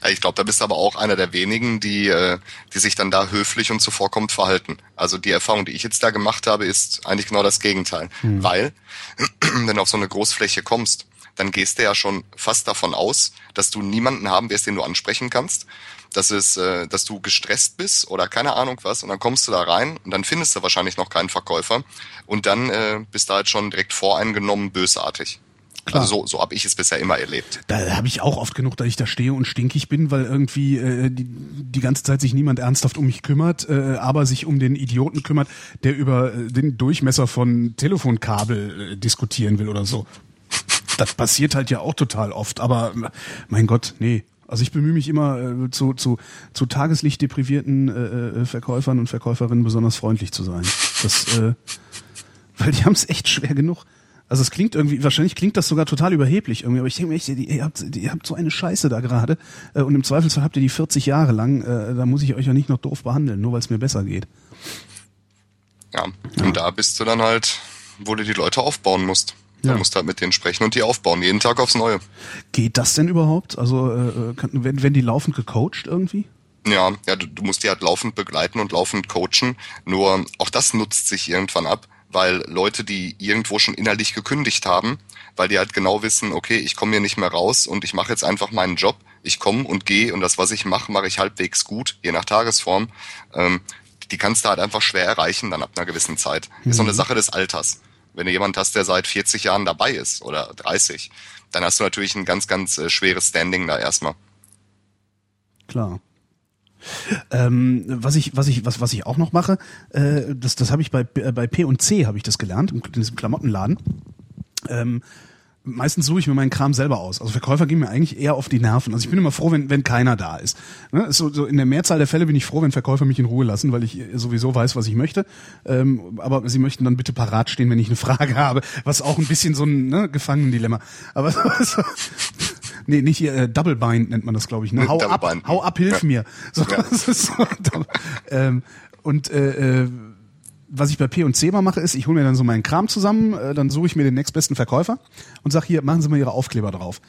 Ich glaube, da bist du aber auch einer der wenigen, die, äh, die sich dann da höflich und zuvorkommt verhalten. Also die Erfahrung, die ich jetzt da gemacht habe, ist eigentlich genau das Gegenteil. Mhm. Weil, *clears throat* wenn du auf so eine Großfläche kommst, dann gehst du ja schon fast davon aus, dass du niemanden haben wirst, den du ansprechen kannst. Das ist, äh, dass du gestresst bist oder keine Ahnung was. Und dann kommst du da rein und dann findest du wahrscheinlich noch keinen Verkäufer. Und dann äh, bist du halt schon direkt voreingenommen bösartig. Klar. Also so, so habe ich es bisher immer erlebt. Da habe ich auch oft genug, dass ich da stehe und stinkig bin, weil irgendwie äh, die, die ganze Zeit sich niemand ernsthaft um mich kümmert, äh, aber sich um den Idioten kümmert, der über äh, den Durchmesser von Telefonkabel äh, diskutieren will oder so. Das passiert halt ja auch total oft, aber mein Gott, nee. Also ich bemühe mich immer äh, zu, zu, zu tageslichtdeprivierten äh, äh, Verkäufern und Verkäuferinnen besonders freundlich zu sein. Das, äh, *laughs* weil die haben es echt schwer genug. Also es klingt irgendwie, wahrscheinlich klingt das sogar total überheblich irgendwie, aber ich denke mir echt, ihr habt, ihr habt so eine Scheiße da gerade äh, und im Zweifelsfall habt ihr die 40 Jahre lang, äh, da muss ich euch ja nicht noch doof behandeln, nur weil es mir besser geht. Ja, und da bist du dann halt, wo du die Leute aufbauen musst. Ja. Da musst du halt mit denen sprechen und die aufbauen, jeden Tag aufs Neue. Geht das denn überhaupt? Also äh, kann, wenn, wenn die laufend gecoacht irgendwie? Ja, ja, du, du musst die halt laufend begleiten und laufend coachen. Nur auch das nutzt sich irgendwann ab weil Leute, die irgendwo schon innerlich gekündigt haben, weil die halt genau wissen, okay, ich komme hier nicht mehr raus und ich mache jetzt einfach meinen Job, ich komme und gehe und das, was ich mache, mache ich halbwegs gut, je nach Tagesform. Ähm, die kannst du halt einfach schwer erreichen dann ab einer gewissen Zeit. Mhm. Ist so eine mhm. Sache des Alters. Wenn du jemand hast, der seit 40 Jahren dabei ist oder 30, dann hast du natürlich ein ganz, ganz äh, schweres Standing da erstmal. Klar. Ähm, was ich, was ich, was, was ich auch noch mache, äh, das, das habe ich bei äh, bei P und C habe ich das gelernt in diesem Klamottenladen. Ähm, meistens suche ich mir meinen Kram selber aus. Also Verkäufer gehen mir eigentlich eher auf die Nerven. Also ich bin immer froh, wenn, wenn keiner da ist. Ne? So, so in der Mehrzahl der Fälle bin ich froh, wenn Verkäufer mich in Ruhe lassen, weil ich sowieso weiß, was ich möchte. Ähm, aber sie möchten dann bitte parat stehen, wenn ich eine *laughs* Frage habe, was auch ein bisschen so ein ne, Gefangendilemma. Aber *laughs* so, nee, nicht hier, äh, Double Bind nennt man das, glaube ich. Ne? Hau ab, hau ab, hilf ja. mir. So, ja. *laughs* das ist so, ähm, und äh, äh, was ich bei P und C mal mache, ist, ich hole mir dann so meinen Kram zusammen, äh, dann suche ich mir den nächstbesten Verkäufer und sag hier, machen Sie mal Ihre Aufkleber drauf.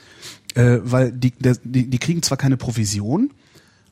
Äh, weil die, der, die, die kriegen zwar keine Provision,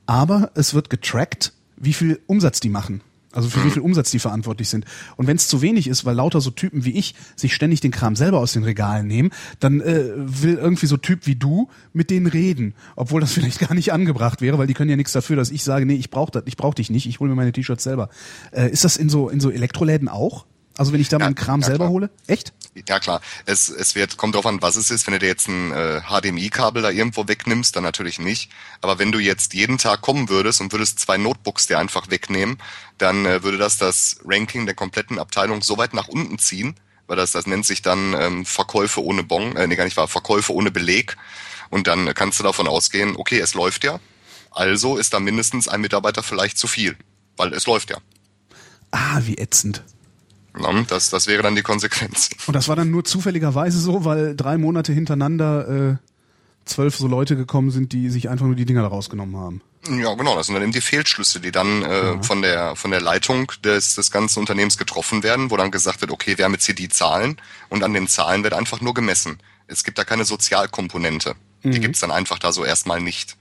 aber es wird getrackt, wie viel Umsatz die machen. Also für wie viel Umsatz die verantwortlich sind. Und wenn es zu wenig ist, weil lauter so Typen wie ich sich ständig den Kram selber aus den Regalen nehmen, dann äh, will irgendwie so Typ wie du mit denen reden, obwohl das *laughs* vielleicht gar nicht angebracht wäre, weil die können ja nichts dafür, dass ich sage, nee, ich brauche das, ich brauche dich nicht, ich hole mir meine T-Shirts selber. Äh, ist das in so in so Elektroläden auch? Also wenn ich da ja, meinen Kram ja, selber klar. hole? Echt? Ja klar. Es, es wird, kommt drauf an, was es ist. Wenn du dir jetzt ein äh, HDMI-Kabel da irgendwo wegnimmst, dann natürlich nicht. Aber wenn du jetzt jeden Tag kommen würdest und würdest zwei Notebooks dir einfach wegnehmen, dann äh, würde das das Ranking der kompletten Abteilung so weit nach unten ziehen, weil das, das nennt sich dann ähm, Verkäufe ohne Bon, äh, nee, gar nicht wahr, Verkäufe ohne Beleg. Und dann kannst du davon ausgehen, okay, es läuft ja. Also ist da mindestens ein Mitarbeiter vielleicht zu viel, weil es läuft ja. Ah, wie ätzend. Na, das, das wäre dann die Konsequenz. Und das war dann nur zufälligerweise so, weil drei Monate hintereinander äh, zwölf so Leute gekommen sind, die sich einfach nur die Dinger da rausgenommen haben. Ja, genau. Das sind dann eben die Fehlschlüsse, die dann äh, von der von der Leitung des, des ganzen Unternehmens getroffen werden, wo dann gesagt wird, okay, wir haben jetzt hier die Zahlen und an den Zahlen wird einfach nur gemessen. Es gibt da keine Sozialkomponente. Mhm. Die gibt's dann einfach da so erstmal nicht.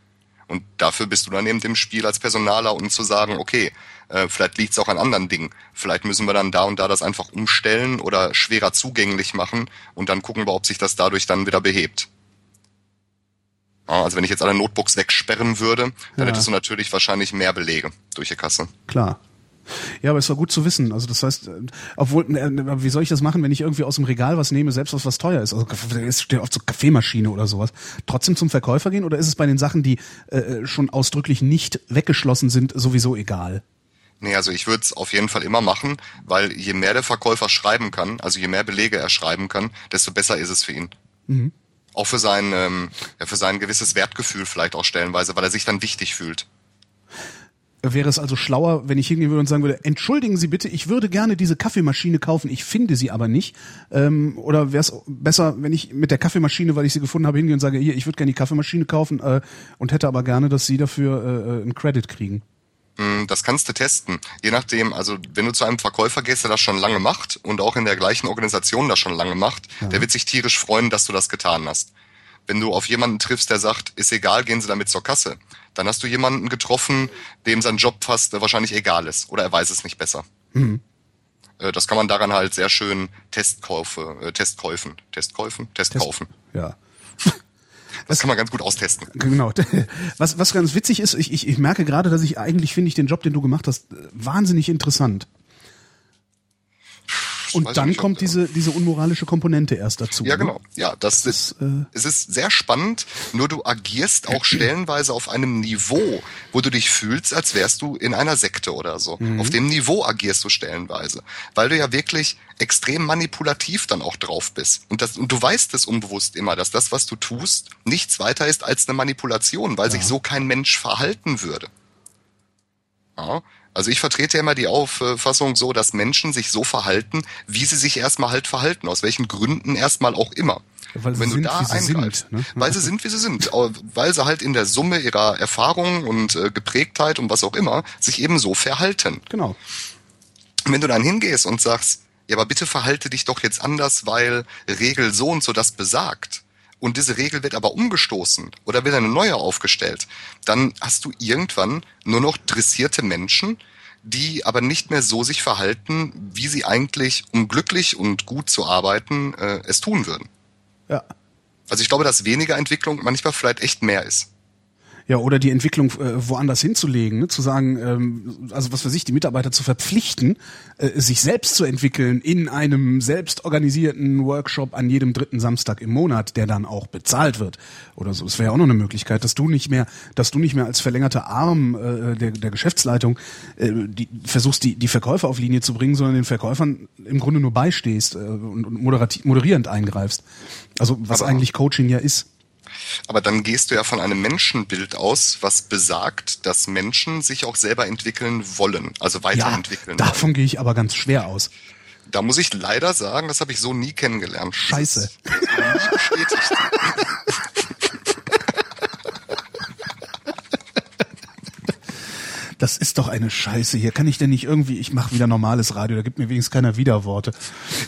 Und dafür bist du dann eben im Spiel als Personaler, um zu sagen, okay, äh, vielleicht liegt es auch an anderen Dingen. Vielleicht müssen wir dann da und da das einfach umstellen oder schwerer zugänglich machen und dann gucken wir, ob sich das dadurch dann wieder behebt. also wenn ich jetzt alle Notebooks wegsperren würde, dann ja. hättest du natürlich wahrscheinlich mehr Belege durch die Kasse. Klar. Ja, aber es war gut zu wissen. Also das heißt, äh, obwohl, äh, wie soll ich das machen, wenn ich irgendwie aus dem Regal was nehme, selbst was was teuer ist? Also es steht oft so Kaffeemaschine oder sowas. Trotzdem zum Verkäufer gehen oder ist es bei den Sachen, die äh, schon ausdrücklich nicht weggeschlossen sind, sowieso egal? Nee, also ich würde es auf jeden Fall immer machen, weil je mehr der Verkäufer schreiben kann, also je mehr Belege er schreiben kann, desto besser ist es für ihn. Mhm. Auch für sein, ähm, ja, für sein gewisses Wertgefühl vielleicht auch stellenweise, weil er sich dann wichtig fühlt. Wäre es also schlauer, wenn ich hingehen würde und sagen würde, entschuldigen Sie bitte, ich würde gerne diese Kaffeemaschine kaufen, ich finde sie aber nicht. Ähm, oder wäre es besser, wenn ich mit der Kaffeemaschine, weil ich sie gefunden habe, hingehe und sage, hier, ich würde gerne die Kaffeemaschine kaufen äh, und hätte aber gerne, dass Sie dafür äh, einen Credit kriegen. Mm, das kannst du testen. Je nachdem, also wenn du zu einem Verkäufer gehst, der das schon lange macht und auch in der gleichen Organisation das schon lange macht, ja. der wird sich tierisch freuen, dass du das getan hast. Wenn du auf jemanden triffst, der sagt, ist egal, gehen Sie damit zur Kasse, dann hast du jemanden getroffen, dem sein Job fast wahrscheinlich egal ist oder er weiß es nicht besser. Mhm. Das kann man daran halt sehr schön Testkäufe, äh, Testkäufen, Testkäufen, Testkaufen. Test, ja. Das kann man ganz gut austesten. Genau. *laughs* Was, was ganz witzig ist, ich, ich, ich merke gerade, dass ich eigentlich finde ich den Job, den du gemacht hast, wahnsinnig interessant. Und dann nicht, kommt diese, diese unmoralische Komponente erst dazu. Ja, ne? genau. Ja, das, das ist, äh, es ist sehr spannend, nur du agierst auch stellenweise auf einem Niveau, wo du dich fühlst, als wärst du in einer Sekte oder so. Mhm. Auf dem Niveau agierst du stellenweise. Weil du ja wirklich extrem manipulativ dann auch drauf bist. Und, das, und du weißt es unbewusst immer, dass das, was du tust, nichts weiter ist als eine Manipulation, weil ja. sich so kein Mensch verhalten würde. Ja, also ich vertrete ja immer die Auffassung so, dass Menschen sich so verhalten, wie sie sich erstmal halt verhalten, aus welchen Gründen erstmal auch immer. Weil Wenn du sind, da eingreifst, ne? weil sie sind, wie sie sind, weil sie halt in der Summe ihrer Erfahrung und äh, Geprägtheit und was auch immer sich eben so verhalten. Genau. Wenn du dann hingehst und sagst, ja, aber bitte verhalte dich doch jetzt anders, weil Regel so und so das besagt, und diese Regel wird aber umgestoßen oder wird eine neue aufgestellt, dann hast du irgendwann nur noch dressierte Menschen, die aber nicht mehr so sich verhalten, wie sie eigentlich, um glücklich und gut zu arbeiten, äh, es tun würden. Ja. Also ich glaube, dass weniger Entwicklung manchmal vielleicht echt mehr ist. Ja, oder die Entwicklung äh, woanders hinzulegen, ne? zu sagen, ähm, also was weiß ich, die Mitarbeiter zu verpflichten, äh, sich selbst zu entwickeln in einem selbst organisierten Workshop an jedem dritten Samstag im Monat, der dann auch bezahlt wird oder so. Das wäre ja auch noch eine Möglichkeit, dass du nicht mehr, dass du nicht mehr als verlängerter Arm äh, der, der Geschäftsleitung äh, die, versuchst, die, die Verkäufer auf Linie zu bringen, sondern den Verkäufern im Grunde nur beistehst äh, und, und moderierend eingreifst. Also was Aber- eigentlich Coaching ja ist. Aber dann gehst du ja von einem Menschenbild aus, was besagt, dass Menschen sich auch selber entwickeln wollen, also Ja, weiterentwickeln wollen. davon gehe ich aber ganz schwer aus. Da muss ich leider sagen, das habe ich so nie kennengelernt. Scheiße. Nie bestätigt. *laughs* Das ist doch eine Scheiße. Hier kann ich denn nicht irgendwie, ich mache wieder normales Radio, da gibt mir wenigstens keiner Widerworte.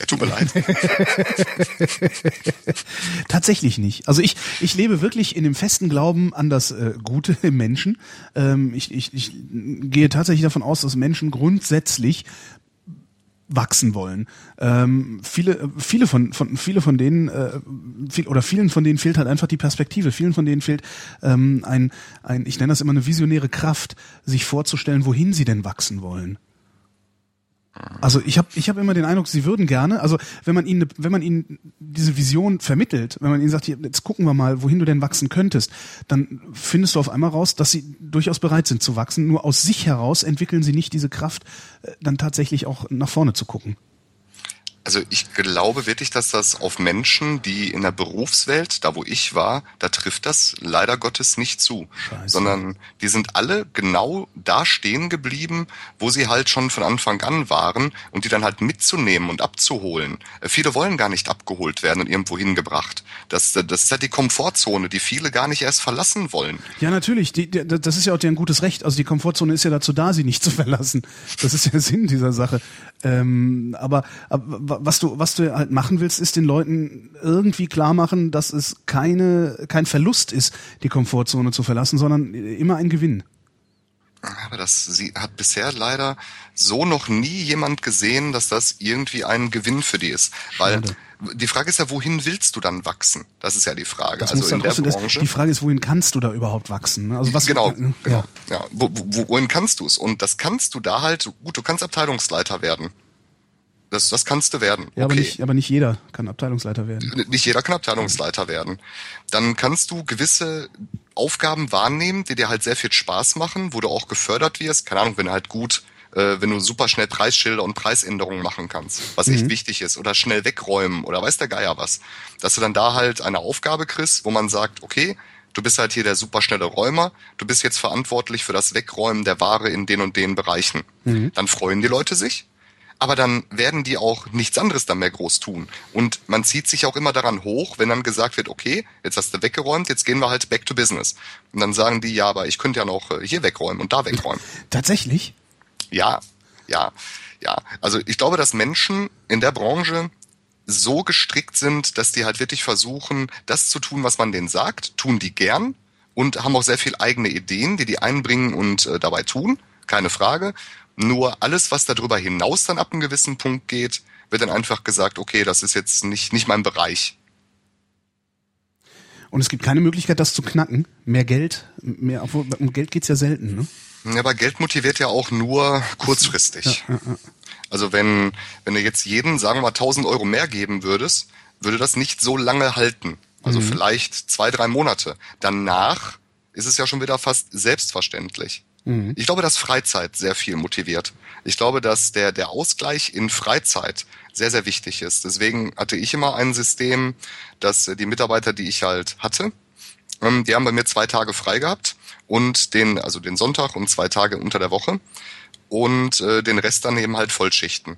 Ja, *laughs* tut mir leid. *laughs* Tatsächlich nicht. Also ich, ich lebe wirklich in dem festen Glauben an das äh, Gute im Menschen. Ähm, ich, ich, ich gehe tatsächlich davon aus, dass Menschen grundsätzlich wachsen wollen. Ähm, viele, viele von, von, viele von denen, äh, viel, oder vielen von denen fehlt halt einfach die Perspektive. Vielen von denen fehlt ähm, ein, ein, ich nenne das immer eine visionäre Kraft, sich vorzustellen, wohin sie denn wachsen wollen. Also ich habe ich hab immer den Eindruck, sie würden gerne, also wenn man ihnen wenn man ihnen diese Vision vermittelt, wenn man ihnen sagt, jetzt gucken wir mal, wohin du denn wachsen könntest, dann findest du auf einmal raus, dass sie durchaus bereit sind zu wachsen. Nur aus sich heraus entwickeln sie nicht diese Kraft, äh, dann tatsächlich auch nach vorne zu gucken. Also ich glaube wirklich, dass das auf Menschen, die in der Berufswelt, da wo ich war, da trifft das leider Gottes nicht zu. Scheiße. Sondern die sind alle genau da stehen geblieben, wo sie halt schon von Anfang an waren und die dann halt mitzunehmen und abzuholen. Äh, Viele wollen gar nicht abgeholt werden und irgendwo hingebracht. Das, äh, das ist halt die Komfortzone, die viele gar nicht erst verlassen wollen. Ja, natürlich. Die, die, das ist ja auch deren gutes Recht. Also die Komfortzone ist ja dazu da, sie nicht zu verlassen. Das ist ja Sinn dieser Sache. Ähm, aber, aber was du was du halt machen willst, ist den Leuten irgendwie klar machen, dass es keine kein Verlust ist, die Komfortzone zu verlassen, sondern immer ein Gewinn. Aber das sie hat bisher leider so noch nie jemand gesehen, dass das irgendwie ein Gewinn für die ist. Weil Schade. die Frage ist ja, wohin willst du dann wachsen? Das ist ja die Frage. Das also in der Branche. die Frage ist, wohin kannst du da überhaupt wachsen? ne? Also was genau, ja. genau. Ja. Wo, wo, wohin kannst du es? Und das kannst du da halt, gut, du kannst Abteilungsleiter werden. Das, das kannst du werden. Ja, aber okay. nicht aber nicht jeder kann Abteilungsleiter werden. nicht jeder kann Abteilungsleiter werden. Dann kannst du gewisse Aufgaben wahrnehmen, die dir halt sehr viel Spaß machen, wo du auch gefördert wirst. Keine Ahnung, wenn du halt gut, äh, wenn du super schnell Preisschilder und Preisänderungen machen kannst, was echt wichtig ist, oder schnell wegräumen oder weiß der Geier was. Dass du dann da halt eine Aufgabe kriegst, wo man sagt, okay, du bist halt hier der superschnelle Räumer, du bist jetzt verantwortlich für das Wegräumen der Ware in den und den Bereichen. Dann freuen die Leute sich aber dann werden die auch nichts anderes dann mehr groß tun. Und man zieht sich auch immer daran hoch, wenn dann gesagt wird, okay, jetzt hast du weggeräumt, jetzt gehen wir halt back to business. Und dann sagen die, ja, aber ich könnte ja noch äh, hier wegräumen und da wegräumen. *laughs* Tatsächlich? Ja, ja, ja. Also ich glaube, dass Menschen in der Branche so gestrickt sind, dass die halt wirklich versuchen, das zu tun, was man denen sagt, tun die gern und haben auch sehr viel eigene Ideen, die die einbringen und äh, dabei tun, keine Frage. Nur alles, was darüber hinaus dann ab einem gewissen Punkt geht, wird dann einfach gesagt, okay, das ist jetzt nicht, nicht mein Bereich. Und es gibt keine Möglichkeit, das zu knacken. Mehr Geld, mehr, obwohl um Geld geht's ja selten, ne? Ja, aber Geld motiviert ja auch nur kurzfristig. Also wenn, wenn du jetzt jeden, sagen wir mal, 1000 Euro mehr geben würdest, würde das nicht so lange halten. Also vielleicht zwei, drei Monate. Danach ist es ja schon wieder fast selbstverständlich. Ich glaube, dass Freizeit sehr viel motiviert. Ich glaube, dass der, der Ausgleich in Freizeit sehr, sehr wichtig ist. Deswegen hatte ich immer ein System, dass äh, die Mitarbeiter, die ich halt hatte, ähm, die haben bei mir zwei Tage frei gehabt und den, also den Sonntag und zwei Tage unter der Woche und äh, den Rest dann eben halt Vollschichten.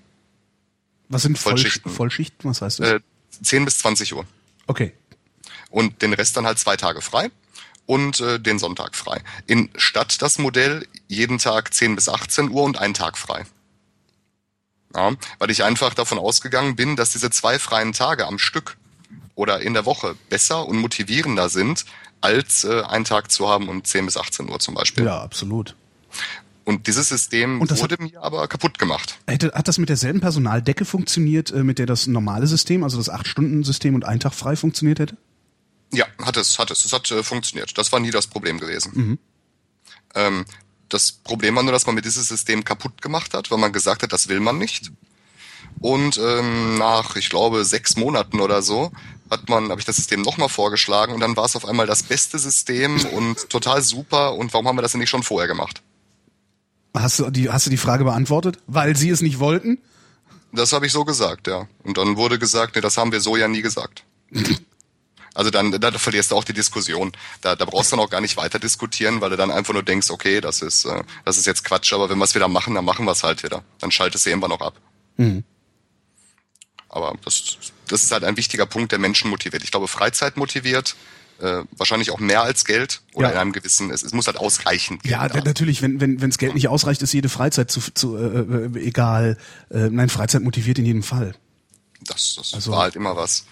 Was sind Vollschichten? Vollschichten. Vollschichten, was heißt das? Äh, 10 bis 20 Uhr. okay. Und den Rest dann halt zwei Tage frei und äh, den Sonntag frei. In Stadt das Modell jeden Tag 10 bis 18 Uhr und einen Tag frei. Ja, weil ich einfach davon ausgegangen bin, dass diese zwei freien Tage am Stück oder in der Woche besser und motivierender sind, als äh, einen Tag zu haben und 10 bis 18 Uhr zum Beispiel. Ja, absolut. Und dieses System Und das wurde mir aber kaputt gemacht. Hätte, hat das mit derselben Personaldecke funktioniert, äh, mit der das normale System, also das 8-Stunden-System und ein Tag frei funktioniert hätte? Ja, hat es, hat es. Es hat äh, funktioniert. Das war nie das Problem gewesen. Ähm, das Problem war nur, dass man mit dieses System kaputt gemacht hat, weil man gesagt hat, das will man nicht. Und ähm, nach, ich glaube, sechs Monaten oder so, hat man, habe ich das System nochmal vorgeschlagen und dann war es auf einmal das beste System und *laughs* total super. Und warum haben wir das denn nicht schon vorher gemacht? Hast du die, hast du die Frage beantwortet? Weil sie es nicht wollten? Das habe ich so gesagt, ja. Und dann wurde gesagt, nee, das haben wir so ja nie gesagt. *laughs* Also dann, da verlierst du auch die Diskussion. Da, da brauchst du dann auch gar nicht weiter diskutieren, weil du dann einfach nur denkst, okay, das ist, äh, das ist jetzt Quatsch, aber wenn wir es wieder machen, dann machen wir es halt wieder. Dann schaltest du irgendwann noch ab. Mhm. Aber das, das ist halt ein wichtiger Punkt, der Menschen motiviert. Ich glaube, Freizeit motiviert, äh, wahrscheinlich auch mehr als Geld oder Ja. in einem gewissen, es, es muss halt ausreichen. Ja, d- natürlich, wenn wenn wenns Geld nicht ausreicht, ist jede Freizeit zu, zu äh, äh, egal. Äh, nein, Freizeit motiviert in jedem Fall. Das, das Also- war halt immer was.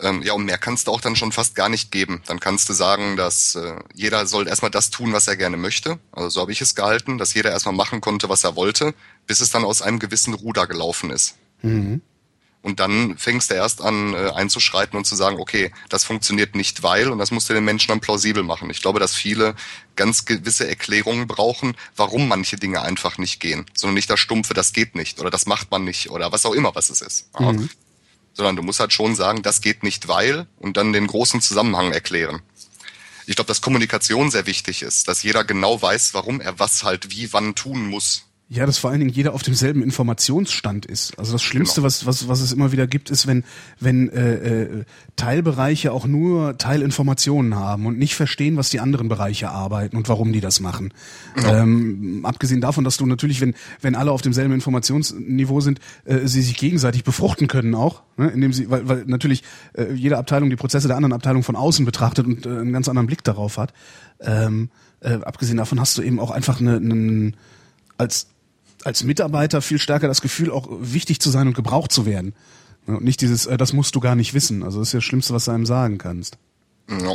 Ähm, ja, und mehr kannst du auch dann schon fast gar nicht geben. Dann kannst du sagen, dass äh, jeder soll erstmal das tun, was er gerne möchte. Also so habe ich es gehalten, dass jeder erstmal machen konnte, was er wollte, bis es dann aus einem gewissen Ruder gelaufen ist. Und dann fängst du erst an äh, einzuschreiten und zu sagen, okay, das funktioniert nicht, weil, und das musst du den Menschen dann plausibel machen. Ich glaube, dass viele ganz gewisse Erklärungen brauchen, warum manche Dinge einfach nicht gehen, sondern nicht das Stumpfe, das geht nicht oder das macht man nicht oder was auch immer, was es ist. Ja. Sondern du musst halt schon sagen, das geht nicht, weil und dann den großen Zusammenhang erklären. Ich glaube, dass Kommunikation sehr wichtig ist, dass jeder genau weiß, warum er was halt wie wann tun muss. Ja, dass vor allen Dingen jeder auf demselben Informationsstand ist. Also das Schlimmste, Genau. was, was, was es immer wieder gibt, ist, wenn, wenn äh, äh, Teilbereiche auch nur Teilinformationen haben und nicht verstehen, was die anderen Bereiche arbeiten und warum die das machen. Ähm, abgesehen davon, dass du natürlich, wenn, wenn alle auf demselben Informationsniveau sind, äh, sie sich gegenseitig befruchten können auch, ne, indem sie, weil, weil natürlich äh, jede Abteilung die Prozesse der anderen Abteilung von außen betrachtet und äh, einen ganz anderen Blick darauf hat. Ähm, äh, abgesehen davon hast du eben auch einfach eine, einen als als Mitarbeiter viel stärker das Gefühl, auch wichtig zu sein und gebraucht zu werden. Und nicht dieses, äh, das musst du gar nicht wissen. Also das ist ja das Schlimmste, was du einem sagen kannst. Ja.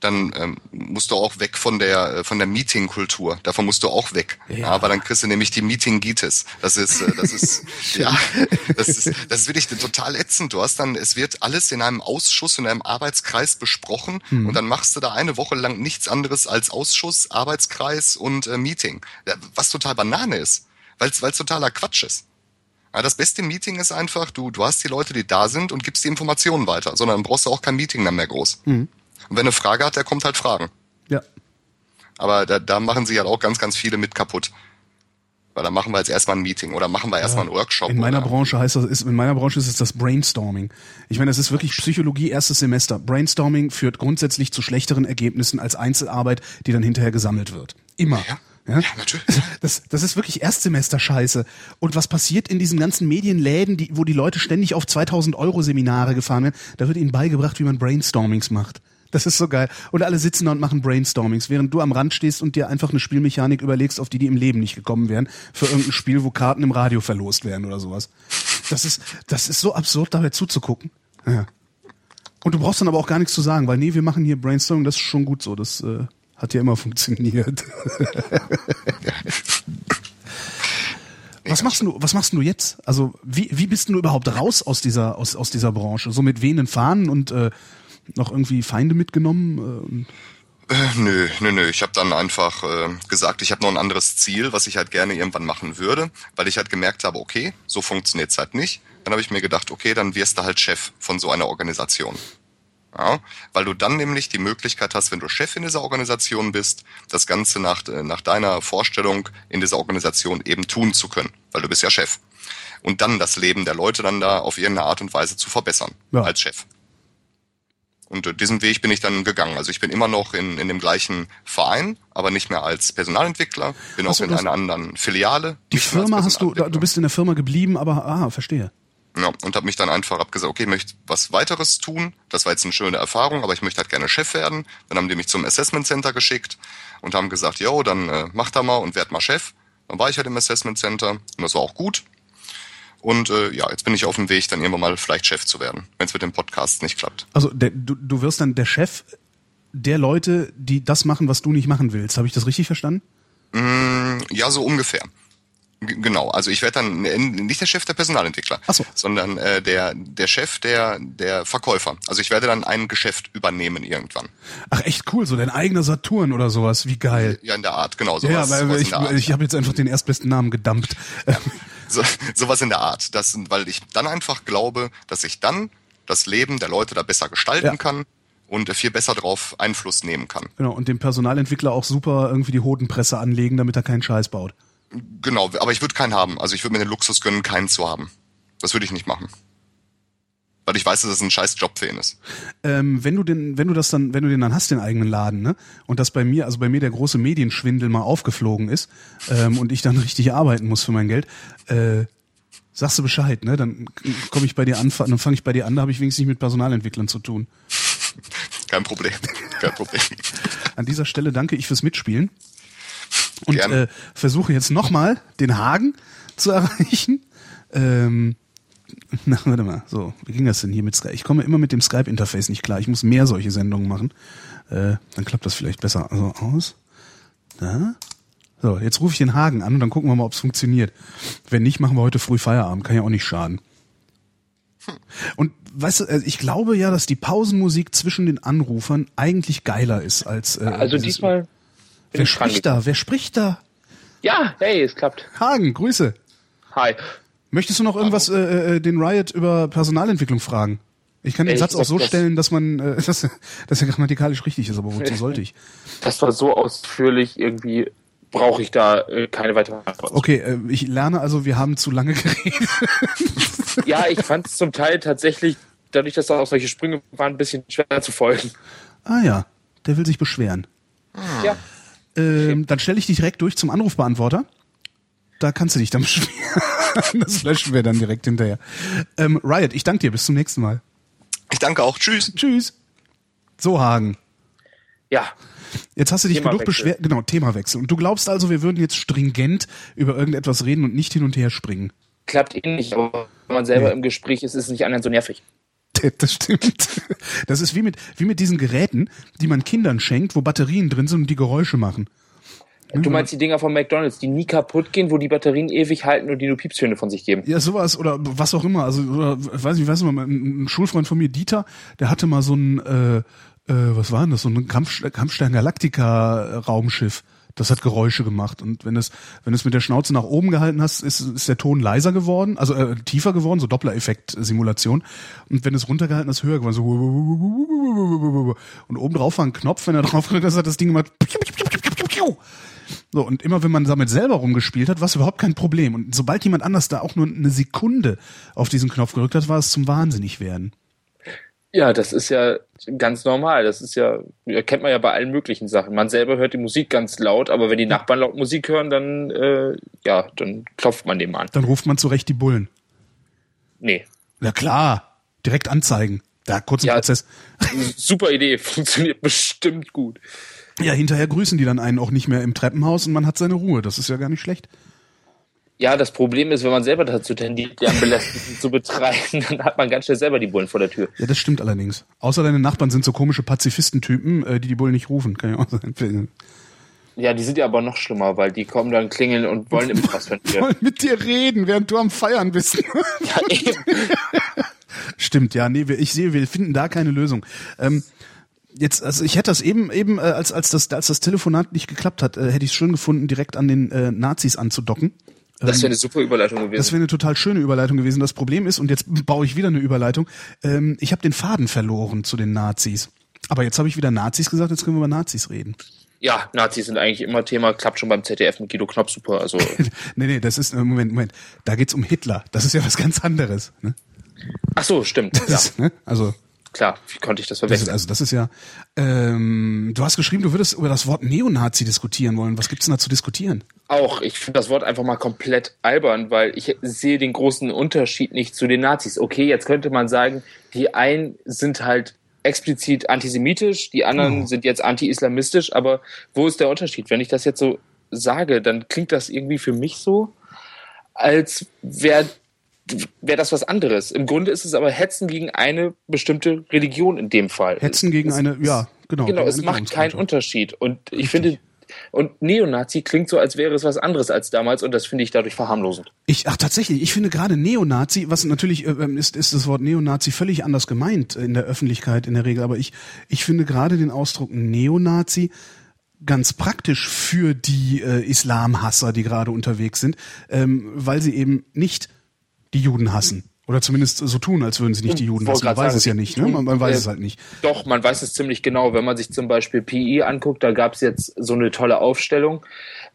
Dann ähm, musst du auch weg von der äh, von der Meeting-Kultur. Davon musst du auch weg. Ja. Ja. weil dann kriegst du nämlich die Meetingitis. Das ist äh, das ist *laughs* ja das ist das ist wirklich total ätzend. Du hast dann es wird alles in einem Ausschuss in einem Arbeitskreis besprochen und dann machst du da eine Woche lang nichts anderes als Ausschuss, Arbeitskreis und äh, Meeting. Was total Banane ist, weil es totaler Quatsch ist. Ja, das beste Meeting ist einfach, du, du hast die Leute, die da sind und gibst die Informationen weiter, sondern brauchst du auch kein Meeting dann mehr groß. Und wenn eine Frage hat, der kommt halt fragen. Ja. Aber da, da machen sich halt auch ganz, ganz viele mit kaputt. Weil da machen wir jetzt erstmal ein Meeting oder machen wir erstmal einen Workshop. In meiner oder, Branche heißt das, ist, in meiner Branche ist es das Brainstorming. Ich meine, es ist wirklich Psychologie erstes Semester. Brainstorming führt grundsätzlich zu schlechteren Ergebnissen als Einzelarbeit, die dann hinterher gesammelt wird. Immer. Ja. Ja? Ja, natürlich. *laughs* Das, das ist wirklich Erstsemester-Scheiße. Und was passiert in diesen ganzen Medienläden, die, wo die Leute ständig auf 2000 Euro Seminare gefahren werden? Da wird ihnen beigebracht, wie man Brainstormings macht. Das ist so geil. Und alle sitzen da und machen Brainstormings, während du am Rand stehst und dir einfach eine Spielmechanik überlegst, auf die die im Leben nicht gekommen wären, für irgendein Spiel, wo Karten im Radio verlost werden oder sowas. Das ist, das ist so absurd, dabei zuzugucken. Ja. Und du brauchst dann aber auch gar nichts zu sagen, weil nee, wir machen hier Brainstorming, das ist schon gut so. Das äh, hat ja immer funktioniert. *laughs* Was machst du, was machst du jetzt? Also, wie, wie bist du überhaupt raus aus dieser, aus, aus dieser Branche? So mit wehenden Fahnen und äh, noch irgendwie Feinde mitgenommen? Äh, nö, nö, nö. Ich habe dann einfach äh, gesagt, ich habe noch ein anderes Ziel, was ich halt gerne irgendwann machen würde, weil ich halt gemerkt habe, okay, so funktioniert's halt nicht. Dann habe ich mir gedacht, okay, dann wirst du halt Chef von so einer Organisation. Ja, weil du dann nämlich die Möglichkeit hast, wenn du Chef in dieser Organisation bist, das Ganze nach, äh, nach deiner Vorstellung in dieser Organisation eben tun zu können, weil du bist ja Chef. Und dann das Leben der Leute dann da auf irgendeine Art und Weise zu verbessern Ja. als Chef. Und diesen Weg bin ich dann gegangen. Also ich bin immer noch in, in dem gleichen Verein, aber nicht mehr als Personalentwickler, bin Ach auch in einer anderen Filiale. Die Firma hast du, du bist in der Firma geblieben, aber ah, verstehe. Ja, und habe mich dann einfach hab gesagt, okay, ich möchte was weiteres tun. Das war jetzt eine schöne Erfahrung, aber ich möchte halt gerne Chef werden. Dann haben die mich zum Assessment Center geschickt und haben gesagt, jo, dann äh, mach da mal und werd mal Chef. Dann war ich halt im Assessment Center und das war auch gut. Und äh, ja, jetzt bin ich auf dem Weg, dann irgendwann mal vielleicht Chef zu werden, wenn es mit dem Podcast nicht klappt. Also der, du, du wirst dann der Chef der Leute, die das machen, was du nicht machen willst. Habe ich das richtig verstanden? Mm, ja, so ungefähr. G genau, also ich werde dann nicht der Chef der Personalentwickler, Ach so. sondern äh, der der Chef der der Verkäufer. Also ich werde dann ein Geschäft übernehmen irgendwann. Ach echt cool, so dein eigener Saturn oder sowas, wie geil. Ja, in der Art, genau. Ja, ja, Sowas, weil sowas ich, ich habe jetzt einfach den erstbesten Namen gedumpt. *laughs* so, sowas in der Art. Das, weil ich dann einfach glaube, dass ich dann das Leben der Leute da besser gestalten Ja. kann und viel besser drauf Einfluss nehmen kann. Genau, und dem Personalentwickler auch super irgendwie die Hodenpresse anlegen, damit er keinen Scheiß baut. Genau, aber ich würde keinen haben. Also ich würde mir den Luxus gönnen, keinen zu haben. Das würde ich nicht machen. Weil ich weiß, dass es ein scheiß Job für ihn ist. Ähm, wenn du den, wenn du das dann, wenn du den dann hast, den eigenen Laden, ne? Und das bei mir, also bei mir der große Medienschwindel mal aufgeflogen ist ähm, und ich dann *laughs* richtig arbeiten muss für mein Geld, äh, sagst du Bescheid, ne? Dann komme ich bei dir an, dann fange ich bei dir an, da habe ich wenigstens nicht mit Personalentwicklern zu tun. Kein Problem. Kein Problem. *laughs* An dieser Stelle danke ich fürs Mitspielen und Gerne. äh, versuche jetzt nochmal den Hagen zu erreichen. Ähm, na, warte mal, so, wie ging das denn hier mit Skype? Ich komme immer mit dem Skype-Interface nicht klar. Ich muss mehr solche Sendungen machen. Äh, dann klappt das vielleicht besser. Also aus. Da. So, jetzt rufe ich den Hagen an und dann gucken wir mal, ob es funktioniert. Wenn nicht, machen wir heute früh Feierabend. Kann ja auch nicht schaden. Und weißt du, äh, ich glaube ja, dass die Pausenmusik zwischen den Anrufern eigentlich geiler ist als. Äh, Also diesmal. Wer ich spricht da? Wer spricht da? Ja, hey, es klappt. Hagen, Grüße. Hi. Möchtest du noch irgendwas äh, äh, den Riot über Personalentwicklung fragen? Ich kann den Ehrlich Satz auch so das- stellen, dass man, äh, *laughs* dass, dass er grammatikalisch richtig ist, aber wozu sollte ich? *laughs* Das war so ausführlich, irgendwie brauche ich da äh, keine weitere Antwort. Okay, äh, ich lerne also, wir haben zu lange *laughs* geredet. Ja, ich fand es zum Teil tatsächlich, dadurch, dass da auch solche Sprünge waren, ein bisschen schwer zu folgen. Ah ja, der will sich beschweren. Ja. Ähm, dann stelle ich dich direkt durch zum Anrufbeantworter. Da kannst du dich dann *laughs* beschweren. das löschen wir dann direkt hinterher. Ähm, Riot, ich danke dir. Bis zum nächsten Mal. Ich danke auch. Tschüss. Tschüss. So, Hagen. Ja. Jetzt hast du dich genug beschwert. Genau, Themawechsel. Und du glaubst also, wir würden jetzt stringent über irgendetwas reden und nicht hin und her springen. Klappt eh nicht, aber wenn man selber im Gespräch ist, ist es nicht anderen so nervig. *laughs* Das stimmt. Das ist wie mit, wie mit diesen Geräten, die man Kindern schenkt, wo Batterien drin sind und die Geräusche machen. Du meinst die Dinger von McDonalds, die nie kaputt gehen, wo die Batterien ewig halten und die nur Piepstöne von sich geben. Ja, sowas oder was auch immer. Also, oder, weiß nicht, weiß nicht, mal, ein ein Schulfreund von mir, Dieter, der hatte mal so ein, äh, äh, was war denn das, so ein Kampf, Kampfstern Galactica Raumschiff. Das hat Geräusche gemacht. Und wenn es, wenn es mit der Schnauze nach oben gehalten hast, ist, ist der Ton leiser geworden, also äh, tiefer geworden, so Doppler-Effekt-Simulation. Und wenn es runtergehalten hast, höher geworden, so und oben drauf war ein Knopf, wenn er drauf gedrückt hat, hat das Ding gemacht. So, und immer wenn man damit selber rumgespielt hat, war es überhaupt kein Problem. Und sobald jemand anders da auch nur eine Sekunde auf diesen Knopf gedrückt hat, war es zum Wahnsinnig werden. Ja, das ist ja ganz normal. Das ist ja, ja, kennt man ja bei allen möglichen Sachen. Man selber hört die Musik ganz laut, aber wenn die Nachbarn laut Musik hören, dann, äh, ja, dann klopft man dem an. Dann ruft man zurecht die Bullen. Nee. Na klar, direkt anzeigen. Da, kurzen Ja. Prozess. Super Idee, *laughs* funktioniert bestimmt gut. Ja, hinterher grüßen die dann einen auch nicht mehr im Treppenhaus und man hat seine Ruhe. Das ist ja gar nicht schlecht. Ja, das Problem ist, wenn man selber dazu tendiert, die Belästigung *laughs* zu betreiben, dann hat man ganz schnell selber die Bullen vor der Tür. Ja, das stimmt allerdings. Außer deine Nachbarn sind so komische Pazifistentypen, äh, die die Bullen nicht rufen. Kann ja auch *laughs* sein. Ja, die sind ja aber noch schlimmer, weil die kommen dann klingeln und wollen immer was von dir. *laughs* Wollen mit dir reden, während du am Feiern bist. Ja, eben. Stimmt, ja, nee, ich sehe, wir finden da keine Lösung. Ähm, jetzt, also ich hätte das eben, eben, äh, als, als das, als das Telefonat nicht geklappt hat, äh, hätte ich es schön gefunden, direkt an den äh, Nazis anzudocken. Das wäre eine super Überleitung gewesen. Das wäre eine total schöne Überleitung gewesen. Das Problem ist, und jetzt baue ich wieder eine Überleitung, ähm, ich habe den Faden verloren zu den Nazis. Aber jetzt habe ich wieder Nazis gesagt, jetzt können wir über Nazis reden. ja, Nazis sind eigentlich immer Thema, klappt schon beim ZDF mit Guido Knopp super. Also, *laughs* nee, nee, das ist, äh, Moment, Moment, da geht's um Hitler. Das ist ja was ganz anderes. Ne? ach so, stimmt. Ja, ne? Also, klar, wie konnte ich das das ist, verwechseln? also das ist ja, ähm, du hast geschrieben, du würdest über das Wort Neonazi diskutieren wollen. Was gibt's denn da zu diskutieren? Auch, ich finde das Wort einfach mal komplett albern, weil ich sehe den großen Unterschied nicht zu den Nazis. Okay, jetzt könnte man sagen, die einen sind halt explizit antisemitisch, die anderen Oh. sind jetzt anti-islamistisch, aber wo ist der Unterschied? Wenn ich das jetzt so sage, dann klingt das irgendwie für mich so, als wäre wär das was anderes. Im Grunde ist es aber Hetzen gegen eine bestimmte Religion in dem Fall. Hetzen gegen es, eine, ja, genau. Genau, es macht keinen. Unterschied. Und ich finde, Und Neonazi klingt so, als wäre es was anderes als damals und das finde ich dadurch verharmlosend. Ich, ach tatsächlich, ich finde gerade Neonazi, was natürlich äh, ist, ist das Wort Neonazi völlig anders gemeint in der Öffentlichkeit in der Regel, aber ich, ich finde gerade den Ausdruck Neonazi ganz praktisch für die äh, Islamhasser, die gerade unterwegs sind, ähm, weil sie eben nicht die Juden hassen. Oder zumindest so tun, als würden sie nicht die Juden hassen. Man weiß sagen, es ja nicht, ne? Man, man weiß äh, es halt nicht. Doch, man weiß es ziemlich genau. Wenn man sich zum Beispiel PI anguckt, da gab es jetzt so eine tolle Aufstellung,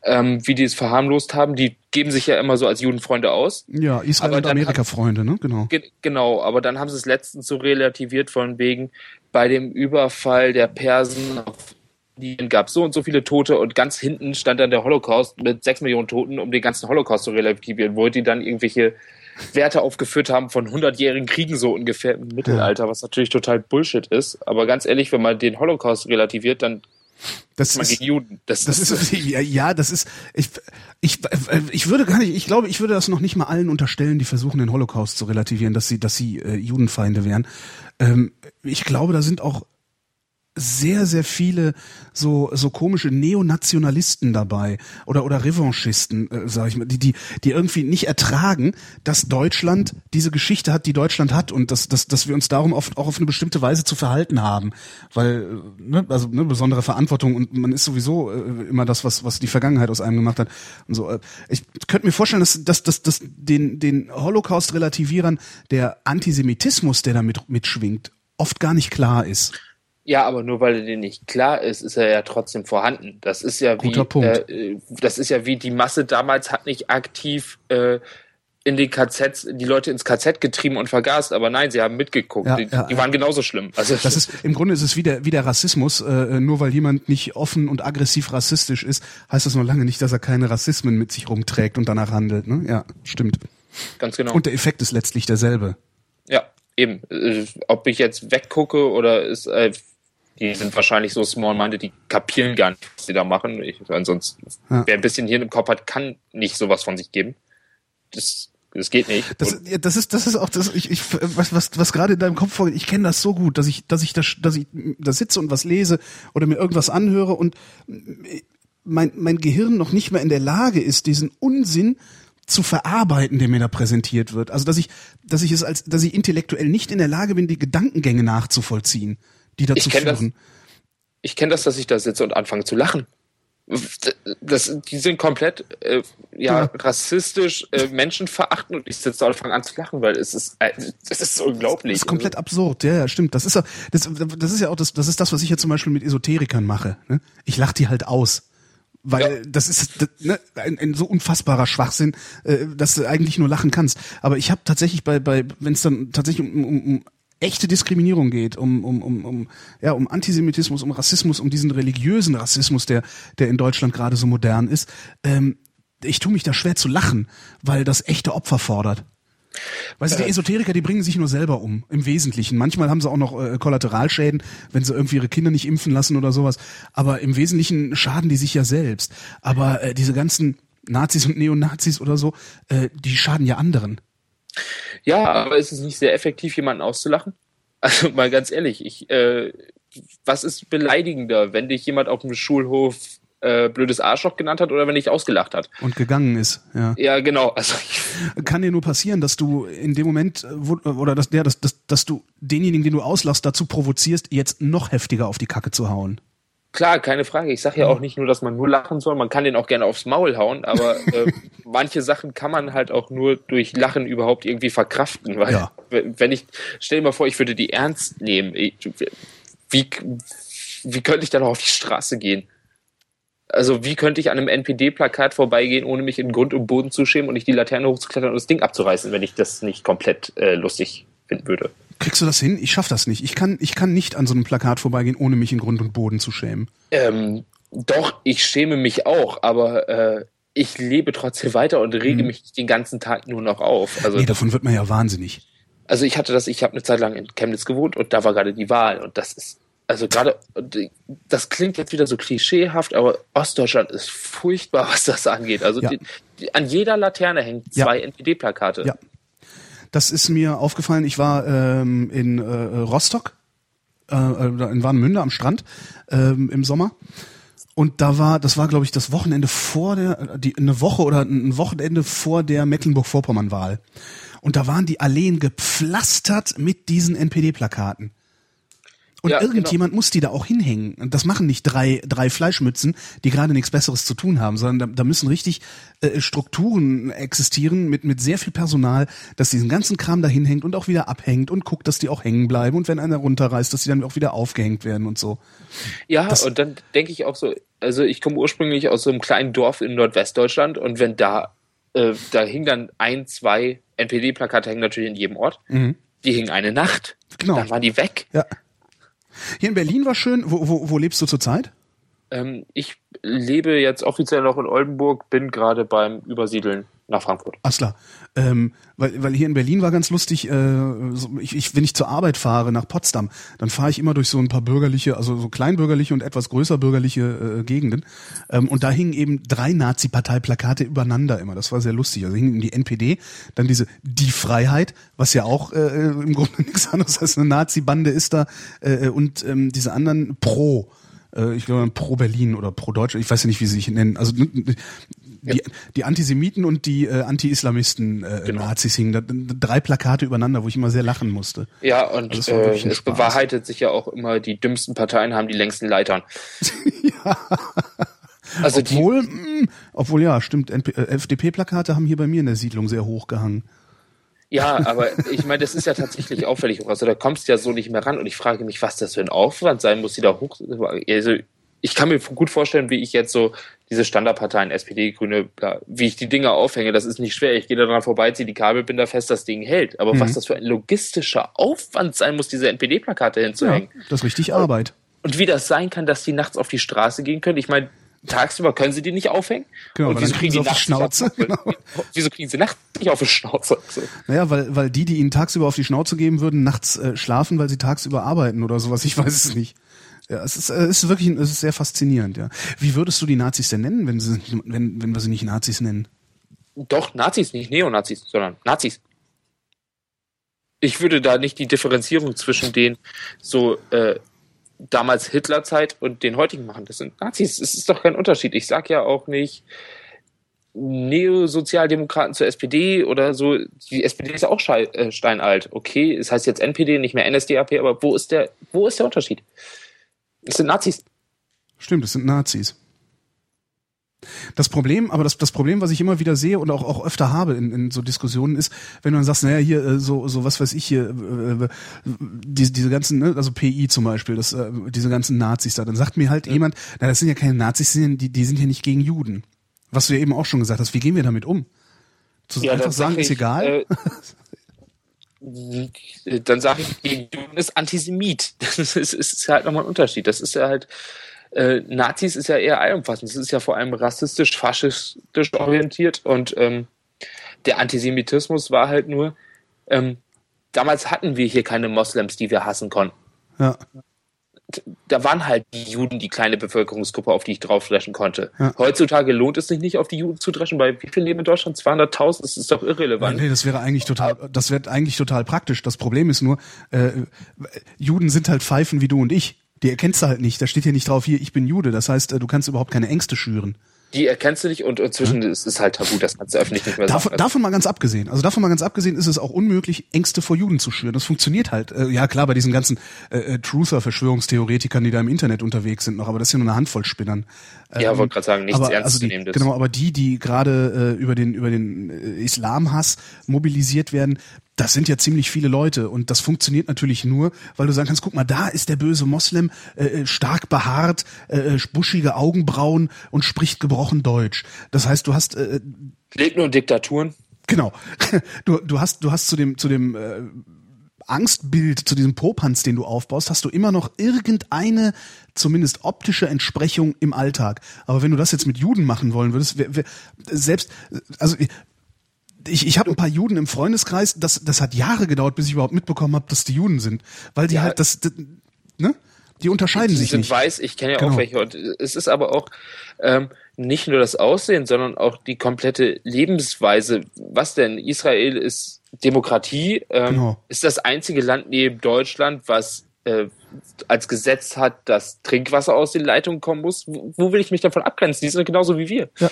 ähm, wie die es verharmlost haben. Die geben sich ja immer so als Judenfreunde aus. Ja, Israel aber und Amerika-Freunde, ne? Genau. Ge genau, aber dann haben sie es letztens so relativiert von wegen, bei dem Überfall der Persen auf Indien gab es so und so viele Tote und ganz hinten stand dann der Holocaust mit sechs Millionen Toten, um den ganzen Holocaust zu relativieren, wo die dann irgendwelche Werte aufgeführt haben von 100-jährigen Kriegen so ungefähr im Mittelalter, was natürlich total Bullshit ist. Aber ganz ehrlich, wenn man den Holocaust relativiert, dann Das ist man ist, gegen Juden. Das, Das ist ja, ja, das ist ich ich ich würde gar nicht, ich glaube, ich würde das noch nicht mal allen unterstellen, die versuchen den Holocaust zu relativieren, dass sie dass sie äh, Judenfeinde wären. Ähm, ich glaube, da sind auch sehr sehr viele so so komische Neonationalisten dabei oder oder Revanchisten, äh, sage ich mal, die die die irgendwie nicht ertragen, dass Deutschland diese Geschichte hat, die Deutschland hat und dass dass dass wir uns darum oft auch auf eine bestimmte Weise zu verhalten haben, weil äh, ne, also ne, besondere Verantwortung und man ist sowieso äh, immer das was was die Vergangenheit aus einem gemacht hat und so. Äh, ich könnte mir vorstellen, dass dass dass, dass den den Holocaust relativierern der Antisemitismus, der damit mitschwingt, oft gar nicht klar ist. Ja, aber nur weil er dir nicht klar ist, ist er ja trotzdem vorhanden. Das ist ja wie, Guter Punkt. Äh, das ist ja wie die Masse damals hat nicht aktiv äh, in den KZs die Leute ins KZ getrieben und vergast, aber nein, sie haben mitgeguckt. Ja, die ja, die waren genauso schlimm. Also Das ist im Grunde ist es wie der, wie der Rassismus. Äh, nur weil jemand nicht offen und aggressiv rassistisch ist, heißt das noch lange nicht, dass er keine Rassismen mit sich rumträgt und danach handelt. Ne? Ja, stimmt. ganz genau. Und der Effekt ist letztlich derselbe. ja, eben. Äh, ob ich jetzt weggucke oder ist, äh, die sind wahrscheinlich so small-minded, die kapieren gar nicht, was sie da machen. Ich, ansonsten, Ja. wer ein bisschen Hirn im Kopf hat, kann nicht sowas von sich geben. Das, das geht nicht. Das, ja, das ist, das ist auch das, ich, ich, was, was, was gerade in deinem Kopf vorgeht. Ich kenne das so gut, dass ich, dass ich da, dass ich da sitze und was lese oder mir irgendwas anhöre und mein, mein Gehirn noch nicht mehr in der Lage ist, diesen Unsinn zu verarbeiten, der mir da präsentiert wird. Also, dass ich, dass ich es als, dass ich intellektuell nicht in der Lage bin, die Gedankengänge nachzuvollziehen, die dazu Ich kenn das. führen. ich kenne das, dass ich da sitze und anfange zu lachen. Das, die sind komplett äh, ja, Ja. rassistisch, äh, menschenverachtend und ich sitze da und fange an zu lachen, weil es ist, äh, es ist so unglaublich. Das ist komplett absurd, ja, ja, stimmt. Das ist ja, das, das ist ja auch das, das ist das, was ich ja zum Beispiel mit Esoterikern mache. Ne? Ich lach die halt aus. Weil Ja. das ist das, ne, ein, ein so unfassbarer Schwachsinn, äh, dass du eigentlich nur lachen kannst. Aber ich habe tatsächlich bei, bei wenn es dann tatsächlich um, um, um echte Diskriminierung geht, um, um, um, um, ja, um Antisemitismus, um Rassismus, um diesen religiösen Rassismus, der, der in Deutschland gerade so modern ist, ähm, ich tue mich da schwer zu lachen, weil das echte Opfer fordert. Weißt du, die Esoteriker, die bringen sich nur selber um, im Wesentlichen. Manchmal haben sie auch noch äh, Kollateralschäden, wenn sie irgendwie ihre Kinder nicht impfen lassen oder sowas. Aber im Wesentlichen schaden die sich ja selbst. Aber äh, diese ganzen Nazis und Neonazis oder so, äh, die schaden ja anderen. Ja, aber ist es nicht sehr effektiv, jemanden auszulachen? *laughs* Also mal ganz ehrlich, ich, äh, was ist beleidigender, wenn dich jemand auf dem Schulhof äh, blödes Arschloch genannt hat oder wenn dich ausgelacht hat? Und gegangen ist, ja. Ja, genau. Also Kann dir nur passieren, dass du in dem Moment, äh, wo, oder dass, ja, dass, dass, dass du denjenigen, den du auslachst, dazu provozierst, jetzt noch heftiger auf die Kacke zu hauen. Klar, keine Frage. Ich sage ja auch nicht nur, dass man nur lachen soll. Man kann den auch gerne aufs Maul hauen, aber *laughs* äh, manche Sachen kann man halt auch nur durch Lachen überhaupt irgendwie verkraften. Weil Ja. *laughs* wenn ich, stell dir mal vor, ich würde die ernst nehmen. Wie, wie könnte ich dann noch auf die Straße gehen? Also wie könnte ich an einem NPD-Plakat vorbeigehen, ohne mich in Grund und Boden zu schämen und nicht die Laterne hochzuklettern und das Ding abzureißen, wenn ich das nicht komplett äh, lustig finden würde? Kriegst du das hin? Ich schaff das nicht. Ich kann, ich kann nicht an so einem Plakat vorbeigehen, ohne mich in Grund und Boden zu schämen. Ähm, doch, ich schäme mich auch, aber äh, ich lebe trotzdem weiter und rege mich nicht den ganzen Tag nur noch auf. Also. Nee, davon wird man ja wahnsinnig. also ich hatte das, ich habe eine Zeit lang in Chemnitz gewohnt und da war gerade die Wahl und das ist, also gerade, das klingt jetzt wieder so klischeehaft, aber Ostdeutschland ist furchtbar, was das angeht. Also Ja. die, die, an jeder Laterne hängen Ja. zwei NPD-Plakate. Ja. Das ist mir aufgefallen. Ich war ähm, in äh, Rostock, äh, äh, in Warnemünde am Strand ähm, im Sommer. Und da war, das war, glaube ich, das Wochenende vor der, die, eine Woche oder ein Wochenende vor der Mecklenburg-Vorpommern-Wahl. Und da waren die Alleen gepflastert mit diesen NPD-Plakaten. Und Ja, irgendjemand muss die da auch hinhängen. Und das machen nicht drei, drei Fleischmützen, die gerade nichts Besseres zu tun haben, sondern da, da müssen richtig äh, Strukturen existieren mit, mit sehr viel Personal, dass diesen ganzen Kram da hinhängt und auch wieder abhängt und guckt, dass die auch hängen bleiben und wenn einer runterreißt, dass die dann auch wieder aufgehängt werden und so. Ja, Das- und dann denke ich auch so, also ich komme ursprünglich aus so einem kleinen Dorf in Nordwestdeutschland und wenn da, äh, da hing dann ein, zwei NPD-Plakate hängen natürlich in jedem Ort. Die hingen eine Nacht. Genau. Dann waren die weg. Ja. Hier in Berlin war schön. Wo, wo, wo lebst du zurzeit? Ähm, ich lebe jetzt offiziell noch in Oldenburg, bin gerade beim Übersiedeln nach Frankfurt. Ach klar. Ähm, weil, weil hier in Berlin war ganz lustig, äh, so, ich, ich, wenn ich zur Arbeit fahre nach Potsdam, dann fahre ich immer durch so ein paar bürgerliche, also so kleinbürgerliche und etwas größer bürgerliche äh, Gegenden. Ähm, und da hingen eben drei Nazi-Parteiplakate übereinander immer. Das war sehr lustig. Also hingen die NPD, dann diese Die Freiheit, was ja auch äh, im Grunde *laughs* nichts anderes als eine Nazi-Bande ist da, äh, und ähm, diese anderen Pro. Äh, ich glaube Pro Berlin oder Pro Deutschland, ich weiß ja nicht, wie sie sich nennen. Also die, die Antisemiten und die äh, Anti-Islamisten äh, Genau. Nazis hingen da, drei Plakate übereinander, wo ich immer sehr lachen musste. Ja, und Also äh, es Spaß. bewahrheitet sich ja auch immer, die dümmsten Parteien haben die längsten Leitern. *laughs* Also die, Obwohl, mh, obwohl ja, stimmt, äh, FDP-Plakate haben hier bei mir in der Siedlung sehr hoch gehangen. Ja, aber ich meine, das ist ja tatsächlich auffällig. Also da kommst du ja so nicht mehr ran und ich frage mich, was das für ein Aufwand sein muss, die da hoch. Also ich kann mir gut vorstellen, wie ich jetzt so diese Standardparteien, SPD, Grüne, wie ich die Dinger aufhänge. Das ist nicht schwer. Ich gehe da dran vorbei, ziehe die Kabelbinder fest, das Ding hält. Aber was das für ein logistischer Aufwand sein muss, diese NPD-Plakate Ja, hinzuhängen. das ist richtig Arbeit. Und wie das sein kann, dass die nachts auf die Straße gehen können. Ich meine, tagsüber können sie die nicht aufhängen. Genau, und wieso kriegen sie nachts auf die nicht Schnauze, auf, *laughs* Wieso kriegen sie nachts nicht auf die Schnauze? So. Naja, weil, weil die, die ihnen tagsüber auf die Schnauze geben würden, nachts äh, schlafen, weil sie tagsüber arbeiten oder sowas. Ich weiß es nicht. Ja, es ist, es ist wirklich, es ist sehr faszinierend, ja. Wie würdest du die Nazis denn nennen, wenn, sie, wenn, wenn wir sie nicht Nazis nennen? Doch, Nazis, nicht Neonazis, sondern Nazis. Ich würde da nicht die Differenzierung zwischen den so äh, damals Hitlerzeit und den heutigen machen. Das sind Nazis. Es ist doch kein Unterschied. Ich sag ja auch nicht Neosozialdemokraten zur SPD oder so. Die SPD ist auch äh, steinalt. Okay, es heißt jetzt NPD, nicht mehr NSDAP, aber wo ist der, wo ist der Unterschied? Es sind Nazis. Stimmt, es sind Nazis. Das Problem, aber das, das Problem, was ich immer wieder sehe und auch, auch öfter habe in, in so Diskussionen ist, wenn du dann sagst, naja, hier, äh, so, so was weiß ich hier, äh, äh, diese, diese ganzen, ne, also PI zum Beispiel, das, äh, diese ganzen Nazis da, dann sagt mir halt jemand, na, das sind ja keine Nazis, die, sind- die, sind ja nicht gegen Juden. Was du ja eben auch schon gesagt hast, wie gehen wir damit um? Zu Ja, einfach sagen, sag ist egal? Äh, *laughs* dann sage ich, Juden ist Antisemit. *laughs* Das ist, ist halt nochmal ein Unterschied. Das ist ja halt, äh, Nazis ist ja eher allumfassend. Das ist ja vor allem rassistisch, faschistisch orientiert und ähm, der Antisemitismus war halt nur, ähm, damals hatten wir hier keine Moslems, die wir hassen konnten. ja. Da waren halt die Juden die kleine Bevölkerungsgruppe, auf die ich draufdreschen konnte. Ja. Heutzutage lohnt es sich nicht, auf die Juden zu dreschen, weil wie viel leben in Deutschland? 200.000? Das ist doch irrelevant. Nee, das wäre eigentlich total, das wäre eigentlich total praktisch. Das Problem ist nur, äh, Juden sind halt Pfeifen wie du und ich. Die erkennst du halt nicht. Da steht hier nicht drauf, hier, ich bin Jude. Das heißt, äh, du kannst überhaupt keine Ängste schüren. Die erkennst du nicht und inzwischen ist es halt tabu, das kannst du öffentlich nicht mehr Davon, sagen. davon mal ganz abgesehen. Also davon mal ganz abgesehen ist es auch unmöglich, Ängste vor Juden zu schüren. Das funktioniert halt. Äh, ja klar, bei diesen ganzen äh, äh, Truther-Verschwörungstheoretikern, die da im Internet unterwegs sind noch, aber das ist ja nur eine Handvoll Spinnern. ja, Ähm, wollte gerade sagen, nichts aber, ernst also die. Genau, aber die, die gerade äh, über den über den äh, Islamhass mobilisiert werden, das sind ja ziemlich viele Leute und das funktioniert natürlich nur, weil du sagen kannst, guck mal, da ist der böse Moslem äh, äh, stark behaart, äh, äh, buschige Augenbrauen und spricht gebrochen Deutsch. Das heißt, du hast äh, Lebt nur in Diktaturen. Genau. *laughs* Du, du hast, du hast zu dem, zu dem äh, Angstbild, zu diesem Popanz, den du aufbaust, hast du immer noch irgendeine, zumindest optische Entsprechung im Alltag. Aber wenn du das jetzt mit Juden machen wollen würdest, wer, wer, selbst, also ich, ich habe ein paar Juden im Freundeskreis, das, das hat Jahre gedauert, bis ich überhaupt mitbekommen habe, dass die Juden sind. Weil die Ja. halt das, das, ne? Die unterscheiden Die sich sind nicht. weiß, ich kenne ja Genau. auch welche. Und es ist aber auch ähm, nicht nur das Aussehen, sondern auch die komplette Lebensweise. Was denn? Israel ist Demokratie, ähm, Genau. ist das einzige Land neben Deutschland, was äh, als Gesetz hat, dass Trinkwasser aus den Leitungen kommen muss, wo, wo will ich mich davon abgrenzen? Die sind genauso wie wir. Ja.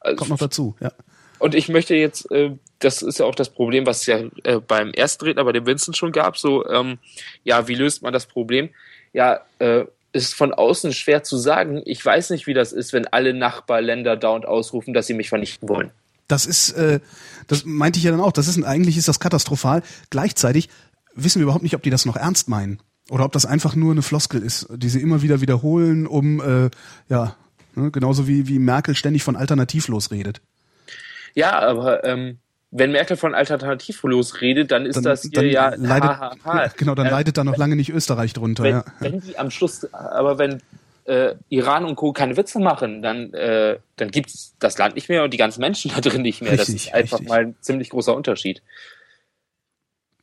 Also, Kommt noch dazu, ja. Und ich möchte jetzt, äh, das ist ja auch das Problem, was es ja äh, beim ersten Redner, bei dem Vincent schon gab, so, ähm, ja, wie löst man das Problem? Ja, äh, ist von außen schwer zu sagen. Ich weiß nicht, wie das ist, wenn alle Nachbarländer dauernd ausrufen, dass sie mich vernichten wollen. Das ist, äh, das meinte ich ja dann auch. Das ist eigentlich ist das katastrophal. Gleichzeitig wissen wir überhaupt nicht, ob die das noch ernst meinen oder ob das einfach nur eine Floskel ist, die sie immer wieder wiederholen, um äh, ja ne, genauso wie wie Merkel ständig von alternativlos redet. Ja, aber ähm, wenn Merkel von alternativlos redet, dann ist Dann, das hier ja leidet, ha, ha, ha. genau, dann Äh, leidet da noch lange nicht Österreich drunter. wenn, ja. wenn die am Schluss, aber wenn äh, Iran und Co. keine Witze machen, dann, äh, dann gibt es das Land nicht mehr und die ganzen Menschen da drin nicht mehr. das Richtig, ist einfach richtig. mal ein ziemlich großer Unterschied.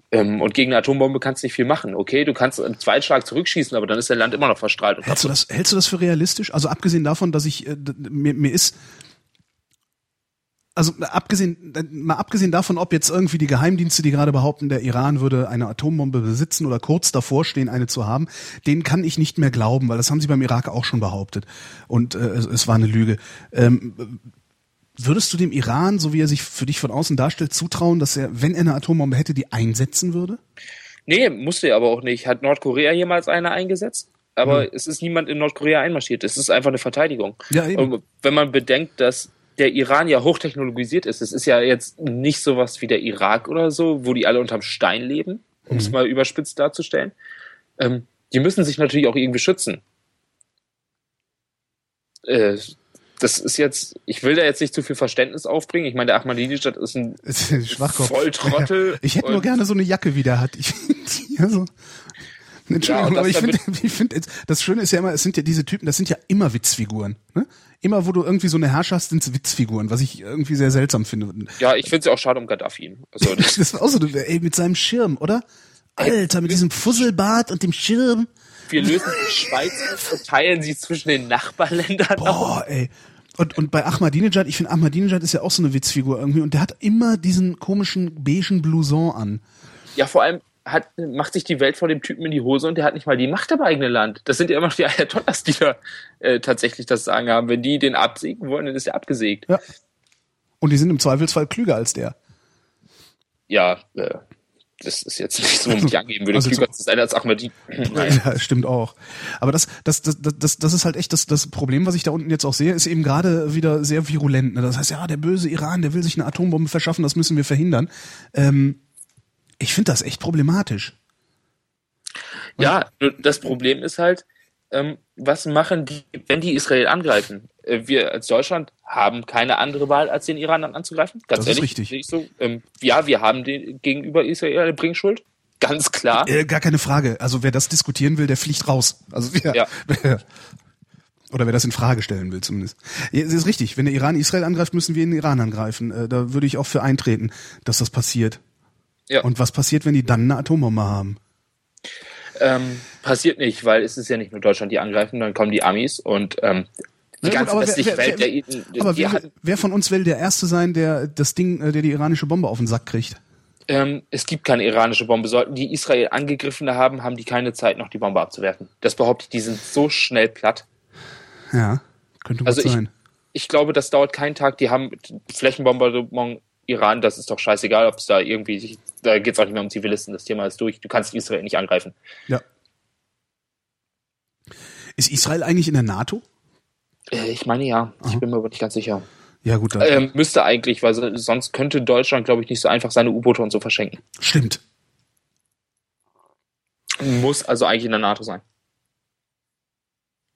Ähm, und gegen eine Atombombe kannst du nicht viel machen. Okay, du kannst einen Zweitschlag zurückschießen, aber dann ist dein Land immer noch verstrahlt. Hältst du das, hältst du das für realistisch? Also abgesehen davon, dass ich äh, mir, mir ist also abgesehen mal abgesehen davon, ob jetzt irgendwie die Geheimdienste, die gerade behaupten, der Iran würde eine Atombombe besitzen oder kurz davor stehen, eine zu haben, denen kann ich nicht mehr glauben, weil das haben sie beim Irak auch schon behauptet und äh, es, es war eine Lüge. Ähm, würdest du dem Iran, so wie er sich für dich von außen darstellt, zutrauen, dass er, wenn er eine Atombombe hätte, die einsetzen würde? Nee, musste er aber auch nicht. Hat Nordkorea jemals eine eingesetzt? Aber Hm. es ist niemand in Nordkorea einmarschiert. Es ist einfach eine Verteidigung. Ja, eben. Und wenn man bedenkt, dass der Iran ja hochtechnologisiert ist, es ist ja jetzt nicht sowas wie der Irak oder so, wo die alle unterm Stein leben, um Mhm. es mal überspitzt darzustellen. Ähm, die müssen sich natürlich auch irgendwie schützen. Äh, das ist jetzt, ich will da jetzt nicht zu viel Verständnis aufbringen. Ich meine, der Ahmadinejad ist ein ist *laughs* ein Schwachkopf. Volltrottel. *laughs* Ich hätte nur gerne so eine Jacke, wie der hat. Ich also. *laughs* Entschuldigung, Ja, aber *laughs* ich finde, ich finde, das Schöne ist ja immer, es sind ja diese Typen, das sind ja immer Witzfiguren. Ne? Immer, wo du irgendwie so eine Herrscher hast, sind es Witzfiguren, was ich irgendwie sehr seltsam finde. Ja, ich finde es ja auch schade um Gaddafi. Also, *laughs* das, Das war auch so, ey, mit seinem Schirm, oder? Alter, mit diesem Fusselbart und dem Schirm. wir lösen die Schweiz und verteilen sie zwischen den Nachbarländern. auf. Boah, ey. Und, und bei Ahmadinejad, ich finde Ahmadinejad ist ja auch so eine Witzfigur irgendwie und der hat immer diesen komischen beigen Blouson an. Ja, vor allem hat, macht sich die Welt vor dem Typen in die Hose und der hat nicht mal die Macht im eigenen Land. Das sind ja immer noch die Ayatollahs, die da äh, tatsächlich das Sagen haben. Wenn die den absägen wollen, dann ist er abgesägt. Ja. Und die sind im Zweifelsfall klüger als der. Ja, äh, das ist jetzt nicht so, ich angeben würde. Also Klüger so- zu sein als Ahmadi. *laughs* Nein. Ja, stimmt auch. Aber das, das, das, das, das ist halt echt das, das Problem, was ich da unten jetzt auch sehe, ist eben gerade wieder sehr virulent. Ne? Das heißt, ja, der böse Iran, der will sich eine Atombombe verschaffen, das müssen wir verhindern. Ähm, ich finde das echt problematisch. Ja, nur das Problem ist halt, ähm, was machen die, wenn die Israel angreifen? Äh, wir als Deutschland haben keine andere Wahl, als den Iran anzugreifen. Ganz Das ist ehrlich, richtig. sehe ich so. Ähm, ja, wir haben den, gegenüber Israel eine Bringschuld. Ganz klar. Äh, gar keine Frage. Also wer das diskutieren will, der fliegt raus. Also ja. Ja. *laughs* Oder wer das in Frage stellen will zumindest. Ja, Es ist richtig. Wenn der Iran Israel angreift, müssen wir den Iran angreifen. Äh, Da würde ich auch für eintreten, dass das passiert. Ja. Und was passiert, wenn die dann eine Atombombe haben? Ähm, passiert nicht, weil es ist ja nicht nur Deutschland, die angreifen, dann kommen die Amis und ähm, die ganze aber wer- westliche wer- Welt, wer- der, Aber die wer, wer von uns will der Erste sein, der das Ding, äh, der die iranische Bombe auf den Sack kriegt? ähm, es gibt keine iranische Bombe. Sollten die Israel angegriffen haben, haben die keine Zeit, noch die Bombe abzuwerfen. Das behaupte ich, die sind so schnell platt. Ja, könnte gut Also ich- sein. Ich glaube, das dauert keinen Tag. Die haben Flächenbombardement Iran, das ist doch scheißegal, ob es da irgendwie, da geht es auch nicht mehr um Zivilisten, das Thema ist durch. Du kannst Israel nicht angreifen. Ja. Ist Israel eigentlich in der NATO? Äh, ich meine ja, ich Aha. bin mir aber nicht ganz sicher. Ja, gut, dann. Ähm, müsste eigentlich, weil so- sonst könnte Deutschland, glaube ich, nicht so einfach seine U-Boote und so verschenken. Stimmt. Muss also eigentlich in der NATO sein.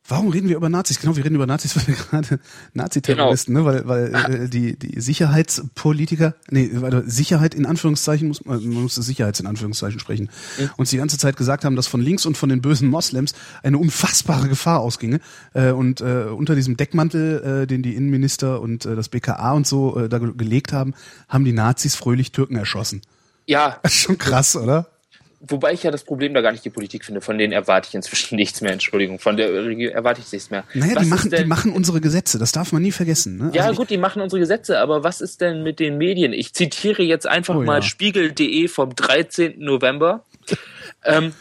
Warum reden wir über Nazis? Genau, wir reden über Nazis, *laughs* weil wir gerade Nazi-Terroristen, ne? weil, weil äh, die, die Sicherheitspolitiker, nee, warte, Sicherheit in Anführungszeichen, muss, man man muss Sicherheits in Anführungszeichen sprechen, uns die ganze Zeit gesagt haben, dass von links und von den bösen Moslems eine unfassbare Gefahr ausginge. Äh, und äh, unter diesem Deckmantel, äh, den die Innenminister und äh, das BKA und so äh, da ge- gelegt haben, haben die Nazis fröhlich Türken erschossen. Ja, Das *laughs* ist schon krass, oder? Wobei ich ja das Problem da gar nicht die Politik finde. Von denen erwarte ich inzwischen *laughs* nichts mehr. Entschuldigung, von der Regierung erwarte ich nichts mehr. Naja, Was die machen, die denn- machen unsere Gesetze, das darf man nie vergessen. Ne? Ja, Also gut, die machen unsere Gesetze, aber was ist denn mit den Medien? Ich zitiere jetzt einfach Oh, mal ja. spiegel.de vom 13. November. Ähm,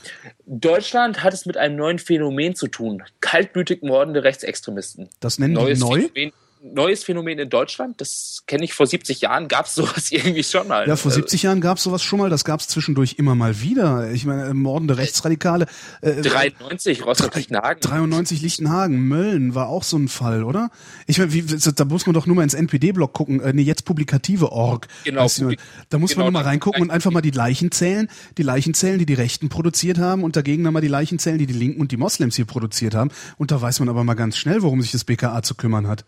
Deutschland hat es mit einem neuen Phänomen zu tun. Kaltblütig mordende Rechtsextremisten. Das nennen die Neues neu? Phänomen, neues Phänomen in Deutschland. Das kenne ich vor 70 Jahren, gab es sowas *laughs* irgendwie schon mal. Ja, vor Äh, 70 Jahren gab es sowas schon mal, das gab es zwischendurch immer mal wieder. Ich meine, äh, mordende Rechtsradikale. Äh, 93, Rostock-Lichtenhagen. 93 Lichtenhagen, Mölln war auch so ein Fall, oder? Ich meine, wie, da muss man doch nur mal ins NPD-Blog gucken, äh, nee, jetzt publikative Org. Genau, mal. Da muss genau, man nur mal reingucken und einfach mal die Leichen zählen, die Leichen zählen, die die Rechten produziert haben und dagegen dann mal die Leichen zählen, die die Linken und die Moslems hier produziert haben. Und da weiß man aber mal ganz schnell, worum sich das BKA zu kümmern hat.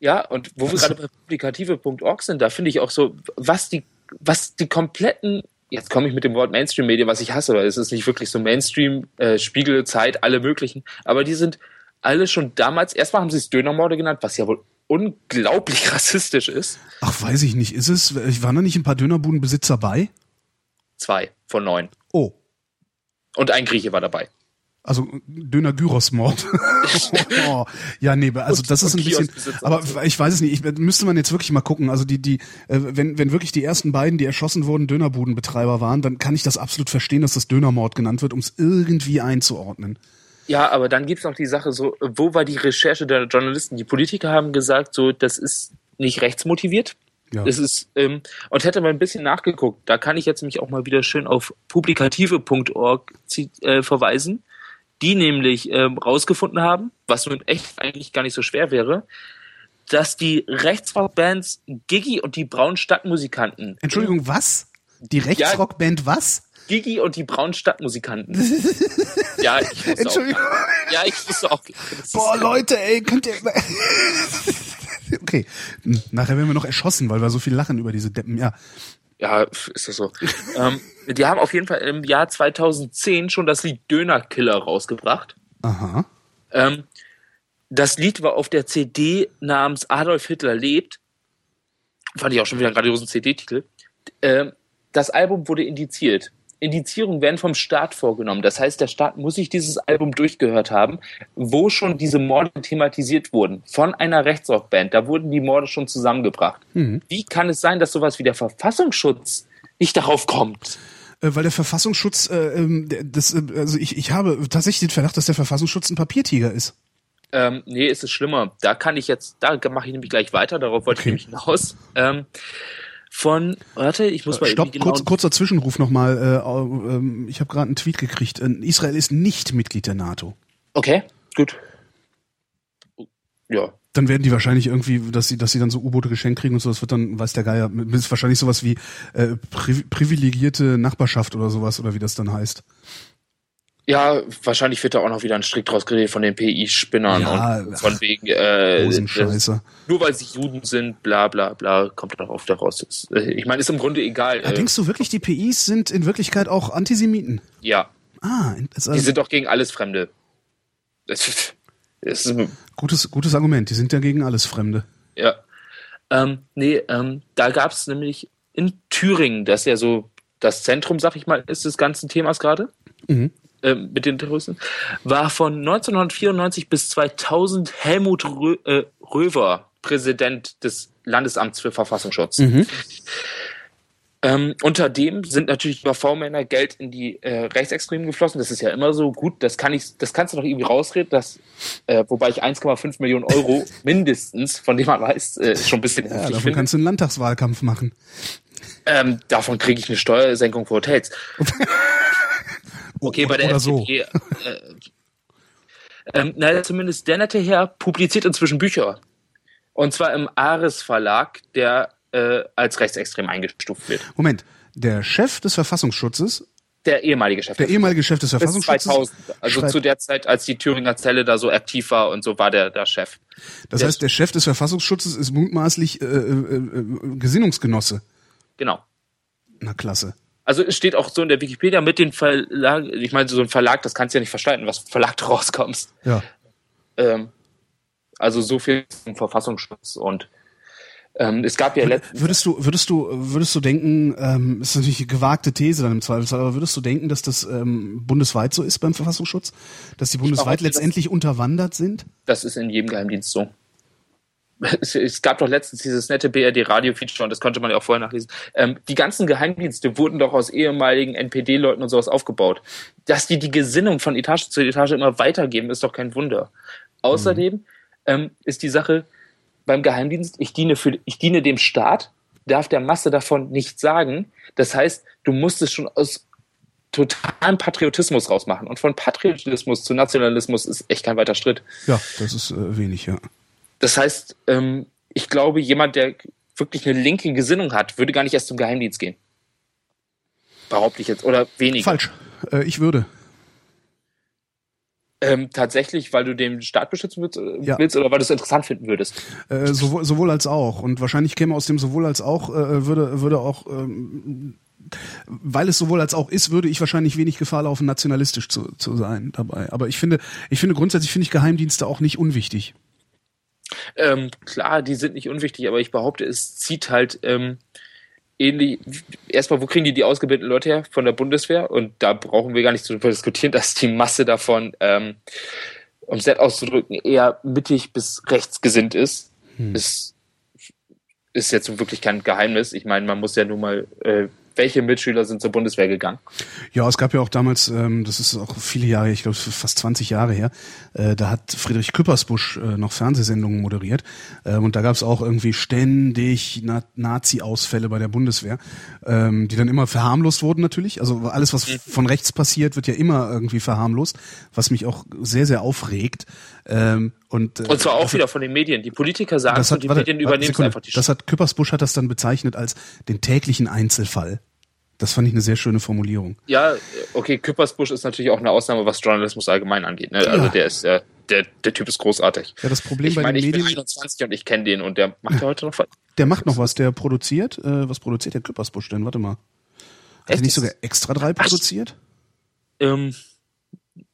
Ja, und wo wir gerade bei publikative.org sind, da finde ich auch so, was die, was die kompletten, jetzt komme ich mit dem Wort Mainstream-Medien, was ich hasse, weil es ist nicht wirklich so Mainstream, äh, Spiegel, Zeit, alle möglichen, aber die sind alle schon damals, erstmal haben sie es Dönermorde genannt, was ja wohl unglaublich *laughs* rassistisch ist. Ach, weiß ich nicht. Ist es, ich waren da nicht ein paar Dönerbudenbesitzer bei? Zwei von neun. Oh. Und ein Grieche war dabei. Also Döner-Gyros-Mord. *laughs* oh, ja, nee, also das ist ein bisschen. Aber ich weiß es nicht. Ich, müsste man jetzt wirklich mal gucken. Also die, die, äh, wenn, wenn wirklich die ersten beiden, die erschossen wurden, Dönerbudenbetreiber waren, dann kann ich das absolut verstehen, dass das Dönermord genannt wird, um es irgendwie einzuordnen. Ja, aber dann gibt's noch die Sache so, wo war die Recherche der Journalisten? Die Politiker haben gesagt, so, das ist nicht rechtsmotiviert. Ja. Es ist, ähm, und hätte mal ein bisschen nachgeguckt, da kann ich jetzt mich auch mal wieder schön auf publikative.org äh, verweisen, die nämlich ähm, rausgefunden haben, was nun echt eigentlich gar nicht so schwer wäre, dass die Rechtsrockbands Gigi und die Braunen Stadtmusikanten Entschuldigung, was? Die Rechtsrockband was? Gigi und die Braunen Stadtmusikanten. *laughs* ja, ich wusste auch. Entschuldigung. Ja, ich wusste auch. Boah, Leute, ey, könnt ihr. *laughs* okay. Nachher werden wir noch erschossen, weil wir so viel lachen über diese Deppen. Ja. Ja, ist das so. ähm, die haben auf jeden Fall im Jahr 2010 schon das Lied Dönerkiller rausgebracht. Aha. Ähm, das Lied war auf der CD namens Adolf Hitler lebt. Fand ich auch schon wieder einen grandiosen CD-Titel. Ähm, das Album wurde indiziert. Indizierungen werden vom Staat vorgenommen. Das heißt, der Staat muss sich dieses Album durchgehört haben, wo schon diese Morde thematisiert wurden. Von einer Rechtsrockband. Da wurden die Morde schon zusammengebracht. Wie kann es sein, dass sowas wie der Verfassungsschutz nicht darauf kommt? Äh, weil der Verfassungsschutz, äh, ähm, das, äh, also ich, ich habe tatsächlich den Verdacht, dass der Verfassungsschutz ein Papiertiger ist. Ähm, nee, ist es schlimmer. Da kann ich jetzt, da mache ich nämlich gleich weiter, darauf wollte Okay. ich nämlich hinaus. Ähm, von, warte, ich muss mal Stopp, genau- kurz, kurzer Zwischenruf nochmal. Äh, äh, ähm, ich habe gerade einen Tweet gekriegt. Äh, Israel ist nicht Mitglied der NATO. Okay, gut. Ja, Dann werden die wahrscheinlich irgendwie, dass sie, dass sie dann so U-Boote geschenkt kriegen und so. Das wird dann, weiß der Geier, ist wahrscheinlich sowas wie äh, pri privilegierte Nachbarschaft oder sowas oder wie das dann heißt. Ja, wahrscheinlich wird da auch noch wieder ein Strick draus geredet von den PI-Spinnern Ja, und von wegen, äh, Hosenscheiße. nur weil sie Juden sind, bla bla bla, kommt dann auch oft äh, ich meine, ist im Grunde egal. Ja, Äh, denkst du wirklich, die PIs sind in Wirklichkeit auch Antisemiten? ja, Ah, ist die sind doch gegen alles Fremde. Das, das ist gutes, gutes Argument. Die sind ja gegen alles Fremde. Ja. Ähm, nee, ähm, da gab es nämlich in Thüringen, das ja so das Zentrum, sag ich mal, ist des ganzen Themas gerade, Mhm. Ähm, mit den Terroristen, war von 1994 bis 2000 Helmut Rö äh, Röver Präsident des Landesamts für Verfassungsschutz. Mhm. Ähm, unter dem sind natürlich über V-Männer Geld in die äh, Rechtsextremen geflossen. Das ist ja immer so gut. Das kann ich, das kannst du doch irgendwie rausreden. Dass, äh, wobei ich 1,5 Millionen Euro *laughs* mindestens, von dem man weiß, äh, schon ein bisschen Ja, davon finde. kannst du einen Landtagswahlkampf machen. Ähm, davon kriege ich eine Steuersenkung für Hotels. *laughs* Okay, bei der Oder so. FDP. Äh, ähm, naja, zumindest der nette Herr publiziert inzwischen Bücher. Und zwar im Ares Verlag, der äh, als rechtsextrem eingestuft wird. Moment, der Chef des Verfassungsschutzes, Der ehemalige Chef. der ehemalige Chef des Verfassungsschutzes, 2000. Also zu der Zeit, als die Thüringer Zelle da so aktiv war und so war der, der Chef. das der- heißt, der Chef des Verfassungsschutzes ist mutmaßlich äh, äh, äh, Gesinnungsgenosse. Genau. Na klasse. Also es steht auch so in der Wikipedia mit den Verlag, ich meine, so ein Verlag, das kannst du ja nicht verstanden, was Verlag *laughs* du rauskommst. Ja. Ähm, also so viel zum Verfassungsschutz und ähm, es gab ja letztens Würdest du, würdest du, würdest du denken, ähm, ist natürlich eine gewagte These dann im Zweifelsfall, aber würdest du denken, dass das ähm, bundesweit so ist beim Verfassungsschutz? Dass die bundesweit dass- letztendlich unterwandert sind? Das ist in jedem Geheimdienst so. Es, gab doch letztens dieses nette BRD-Radio-Feature und das konnte man ja auch vorher nachlesen. Ähm, die ganzen Geheimdienste wurden doch aus ehemaligen NPD-Leuten und sowas aufgebaut. Dass die die Gesinnung von Etage zu Etage immer weitergeben, ist doch kein Wunder. Außerdem mhm. ähm, ist die Sache beim Geheimdienst, ich diene, für, ich diene dem Staat, darf der Masse davon nichts sagen. Das heißt, du musst es schon aus totalen Patriotismus rausmachen. Und von Patriotismus zu Nationalismus ist echt kein weiter Schritt. Ja, das ist äh, wenig, ja. Das heißt, ähm, ich glaube, jemand, der wirklich eine linke Gesinnung hat, würde gar nicht erst zum Geheimdienst gehen. Behaupte ich jetzt. Oder weniger. Falsch. Äh, ich würde. Ähm, tatsächlich, weil du den Staat beschützen willst, äh, ja. willst oder weil du es interessant finden würdest? Äh, sowohl, sowohl als auch. Und wahrscheinlich käme aus dem sowohl als auch, äh, würde, würde auch, ähm, weil es sowohl als auch ist, würde ich wahrscheinlich wenig Gefahr laufen, nationalistisch zu, zu sein dabei. Aber ich finde, ich finde grundsätzlich finde ich Geheimdienste auch nicht unwichtig. Ähm, klar, die sind nicht unwichtig, aber ich behaupte, es zieht halt ähm, ähnlich. Erstmal, wo kriegen die die ausgebildeten Leute her? Von der Bundeswehr. Und da brauchen wir gar nicht zu diskutieren, *laughs* dass die Masse davon, ähm, um es nett auszudrücken, eher mittig bis rechts gesinnt ist. Hm. Ist, ist jetzt wirklich kein Geheimnis. Ich meine, man muss ja nun mal äh, welche Mitschüler sind zur Bundeswehr gegangen? Ja, es gab ja auch damals, ähm, das ist auch viele Jahre, ich glaube fast 20 Jahre her, äh, da hat Friedrich Küppersbusch äh, noch Fernsehsendungen moderiert äh, und da gab es auch irgendwie ständig Na Nazi-Ausfälle bei der Bundeswehr, ähm, die dann immer verharmlost wurden natürlich. Also alles, was mhm. von rechts passiert, wird ja immer irgendwie verharmlost, was mich auch sehr, sehr aufregt. Ähm, und, äh, und zwar auch also, wieder von den Medien. Die Politiker sagen das hat, und die warte, Medien übernehmen Sekunde, einfach die Das hat Küppersbusch hat das dann bezeichnet als den täglichen Einzelfall. Das fand ich eine sehr schöne Formulierung. Ja, okay, Küppersbusch ist natürlich auch eine Ausnahme, was Journalismus allgemein angeht. Ne? Also ja. Der ist äh, der, der Typ ist großartig. Ja, das Problem ich bei meine, den Medien. Ich bin 21 und ich kenne den und der macht ja heute noch was. Der macht noch was, der produziert. Äh, was produziert der Küppersbusch denn? Warte mal. Hat er nicht sogar extra drei produziert? Ähm,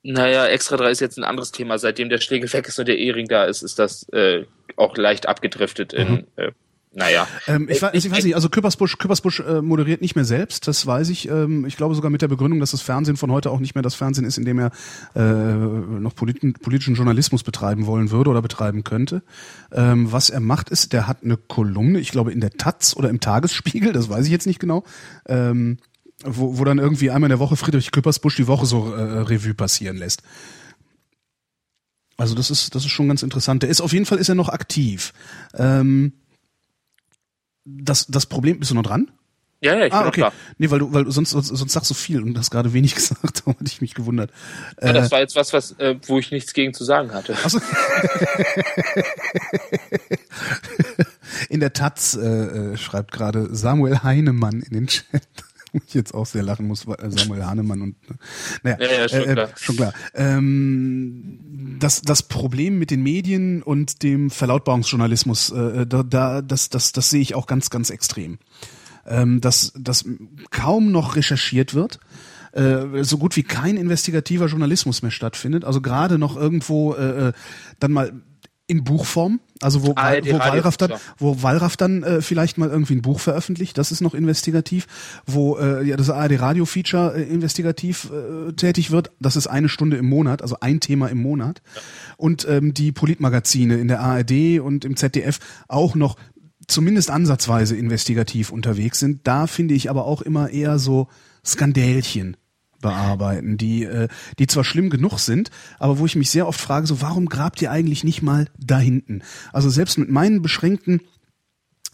naja, Extra 3 ist jetzt ein anderes Thema. Seitdem der Schlegel weg ist und der Ehring da ist, ist das äh, auch leicht abgedriftet in, mhm. äh, naja. Ähm, ich, ich, ich, weiß nicht, also Küppersbusch, Küppersbusch äh, moderiert nicht mehr selbst, das weiß ich. Ähm, ich glaube sogar mit der Begründung, dass das Fernsehen von heute auch nicht mehr das Fernsehen ist, in dem er äh, noch politi politischen Journalismus betreiben wollen würde oder betreiben könnte. Ähm, was er macht ist, der hat eine Kolumne, ich glaube in der Taz oder im Tagesspiegel, das weiß ich jetzt nicht genau. Ähm, wo, wo dann irgendwie einmal in der Woche Friedrich Küppersbusch die Woche so äh, Revue passieren lässt. Also das ist das ist schon ganz interessant. Der ist auf jeden Fall ist er noch aktiv. Ähm, das das Problem bist du noch dran? Ja, ja, ich ah, bin okay. klar. Nee, weil du, weil du sonst, sonst, sonst sagst du viel und hast gerade wenig *laughs* gesagt, da hatte ich mich gewundert. Ja, das äh, war jetzt was, was, äh, wo ich nichts gegen zu sagen hatte. Also *laughs* in der Taz äh, äh, schreibt gerade Samuel Heinemann in den Chat *laughs* ich jetzt auch sehr lachen muss, Samuel Hahnemann und naja, ja, ja, schon, äh, klar. schon klar. Ähm, das, das Problem mit den Medien und dem Verlautbarungsjournalismus, äh, da, da, das, das, das sehe ich auch ganz, ganz extrem. Ähm, dass, dass kaum noch recherchiert wird äh, so gut wie kein investigativer Journalismus mehr stattfindet. Also gerade noch irgendwo äh, äh dann mal in Buchform, also wo, ah, wo Wallraff dann, wo Wallraff dann äh, vielleicht mal irgendwie ein Buch veröffentlicht, das ist noch investigativ, wo äh, ja, das ARD Radio Feature äh, investigativ äh, tätig wird, das ist eine Stunde im Monat, also ein Thema im Monat. Ja. Und ähm, die Politmagazine in der ARD und im ZDF auch noch zumindest ansatzweise investigativ unterwegs sind. Da finde ich aber auch immer eher so Skandälchen bearbeiten, die, äh, die zwar schlimm genug sind, aber wo ich mich sehr oft frage, so warum grabt ihr eigentlich nicht mal da hinten? Also selbst mit meinen beschränkten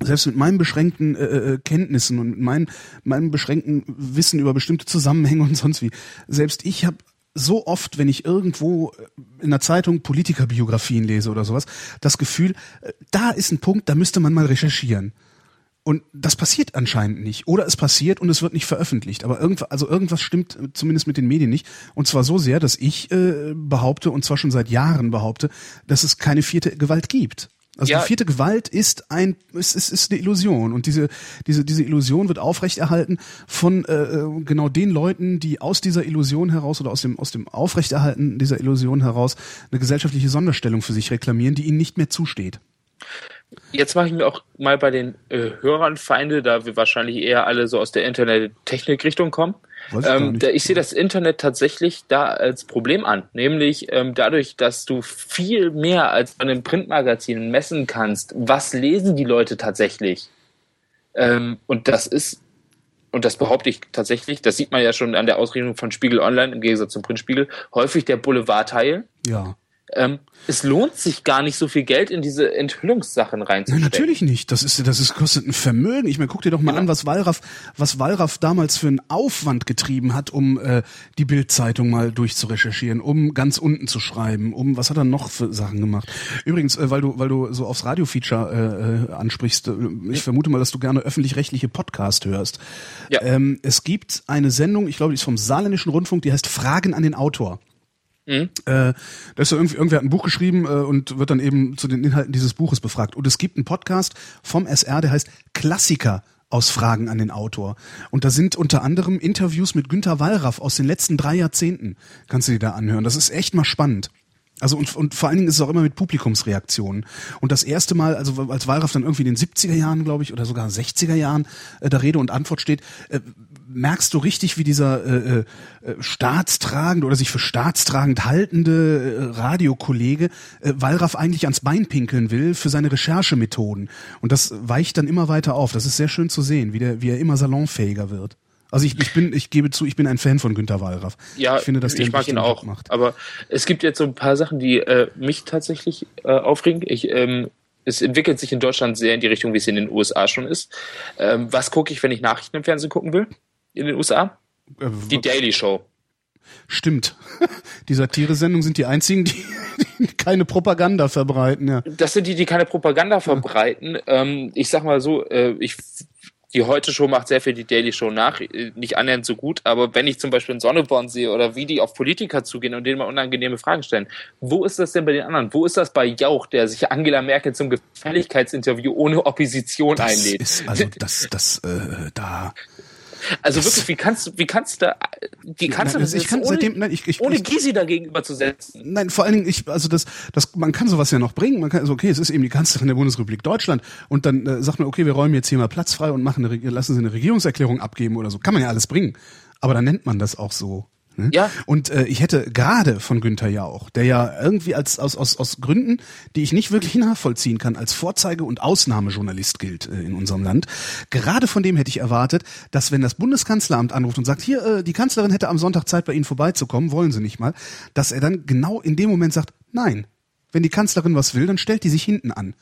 selbst mit meinen beschränkten äh, äh Kenntnissen und mit meinen, meinem beschränkten Wissen über bestimmte Zusammenhänge und sonst wie, selbst ich habe so oft, wenn ich irgendwo in der Zeitung Politikerbiografien lese oder sowas, das Gefühl, äh, da ist ein Punkt, da müsste man mal recherchieren. Und das passiert anscheinend nicht. Oder es passiert und es wird nicht veröffentlicht. Aber irgendwas, also irgendwas stimmt zumindest mit den Medien nicht. Und zwar so sehr, dass ich äh, behaupte, und zwar schon seit Jahren behaupte, dass es keine vierte Gewalt gibt. Also ja. die vierte Gewalt ist ein, ist, ist, ist eine Illusion und diese, diese, diese Illusion wird aufrechterhalten von äh, äh, genau den Leuten, die aus dieser Illusion heraus oder aus dem, aus dem Aufrechterhalten dieser Illusion heraus eine gesellschaftliche Sonderstellung für sich reklamieren, die ihnen nicht mehr zusteht. Jetzt mache ich mir auch mal bei den äh, Hörern Feinde, da wir wahrscheinlich eher alle so aus der Internet-Technik-Richtung kommen. Weiß ich Ähm, da, ich sehe das Internet tatsächlich da als Problem an. Nämlich ähm, dadurch, dass du viel mehr als bei einem Printmagazin messen kannst, was lesen die Leute tatsächlich. Ähm, und das ist, und das behaupte ich tatsächlich, das sieht man ja schon an der Ausrichtung von Spiegel Online im Gegensatz zum Printspiegel, häufig der Boulevardteil. Ja. Ähm, es lohnt sich gar nicht so viel Geld in diese Enthüllungssachen reinzustecken. natürlich nicht. Das ist, das ist, kostet ein Vermögen. Ich meine, guck dir doch mal an, was Wallraff, was Wallraff damals für einen Aufwand getrieben hat, um äh, die Bildzeitung mal durchzurecherchieren, um ganz unten zu schreiben, um was hat er noch für Sachen gemacht? Übrigens, äh, weil du, weil du so aufs Radio-Feature äh, äh, ansprichst, äh, ich vermute mal, dass du gerne öffentlich-rechtliche Podcast hörst. Ja. Ähm, es gibt eine Sendung, ich glaube, die ist vom Saarländischen Rundfunk, die heißt Fragen an den Autor. Äh, da ist irgendwie, irgendwer hat ein Buch geschrieben äh, und wird dann eben zu den Inhalten dieses Buches befragt. Und es gibt einen Podcast vom SR, der heißt Klassiker aus Fragen an den Autor. Und da sind unter anderem Interviews mit Günter Wallraff aus den letzten drei Jahrzehnten. Kannst du dir da anhören. Das ist echt mal spannend. Also und, und vor allen Dingen ist es auch immer mit Publikumsreaktionen. Und das erste Mal, also als Wallraff dann irgendwie in den 70er Jahren, glaube ich, oder sogar 60er Jahren äh, da Rede und Antwort steht, äh, merkst du richtig, wie dieser äh, äh, staatstragende oder sich für staatstragend haltende äh, Radiokollege äh, Wallraff eigentlich ans Bein pinkeln will für seine Recherchemethoden. Und das weicht dann immer weiter auf. Das ist sehr schön zu sehen, wie, der, wie er immer salonfähiger wird. Also ich, ich bin, ich gebe zu, ich bin ein Fan von Günter Wallraff. Ja, ich finde, dass der ich mag ihn auch. Macht. Aber es gibt jetzt so ein paar Sachen, die äh, mich tatsächlich äh, aufregen. Ich, ähm, es entwickelt sich in Deutschland sehr in die Richtung, wie es in den USA schon ist. Ähm, was gucke ich, wenn ich Nachrichten im Fernsehen gucken will? In den USA? Äh, Die Daily Show. Stimmt. *laughs* Die Satire-Sendungen sind die einzigen, die, die keine Propaganda verbreiten. Ja. Das sind die, die keine Propaganda verbreiten. Ähm, ich sag mal so, äh, ich die Heute Show macht sehr viel die Daily Show nach, äh, nicht annähernd so gut, aber wenn ich zum Beispiel einen Sonneborn sehe oder wie die auf Politiker zugehen und denen mal unangenehme Fragen stellen, wo ist das denn bei den anderen? Wo ist das bei Jauch, der sich Angela Merkel zum Gefälligkeitsinterview ohne Opposition Das einlädt? ist, also *laughs* das, das, äh, da. Also wirklich, wie kannst du, wie kannst du wie kannst Nein, du das ich kann ohne, seitdem- nein, ich- ich- ohne ich- Gysi dagegen überzusetzen? Nein, vor allen Dingen, ich, also das, das, man kann sowas ja noch bringen. Man kann, also okay, es ist eben die Kanzlerin der Bundesrepublik Deutschland und dann äh, sagt man, okay, wir räumen jetzt hier mal Platz frei und machen eine, lassen Sie eine Regierungserklärung abgeben oder so. Kann man ja alles bringen. Aber dann nennt man das auch so. Ne? Ja. Und äh, ich hätte gerade von Günther Jauch, der ja irgendwie als aus, aus, aus Gründen, die ich nicht wirklich nachvollziehen kann, als Vorzeige- und Ausnahmejournalist gilt äh, in unserem Land, gerade von dem hätte ich erwartet, dass wenn das Bundeskanzleramt anruft und sagt, hier, äh, die Kanzlerin hätte am Sonntag Zeit, bei Ihnen vorbeizukommen, wollen Sie nicht mal, dass er dann genau in dem Moment sagt, nein. Wenn die Kanzlerin was will, dann stellt die sich hinten an.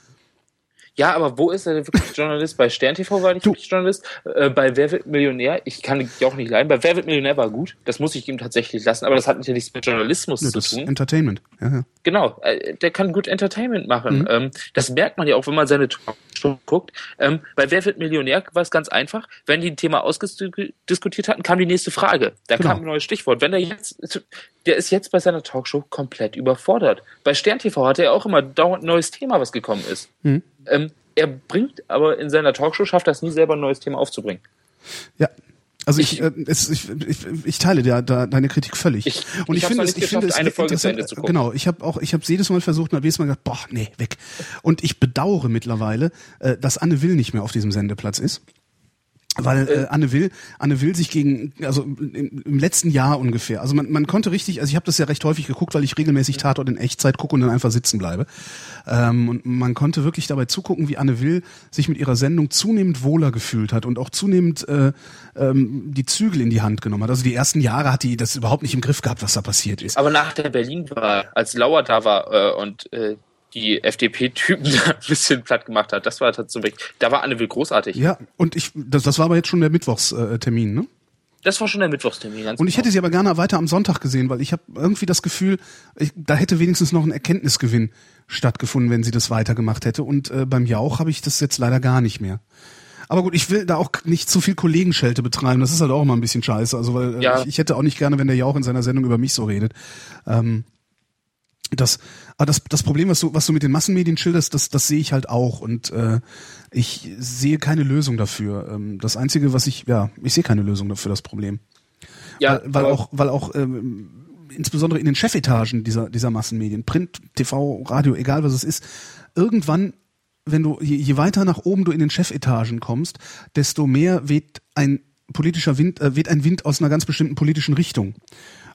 Ja, aber wo ist er denn wirklich *laughs* Journalist? Bei Stern TV war ich Du- wirklich Journalist. Äh, bei Wer wird Millionär? Ich kann die auch nicht leiden. Bei Wer wird Millionär war gut. Das muss ich ihm tatsächlich lassen. Aber das hat ja nichts mit Journalismus Ja, zu tun. Entertainment. Ja, ja. Genau. Äh, der kann gut Entertainment Mhm. machen. Ähm, das merkt man ja auch, wenn man seine Talkshow guckt. Ähm, bei Wer wird Millionär war es ganz einfach. Wenn die ein Thema ausdiskutiert hatten, kam die nächste Frage. Da Genau. kam ein neues Stichwort. Wenn der jetzt, der ist jetzt bei seiner Talkshow komplett überfordert. Bei Stern TV hatte er auch immer dauernd ein neues Thema, was gekommen ist. Mhm. Ähm, er bringt aber in seiner Talkshow, schafft das nie selber ein neues Thema aufzubringen. Ja. Also ich, Ich- äh, es, ich, ich, ich teile da, da deine Kritik völlig. Ich- und ich ich, finde, es, ich finde es eine Folge zu Ende zu gucken. Genau, ich habe auch, ich habe jedes Mal versucht, und habe jedes Mal gedacht, boah, nee, weg. Und ich bedauere mittlerweile, äh, dass Anne Will nicht mehr auf diesem Sendeplatz ist. Weil äh, Anne Will, Anne Will sich gegen, also im, im letzten Jahr ungefähr, also man, man konnte richtig, also ich habe das ja recht häufig geguckt, weil ich regelmäßig Tatort in Echtzeit gucke und dann einfach sitzen bleibe. Ähm, und man konnte wirklich dabei zugucken, wie Anne Will sich mit ihrer Sendung zunehmend wohler gefühlt hat und auch zunehmend äh, ähm, die Zügel in die Hand genommen hat. Also die ersten Jahre hat die das überhaupt nicht im Griff gehabt, was da passiert ist. Aber nach der Berlin-Wahl, als Lauer da war äh, und äh, die FDP-Typen *laughs* da ein bisschen platt gemacht hat, das war tatsächlich, da war Anne Will großartig. Ja, und ich, das, das war aber jetzt schon der Mittwochstermin, äh, ne? Das war schon der Mittwochstermin. Ganz Und ich genau. hätte sie aber gerne weiter am Sonntag gesehen, weil ich habe irgendwie das Gefühl, ich, da hätte wenigstens noch ein Erkenntnisgewinn stattgefunden, wenn sie das weitergemacht hätte. Und äh, beim Jauch habe ich das jetzt leider gar nicht mehr. Aber gut, ich will da auch nicht zu viel Kollegenschelte betreiben. Das ist halt auch immer ein bisschen scheiße. Also weil äh, Ja. ich, ich hätte auch nicht gerne, wenn der Jauch in seiner Sendung über mich so redet. Ähm, das, aber das, das Problem, was du, was du mit den Massenmedien schilderst, das, das sehe ich halt auch und äh, ich sehe keine Lösung dafür. Ähm, das einzige, was ich, ja, ich sehe keine Lösung dafür das Problem ja, weil, weil auch, weil auch ähm, insbesondere in den Chefetagen dieser, dieser Massenmedien, Print, TV, Radio, egal was es ist, irgendwann wenn du, je, je weiter nach oben du in den Chefetagen kommst, desto mehr weht ein politischer Wind, äh, weht ein Wind aus einer ganz bestimmten politischen Richtung.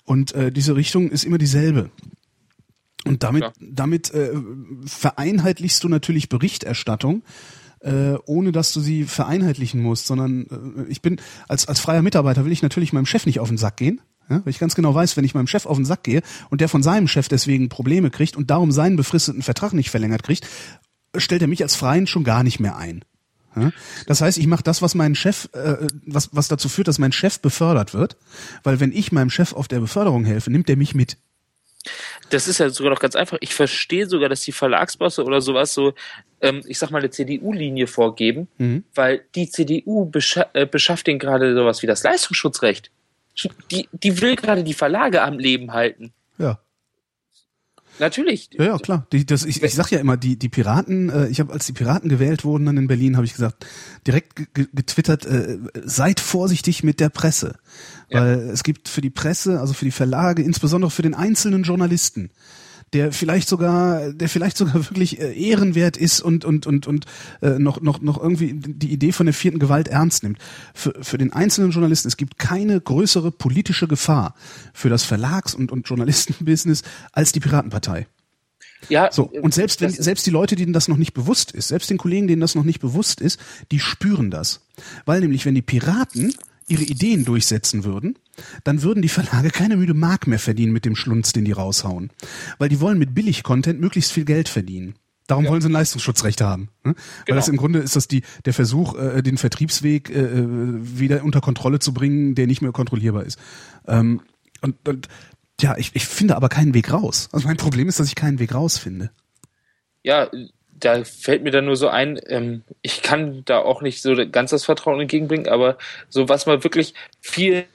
Und äh, diese Richtung ist immer dieselbe. Und damit, Ja. damit äh, vereinheitlichst du natürlich Berichterstattung, äh, ohne dass du sie vereinheitlichen musst, sondern äh, ich bin als als freier Mitarbeiter will ich natürlich meinem Chef nicht auf den Sack gehen, ja, weil ich ganz genau weiß, wenn ich meinem Chef auf den Sack gehe und der von seinem Chef deswegen Probleme kriegt und darum seinen befristeten Vertrag nicht verlängert kriegt, stellt er mich als Freien schon gar nicht mehr ein. Ja? Das heißt, ich mache das, was mein Chef, äh, was, was dazu führt, dass mein Chef befördert wird, weil wenn ich meinem Chef auf der Beförderung helfe, nimmt er mich mit. Das ist ja sogar noch ganz einfach. Ich verstehe sogar, dass die Verlagsbosse oder sowas so, ähm, ich sag mal, eine CDU-Linie vorgeben, weil die CDU bescha äh, beschafft denen gerade sowas wie das Leistungsschutzrecht. Die, die will gerade die Verlage am Leben halten. Ja. Natürlich. Ja, ja, klar. Die, das, ich, ich sag ja immer, die, die Piraten, äh, ich habe, als die Piraten gewählt wurden dann in Berlin, habe ich gesagt, direkt ge- ge- getwittert, äh, seid vorsichtig mit der Presse. Ja. Weil es gibt für die Presse, also für die Verlage, insbesondere für den einzelnen Journalisten, der vielleicht sogar, der vielleicht sogar wirklich äh, ehrenwert ist und und und und äh, noch noch noch irgendwie die Idee von der vierten Gewalt ernst nimmt. Für für den einzelnen Journalisten es gibt keine größere politische Gefahr für das Verlags- und und Journalistenbusiness als die Piratenpartei. Ja, So, äh, und selbst wenn, selbst die Leute, denen das noch nicht bewusst ist, selbst den Kollegen, denen das noch nicht bewusst ist, die spüren das. Weil nämlich, wenn die Piraten ihre Ideen durchsetzen würden, dann würden die Verlage keine müde Mark mehr verdienen mit dem Schlunz, den die raushauen. Weil die wollen mit Billig-Content möglichst viel Geld verdienen. Darum wollen sie ein Leistungsschutzrecht haben. Ne? Weil Genau. das im Grunde ist das die, der Versuch, äh, den Vertriebsweg äh, äh, wieder unter Kontrolle zu bringen, der nicht mehr kontrollierbar ist. Ähm, und, und ja, ich, ich finde aber keinen Weg raus. Also mein Problem ist, dass ich keinen Weg raus finde. ja, da fällt mir dann nur so ein, ähm, ich kann da auch nicht so ganz das Vertrauen entgegenbringen, aber so was man wirklich viel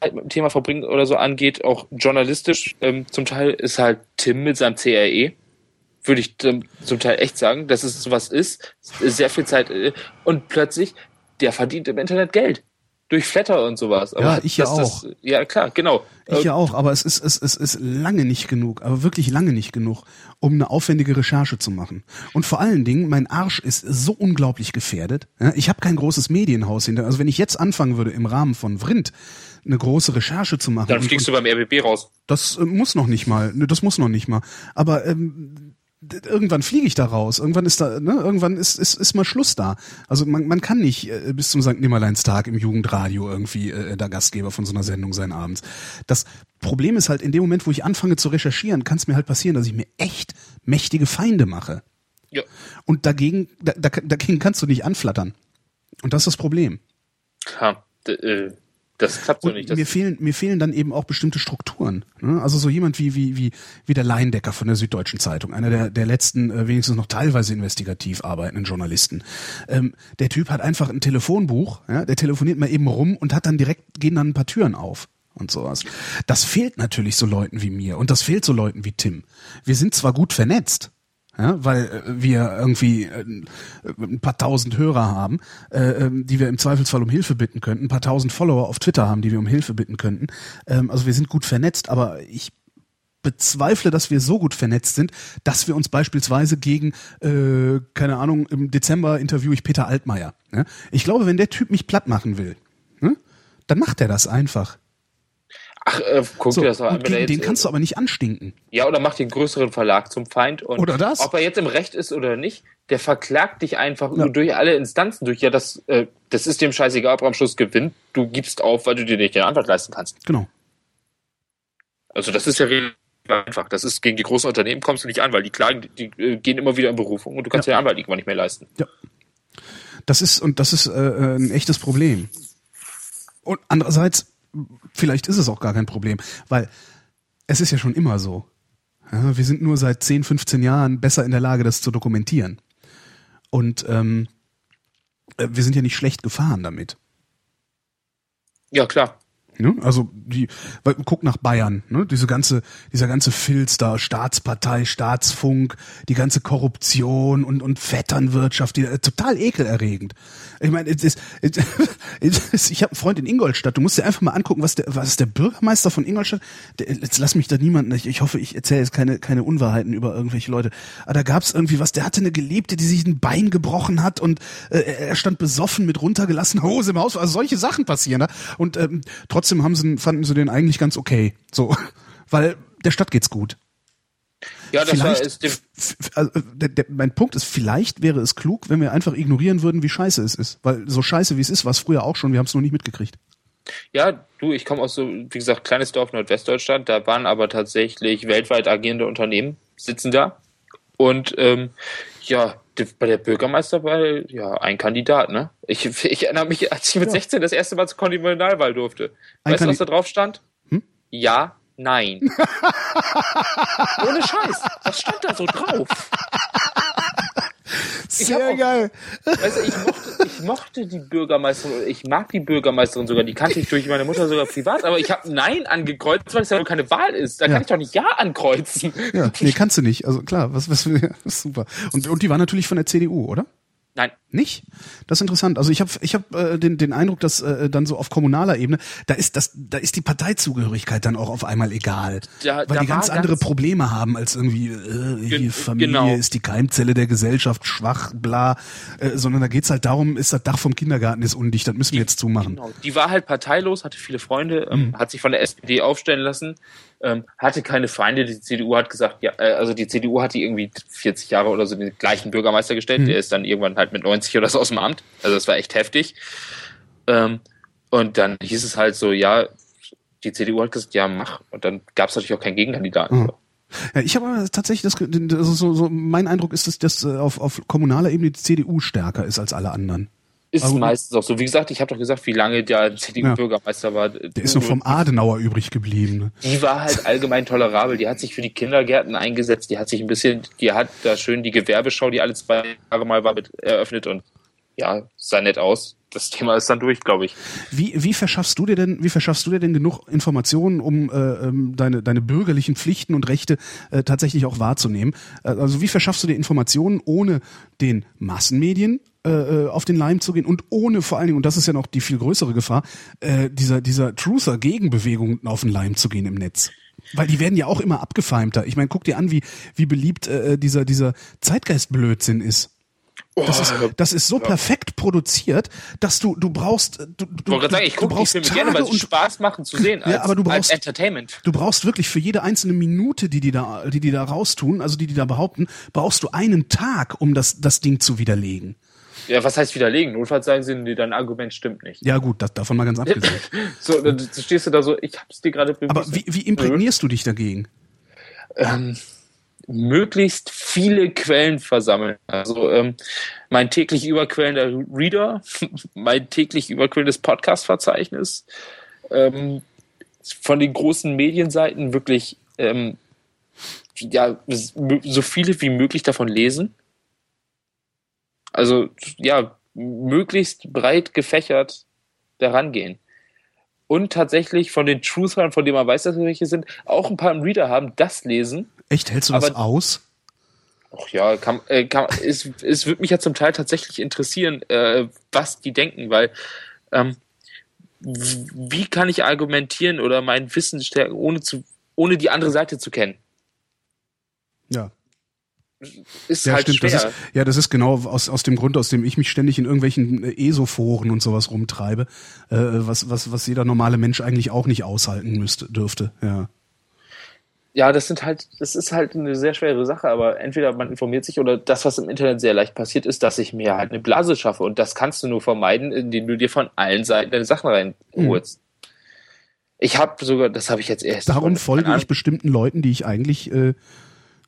Zeit mit dem Thema verbringen oder so angeht, auch journalistisch, ähm, zum Teil ist halt Tim mit seinem CRE, würde ich ähm, zum Teil echt sagen, dass es sowas ist, sehr viel Zeit äh, und plötzlich, der verdient im Internet Geld. Durch Flatter und sowas. Ja, ich ja dass das- auch. ja, klar, genau. Ich ja auch, aber es ist, es, es ist lange nicht genug, aber wirklich lange nicht genug, um eine aufwendige Recherche zu machen. Und vor allen Dingen, mein Arsch ist so unglaublich gefährdet. Ich habe kein großes Medienhaus hinter. Also wenn ich jetzt anfangen würde, im Rahmen von Vrind eine große Recherche zu machen. Dann fliegst du beim RBB raus. Das äh, muss noch nicht mal. Ne, Das muss noch nicht mal. Aber ähm, irgendwann fliege ich da raus. Irgendwann ist da, ne, irgendwann ist, ist, ist mal Schluss da. Also man, man kann nicht äh, bis zum St. Nimmerleinstag im Jugendradio irgendwie äh, der Gastgeber von so einer Sendung sein abends. Das Problem ist halt, in dem Moment, wo ich anfange zu recherchieren, kann es mir halt passieren, dass ich mir echt mächtige Feinde mache. Ja. Und dagegen, da, da, dagegen kannst du nicht anflattern. Und das ist das Problem. Ha, äh, das klappt so Und nicht. Das, mir fehlen mir fehlen dann eben auch bestimmte Strukturen. Ne? Also so jemand wie wie wie wie der Leindecker von der Süddeutschen Zeitung, einer der der letzten äh, wenigstens noch teilweise investigativ arbeitenden Journalisten. Ähm, der Typ hat einfach ein Telefonbuch, ja? der telefoniert mal eben rum und hat dann direkt gehen dann ein paar Türen auf und sowas. Das fehlt natürlich so Leuten wie mir und das fehlt so Leuten wie Tim. Wir sind zwar gut vernetzt, ja, weil äh, wir irgendwie äh, ein paar tausend Hörer haben, äh, ähm, die wir im Zweifelsfall um Hilfe bitten könnten, ein paar tausend Follower auf Twitter haben, die wir um Hilfe bitten könnten. Ähm, also wir sind gut vernetzt, aber ich bezweifle, dass wir so gut vernetzt sind, dass wir uns beispielsweise gegen, äh, keine Ahnung, im Dezember interviewe ich Peter Altmaier. Ne? Ich glaube, wenn der Typ mich platt machen will, ne, dann macht er das einfach. Ach, äh, guck So, dir das doch an. gegen den kannst du aber nicht anstinken. Ja, oder macht den größeren Verlag zum Feind. Und Oder das. Ob er jetzt im Recht ist oder nicht, der verklagt dich einfach Ja. durch alle Instanzen durch. Ja, das, äh, das ist dem scheißegal, ob er am Schluss gewinnt. Du gibst auf, weil du dir nicht den Anwalt leisten kannst. Genau. Also das ist ja relativ einfach. Das ist gegen die großen Unternehmen kommst du nicht an, weil die klagen, die, die äh, gehen immer wieder in Berufung und du kannst ja. den Anwalt irgendwann nicht mehr leisten. Das ist und das ist äh, äh, ein echtes Problem. Und andererseits, vielleicht ist es auch gar kein Problem, weil es ist ja schon immer so. Ja, wir sind nur seit 10, 15 Jahren besser in der Lage, das zu dokumentieren. Und ähm, äh, wir sind ja nicht schlecht gefahren damit. Ja, klar. Ne? Also die, weil, guck nach Bayern, ne? diese ganze, dieser ganze Filz da, Staatspartei, Staatsfunk, die ganze Korruption und und Vetternwirtschaft, die, äh, total ekelerregend. Ich meine, es ist, es *laughs* ist, ich habe einen Freund in Ingolstadt. Du musst dir einfach mal angucken, was der, was ist der Bürgermeister von Ingolstadt? Der, jetzt lass mich da niemanden. Ich, ich hoffe, ich erzähle jetzt keine keine Unwahrheiten über irgendwelche Leute. Aber da gab's irgendwie was. Der hatte eine Geliebte, die sich ein Bein gebrochen hat und äh, er stand besoffen mit runtergelassener Hose im Haus. Also solche Sachen passieren. Ne? Und ähm, trotzdem trotzdem haben sie, fanden sie den eigentlich ganz okay. So, *laughs* weil der Stadt geht's gut. Ja, das vielleicht, war, ist dem, also, der, der, mein Punkt ist, vielleicht wäre es klug, wenn wir einfach ignorieren würden, wie scheiße es ist. Weil so scheiße wie es ist, war es früher auch schon, wir haben es noch nicht mitgekriegt. ja, du, ich komme aus so, wie gesagt, kleines Dorf Nordwestdeutschland, da waren aber tatsächlich weltweit agierende Unternehmen, sitzen da. Und ähm, ja, bei der Bürgermeisterwahl, ja, ein Kandidat, ne? Ich, ich erinnere mich, als ich mit Ja. 16 das erste Mal zur Kommunalwahl durfte. Ein weißt du, was da drauf stand? Hm? Ja, nein. *laughs* Ohne Scheiß. Was stand da so drauf? *laughs* Ich hab auch- geil. Weißt du, ich mochte, ich mochte die Bürgermeisterin, ich mag die Bürgermeisterin sogar, die kannte ich durch meine Mutter sogar privat, aber ich habe Nein angekreuzt, weil es ja wohl keine Wahl ist. Da Ja. kann ich doch nicht Ja ankreuzen. Ja, nee, kannst du nicht. Also klar, was, was, *laughs* super. Und, und die war natürlich von der CDU, oder? Nein. Nicht? Das ist interessant. Also ich habe ich hab, äh, den, den Eindruck, dass äh, dann so auf kommunaler Ebene, da ist das, da ist die Parteizugehörigkeit dann auch auf einmal egal. Da- weil da die ganz andere ganz- Probleme haben als irgendwie, äh, hier Familie genau. ist die Keimzelle der Gesellschaft, schwach, bla, äh, sondern da geht's halt darum, ist das Dach vom Kindergarten ist undicht, das müssen wir jetzt zumachen. Genau. Die war halt parteilos, hatte viele Freunde, Mhm. ähm, hat sich von der SPD aufstellen lassen, ähm, hatte keine Feinde. Die CDU hat gesagt, ja, äh, also die CDU hat die irgendwie 40 Jahre oder so den gleichen Bürgermeister gestellt. Mhm. Der ist dann irgendwann halt mit 90 oder so aus dem Amt. Also das war echt heftig. Ähm, und dann hieß es halt so, ja, die CDU hat gesagt, ja, mach. Und dann gab es natürlich auch keinen Gegenkandidaten. Mhm. Ja, ich habe aber tatsächlich das, ge- also so, so mein Eindruck ist, dass, dass äh, auf, auf kommunaler Ebene die CDU stärker ist als alle anderen. Ist Aber- meistens auch so. Wie gesagt, ich habe doch gesagt, wie lange der CDU-Bürgermeister war. Der ist noch vom Adenauer übrig geblieben. Ne? die war halt allgemein tolerabel. Die hat sich für die Kindergärten eingesetzt. Die hat sich ein bisschen, die hat da schön die Gewerbeschau, die alle zwei Jahre mal war, mit eröffnet und ja, sah nett aus. Das Thema ist dann durch, glaube ich. Wie, wie verschaffst du dir denn, wie verschaffst du dir denn genug Informationen, um äh, ähm, deine, deine bürgerlichen Pflichten und Rechte äh, tatsächlich auch wahrzunehmen? Äh, also wie verschaffst du dir Informationen, ohne den Massenmedien äh, äh, auf den Leim zu gehen und ohne vor allen Dingen, und das ist ja noch die viel größere Gefahr, äh, dieser, dieser Truther-Gegenbewegung auf den Leim zu gehen im Netz? Weil die werden ja auch immer abgefeimter. Ich meine, guck dir an, wie, wie beliebt äh, dieser, dieser Zeitgeistblödsinn ist. Das ist, das ist so perfekt produziert, dass du, du brauchst, du, du, Ich gerade sagen, ich du brauchst Filme gerne, weil Tage sie Spaß machen zu sehen, als, Ja, aber du brauchst- Entertainment. Du brauchst wirklich für jede einzelne Minute, die die da, die die da raustun, also die die da behaupten, brauchst du einen Tag, um das, das Ding zu widerlegen. Ja, was heißt widerlegen? Notfalls sagen sie, dein Argument stimmt nicht. Ja gut, das, davon mal ganz abgesehen. *laughs* So, dann stehst du da so, ich hab's dir gerade Aber bewiesen. wie, wie imprägnierst du dich dagegen? ähm, möglichst viele Quellen versammeln. Also ähm, mein täglich überquellender Reader, *laughs* mein täglich überquellendes Podcast-Verzeichnis, ähm, von den großen Medienseiten wirklich ähm, ja, so viele wie möglich davon lesen. Also ja, möglichst breit gefächert daran gehen. Und tatsächlich von den Truthern, von denen man weiß, dass sie welche sind, auch ein paar im Reader haben, das lesen. Echt, hältst du das Aber- aus? Ach ja, kann, äh, kann, es, es würde mich ja zum Teil tatsächlich interessieren, äh, was die denken, weil ähm, wie kann ich argumentieren oder mein Wissen stärken, ohne zu, ohne die andere Seite zu kennen? Ja. Ist Ja, halt stimmt. schwer. Das ist, ja, das ist genau aus, aus dem Grund, aus dem ich mich ständig in irgendwelchen äh, ESO-Foren und sowas rumtreibe, äh, was, was, was jeder normale Mensch eigentlich auch nicht aushalten müsste, dürfte. Ja. Ja, das sind halt, das ist halt eine sehr schwere Sache, aber entweder man informiert sich oder das, was im Internet sehr leicht passiert, ist, dass ich mir halt eine Blase schaffe und das kannst du nur vermeiden, indem du dir von allen Seiten deine Sachen reinholst. Ich habe sogar, das habe ich jetzt erst. Mhm. Darum folge ich bestimmten Leuten, die ich eigentlich äh,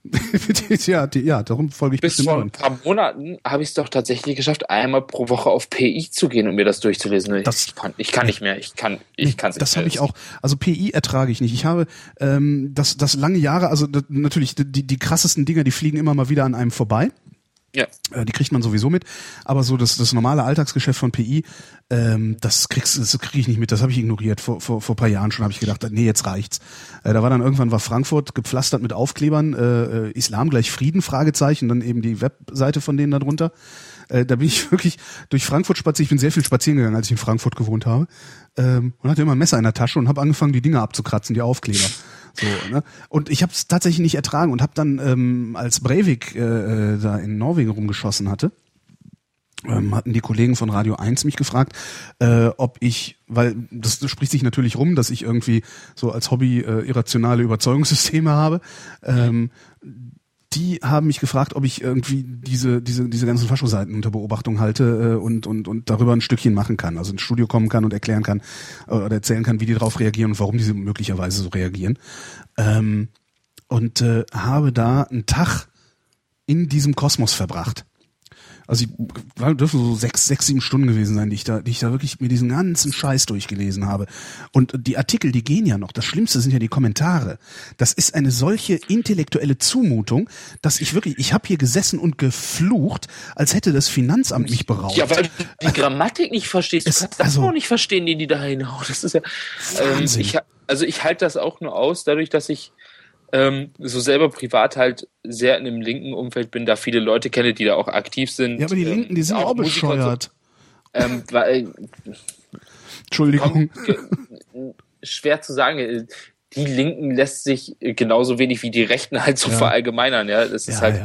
*laughs* ja, die, ja, darum folge ich Bis vor ein paar Monaten habe ich es doch tatsächlich geschafft, einmal pro Woche auf PI zu gehen und mir das durchzulesen. Das- ich, kann, ich kann nicht mehr. Ich kann, ich kann Das habe ich auch. Also PI ertrage ich nicht. Ich habe ähm, das, das lange Jahre, also das, natürlich die, die krassesten Dinger, die fliegen immer mal wieder an einem vorbei. Ja. Äh, die kriegt man sowieso mit, aber so das, das normale Alltagsgeschäft von PI, ähm, das kriegst das kriege ich nicht mit, das habe ich ignoriert. Vor, vor, vor paar Jahren schon habe ich gedacht, nee, jetzt reicht's. Äh, da war dann irgendwann war Frankfurt gepflastert mit Aufklebern, äh, äh, Islam gleich Frieden, Fragezeichen, dann eben die Webseite von denen darunter. Äh, da bin ich *laughs* wirklich durch Frankfurt spaziert. Ich bin sehr viel spazieren gegangen, als ich in Frankfurt gewohnt habe. Ähm, und hatte immer ein Messer in der Tasche und habe angefangen, die Dinge abzukratzen, die Aufkleber. So, ne? Und ich habe es tatsächlich nicht ertragen und habe dann, ähm, als Breivik äh, äh, da in Norwegen rumgeschossen hatte, ähm, hatten die Kollegen von Radio 1 mich gefragt, äh, ob ich, weil das, das spricht sich natürlich rum, dass ich irgendwie so als Hobby äh, irrationale Überzeugungssysteme *laughs* habe. Ähm, die haben mich gefragt, ob ich irgendwie diese diese diese ganzen Faschoseiten unter Beobachtung halte äh, und und und darüber ein Stückchen machen kann, also ins Studio kommen kann und erklären kann äh, oder erzählen kann, wie die darauf reagieren und warum diese möglicherweise so reagieren. Ähm, und äh, habe da einen Tag in diesem Kosmos verbracht. Also ich dürfen so sechs, sechs, sieben Stunden gewesen sein, die ich da, die ich da wirklich mir diesen ganzen Scheiß durchgelesen habe. Und die Artikel, die gehen ja noch. Das Schlimmste sind ja die Kommentare. Das ist eine solche intellektuelle Zumutung, dass ich wirklich, ich habe hier gesessen und geflucht, als hätte das Finanzamt mich beraubt. Ja, weil du die Grammatik nicht verstehst. Du Es- kannst das also- auch nicht verstehen, die die da hinhauen. Das ist ja. Ähm, ich, also ich halte das auch nur aus, dadurch, dass ich ähm, so selber privat halt sehr in einem linken Umfeld bin, da viele Leute kenne, die da auch aktiv sind. ja, aber die ähm, Linken, die sind auch, so. bescheuert. Ähm, weil, Entschuldigung. komm, ge- schwer zu sagen. äh, Die Linken lässt sich äh, genauso wenig wie die Rechten halt so Ja. verallgemeinern. Ja, das ist Ja, halt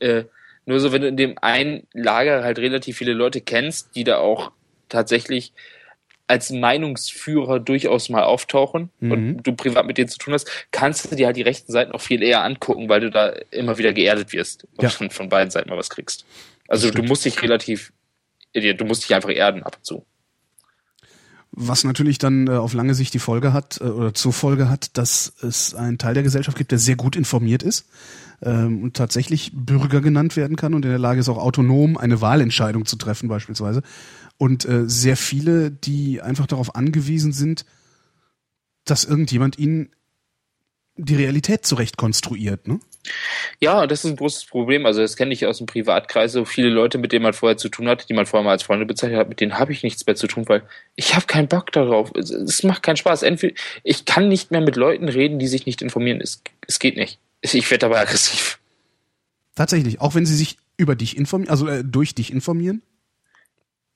ja. äh, nur so, wenn du in dem einen Lager halt relativ viele Leute kennst, die da auch tatsächlich als Meinungsführer durchaus mal auftauchen Mhm. und du privat mit denen zu tun hast, kannst du dir halt die rechten Seiten auch viel eher angucken, weil du da immer wieder geerdet wirst und Ja. von, von beiden Seiten mal was kriegst. Also du musst dich relativ, du musst dich einfach erden ab und zu. Was natürlich dann äh, auf lange Sicht die Folge hat äh, oder zur Folge hat, dass es einen Teil der Gesellschaft gibt, der sehr gut informiert ist ähm, und tatsächlich Bürger genannt werden kann und in der Lage ist auch autonom eine Wahlentscheidung zu treffen beispielsweise. Und äh, sehr viele, die einfach darauf angewiesen sind, dass irgendjemand ihnen die Realität zurecht konstruiert. Ne? Ja, das ist ein großes Problem. Also das kenne ich aus dem Privatkreis. So viele Leute, mit denen man vorher zu tun hatte, die man vorher mal als Freunde bezeichnet hat, mit denen habe ich nichts mehr zu tun, weil ich habe keinen Bock darauf. Es, es macht keinen Spaß. Entweder ich kann nicht mehr mit Leuten reden, die sich nicht informieren. Es, es geht nicht. Ich werde dabei aggressiv. Tatsächlich, auch wenn sie sich über dich informieren, also äh, durch dich informieren,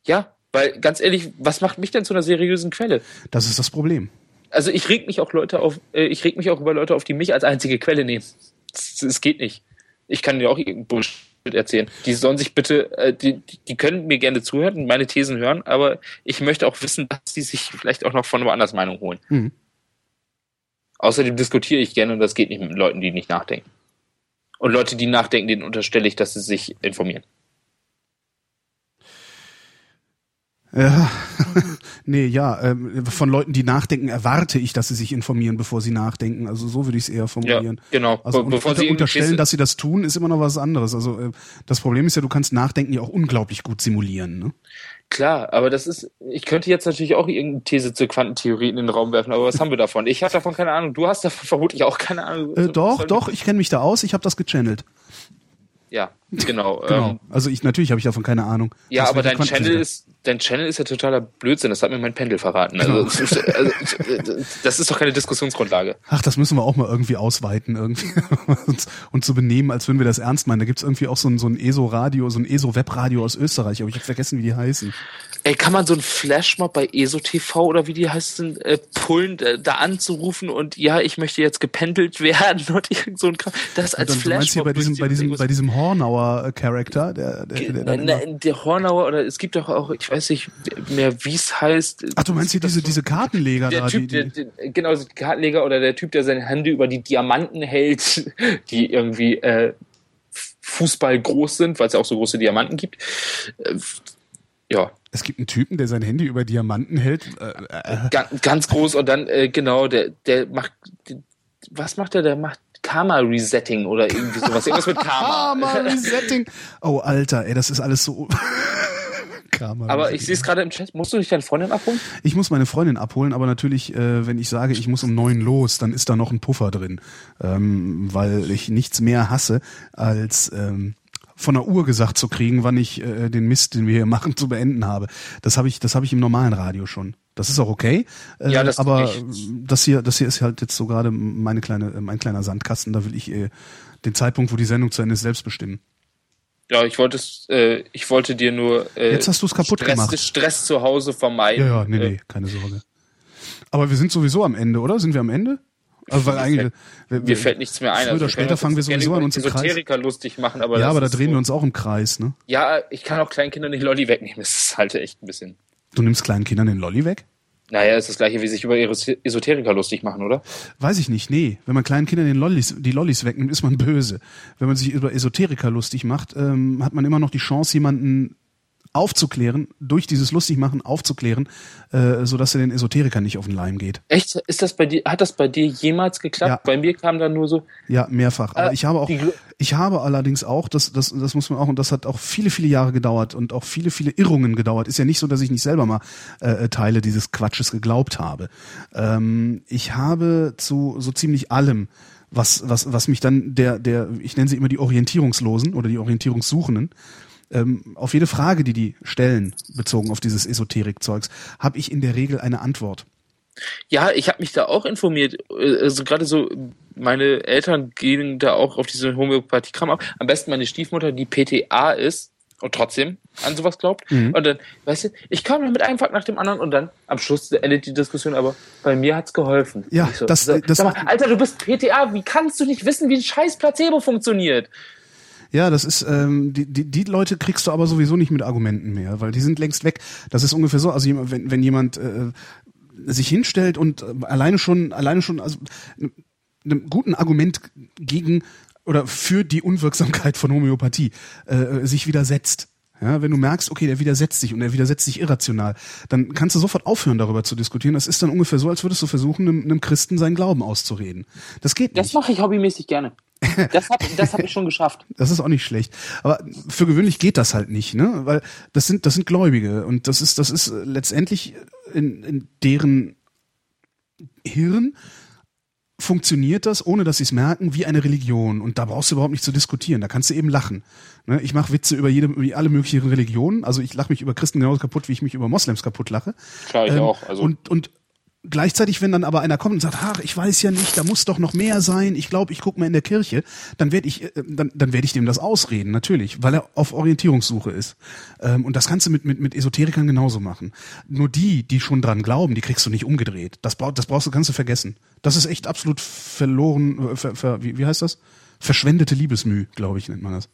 Ja, weil ganz ehrlich, was macht mich denn zu einer seriösen Quelle? das ist das Problem. Also ich reg mich auch Leute auf, äh, ich reg mich auch über Leute auf, die mich als einzige Quelle nehmen. Es, geht nicht. Ich kann dir auch Bullshit erzählen. Die sollen sich bitte, äh, die, die können mir gerne zuhören und meine Thesen hören, aber ich möchte auch wissen, dass die sich vielleicht auch noch von woanders Meinung holen. Mhm. Außerdem diskutiere ich gerne und das geht nicht mit Leuten, die nicht nachdenken. Und Leute, die nachdenken, denen unterstelle ich, dass sie sich informieren. Ja, *laughs* nee, ja, ähm, von Leuten, die nachdenken, erwarte ich, dass sie sich informieren, bevor sie nachdenken. Also so würde ich es eher formulieren. genau. Also Be- bevor sie unterstellen, dass sie das tun, ist immer noch was anderes. Also äh, das Problem ist ja, du kannst Nachdenken ja auch unglaublich gut simulieren. Ne? Klar, aber das ist, ich könnte jetzt natürlich auch irgendeine These zur Quantentheorie in den Raum werfen, aber was haben wir davon? Ich habe davon keine Ahnung, du hast davon *laughs* vermutlich auch keine Ahnung. Äh, doch, doch, ich kenne mich da aus, ich habe das gechannelt. Ja, genau. Genau. Ähm, also ich natürlich habe ich davon keine Ahnung. ja, Das aber dein Channel ist, dein Channel ist ja totaler Blödsinn, das hat mir mein Pendel verraten. Also, Genau. ist- *laughs* also das ist doch keine Diskussionsgrundlage. Ach, das müssen wir auch mal irgendwie ausweiten irgendwie *laughs* und, und so benehmen, als würden wir das ernst meinen. Da gibt's irgendwie auch so ein, so ein ESO-Radio, so ein ESO-Webradio aus Österreich, aber ich habe vergessen, wie die heißen. Ey, kann man so einen Flashmob bei ESO-TV oder wie die heißen, äh, pullen, äh, da anzurufen und ja, ich möchte jetzt gependelt werden und irgend so ein Kram. Das als dann, du meinst hier Flashmob. bei diesem, bei diesem, bei diesem Hornauer-Charakter, der, der, der, der Hornauer oder es gibt doch auch, ich weiß nicht mehr, wie es heißt. Ach, du meinst hier diese, diese Kartenleger der da, Typ, die, die, der, der, genau, der Kartenleger oder der Typ, der seine Hände über die Diamanten hält, *laughs* die irgendwie äh, Fußball groß sind, weil es ja auch so große Diamanten gibt. Äh, ja, es gibt einen Typen, der sein Handy über Diamanten hält. Äh, äh, ganz, ganz groß und dann, äh, genau, der, der macht, was macht der? Der macht Karma-Resetting oder irgendwie sowas. Irgendwas mit Karma. *laughs* mal Resetting. Oh, Alter, ey, das ist alles so. Karma Aber ich sehe es gerade im Chat. Musst du nicht deine Freundin abholen? Ich muss meine Freundin abholen, aber natürlich, äh, wenn ich sage, ich muss um neun los, dann ist da noch ein Puffer drin, ähm, weil ich nichts mehr hasse als ähm, von der Uhr gesagt zu kriegen, wann ich äh, den Mist, den wir hier machen, zu beenden habe. Das habe ich, das habe ich im normalen Radio schon. Das ist auch okay. Äh, Ja, das aber ich- das hier, das hier ist halt jetzt so gerade meine kleine, äh, mein kleiner Sandkasten. Da will ich äh, den Zeitpunkt, wo die Sendung zu Ende ist, selbst bestimmen. Ja, ich wollte es, äh, ich wollte dir nur äh, Jetzt hast du's kaputt Stress, gemacht. Stress zu Hause vermeiden. Ja, ja, nee, Äh, nee, keine Sorge. Aber wir sind sowieso am Ende, oder? Sind wir am Ende? Also weil eigentlich, wir, Mir fällt nichts mehr ein. Früher oder wir später fangen wir sowieso an, uns im Kreis- lustig machen, aber ja, aber da drehen so, wir uns auch im Kreis, ne? Ja, ich kann auch Kleinkindern den Lolli wegnehmen. Das ist halt echt ein bisschen. Du nimmst kleinen Kindern den Lolli weg? Naja, ist das gleiche wie sich über Esoteriker lustig machen, oder? Weiß ich nicht, nee. Wenn man kleinen Kindern den Lollis, die Lollis wegnimmt, ist man böse. Wenn man sich über Esoteriker lustig macht, ähm, hat man immer noch die Chance, jemanden aufzuklären, durch dieses Lustigmachen aufzuklären, äh, sodass er den Esoteriker nicht auf den Leim geht. Echt? Ist das bei dir, hat das bei dir jemals geklappt? Ja. Bei mir kam dann nur so, Ja, mehrfach. Aber Äh, ich habe auch, ich habe allerdings auch, das, das, das muss man auch, und das hat auch viele, viele Jahre gedauert und auch viele, viele Irrungen gedauert. Ist ja nicht so, dass ich nicht selber mal äh, Teile dieses Quatsches geglaubt habe. Ähm, ich habe zu so ziemlich allem, was, was, was mich dann der, der, ich nenne sie immer die Orientierungslosen oder die Orientierungssuchenden, ähm, auf jede Frage, die die stellen, bezogen auf dieses Esoterik-Zeugs, habe ich in der Regel eine Antwort. ja, ich habe mich da auch informiert. Äh, Also gerade so, meine Eltern gehen da auch auf diese Homöopathie-Kram ab. Am besten meine Stiefmutter, die PTA ist und trotzdem an sowas glaubt. Mhm. Und dann, weißt du, ich kam dann mit einem Fakt nach dem anderen und dann am Schluss endet die Diskussion, aber bei mir hat's geholfen. Ja, so, das- so, das- mal, Alter, du bist PTA, wie kannst du nicht wissen, wie ein scheiß Placebo funktioniert? Ja, das ist, ähm, die, die, die Leute kriegst du aber sowieso nicht mit Argumenten mehr, weil die sind längst weg. Das ist ungefähr so, also wenn, wenn jemand äh, sich hinstellt und äh, alleine schon, alleine schon, also einem guten Argument gegen oder für die Unwirksamkeit von Homöopathie äh, sich widersetzt. Ja, wenn du merkst, okay, der widersetzt sich und er widersetzt sich irrational, dann kannst du sofort aufhören, darüber zu diskutieren. Das ist dann ungefähr so, als würdest du versuchen, einem, einem Christen seinen Glauben auszureden. Das geht Das nicht. mache ich hobbymäßig gerne. Das habe das hab ich schon geschafft. *laughs* Das ist auch nicht schlecht. Aber für gewöhnlich geht das halt nicht, ne? Weil das sind, das sind Gläubige und das ist, das ist letztendlich in, in deren Hirn funktioniert das, ohne dass sie es merken, wie eine Religion. Und da brauchst du überhaupt nicht zu diskutieren. Da kannst du eben lachen. Ne? Ich mache Witze über jede, über alle möglichen Religionen. Also ich lache mich über Christen genauso kaputt, wie ich mich über Moslems kaputt lache. Klar, ich Ähm, auch. Also, Und, und gleichzeitig, wenn dann aber einer kommt und sagt, ach, ich weiß ja nicht, da muss doch noch mehr sein, ich glaube, ich gucke mal in der Kirche, dann werde ich, äh, dann, dann werde ich dem das ausreden, natürlich, weil er auf Orientierungssuche ist. Ähm, und das kannst du mit, mit, mit Esoterikern genauso machen. Nur die, die schon dran glauben, die kriegst du nicht umgedreht. Das, brauch, das brauchst du, kannst du vergessen. Das ist echt absolut verloren, äh, ver, ver, wie, wie heißt das? Verschwendete Liebesmüh, glaube ich, nennt man das.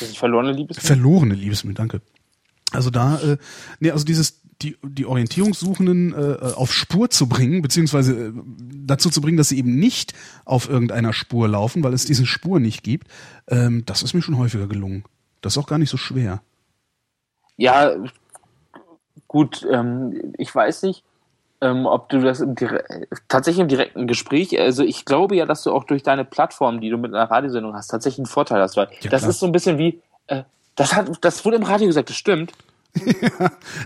das verlorene Liebes. Verlorene Liebesmüh, danke. Also da, äh, nee, also dieses, die, die Orientierungssuchenden äh, auf Spur zu bringen, beziehungsweise äh, dazu zu bringen, dass sie eben nicht auf irgendeiner Spur laufen, weil es diese Spur nicht gibt, ähm, das ist mir schon häufiger gelungen. Das ist auch gar nicht so schwer. Ja, gut, ähm, ich weiß nicht, ähm, ob du das im tatsächlich im direkten Gespräch, also ich glaube ja, dass du auch durch deine Plattform, die du mit einer Radiosendung hast, tatsächlich einen Vorteil hast, weil Ja, das klar. ist so ein bisschen wie, äh, das hat, das wurde im Radio gesagt, das stimmt.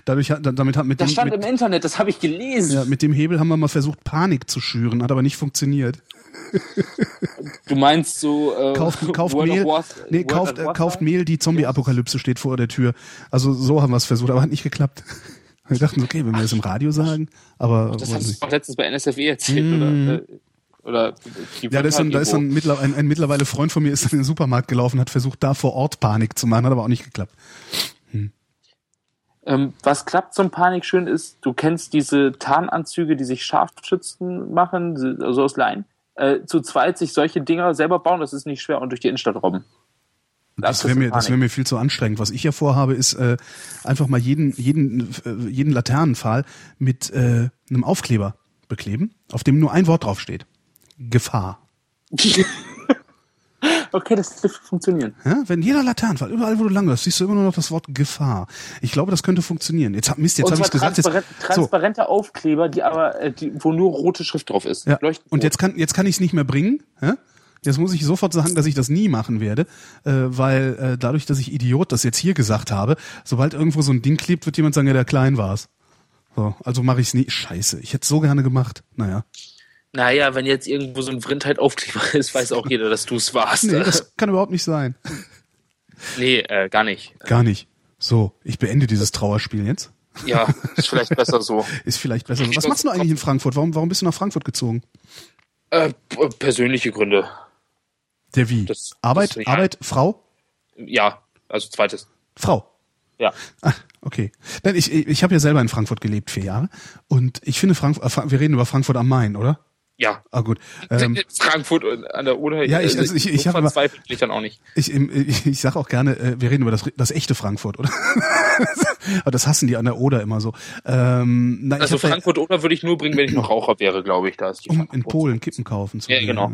Dadurch hat, damit hat mit Das dem, stand mit, im Internet, das habe ich gelesen. ja, mit dem Hebel haben wir mal versucht, Panik zu schüren, hat aber nicht funktioniert. Du meinst so, äh, Kauft, *laughs* kauft Mehl, Wars- nee, kauft, äh, kauft Mehl, die Zombie-Apokalypse steht vor der Tür. Also so haben wir es versucht, aber hat nicht geklappt. *laughs* Wir dachten, okay, wenn wir das im Radio sagen, aber Das wollen hast du doch letztens bei NSFE erzählt, Mhm. oder? Äh, oder Ja, da ist dann, da ist dann mittler, ein, ein mittlerweile Freund von mir ist dann in den Supermarkt gelaufen, hat versucht, da vor Ort Panik zu machen, hat aber auch nicht geklappt. Ähm, was klappt zum Panik schön ist, du kennst diese Tarnanzüge, die sich Scharfschützen machen, also aus Leinen. Äh, zu zweit sich solche Dinger selber bauen, das ist nicht schwer und durch die Innenstadt robben. Da Das kriegst wäre mir, das wäre mir viel zu anstrengend. Was ich ja vorhabe, ist äh, einfach mal jeden, jeden, äh, jeden Laternenpfahl mit äh, einem Aufkleber bekleben, auf dem nur ein Wort draufsteht. Gefahr. *laughs* okay, das dürfte funktionieren. Ja, wenn jeder Laternenpfahl, überall wo du langläufst, siehst du immer nur noch das Wort Gefahr. Ich glaube, das könnte funktionieren. Jetzt hab, Mist, jetzt habe ich gesagt. Jetzt, transparent, so, transparente Aufkleber, die aber, äh, die, wo nur rote Schrift drauf ist. Ja. Und jetzt kann jetzt kann ich es nicht mehr bringen. Ja? Jetzt muss ich sofort sagen, dass ich das nie machen werde, äh, weil äh, dadurch, dass ich Idiot das jetzt hier gesagt habe, sobald irgendwo so ein Ding klebt, wird jemand sagen, ja, der klein war's. So, also mache ich es nie. Scheiße, ich hätte so gerne gemacht. Naja, Naja, wenn jetzt irgendwo so ein Vrindheit-Aufkleber *laughs* ist, weiß auch jeder, dass du es warst. nee, das kann überhaupt nicht sein. Nee, äh, gar nicht. Gar nicht. So, ich beende dieses Trauerspiel jetzt. Ja, ist vielleicht besser so. *laughs* Ist vielleicht besser. so. Was machst du eigentlich in Frankfurt? Warum, warum bist du nach Frankfurt gezogen? Äh, persönliche Gründe. Der wie? Das- Arbeit, das- ja. Arbeit, Frau? Ja, also zweites. Frau. Ja. Ah, okay. Denn ich, ich, habe ja selber in Frankfurt gelebt, vier Jahre. Und ich finde Frankfurt, äh, wir reden über Frankfurt am Main, oder? Ja. Ah, gut. Ähm, *laughs* Frankfurt an der Oder. Ja, ich- also ich- ich so immer- verzweifelt bin ich dann auch nicht. ich, ich, ich sage auch gerne, äh, wir reden über das, das echte Frankfurt, oder? *laughs* Aber das hassen die an der Oder immer so. Ähm, na, ich Also Frankfurt Oder würde ich nur bringen, wenn ich noch Raucher wäre, glaube ich. Da ist die um in. Polen Kippen kaufen zu Ja, genau.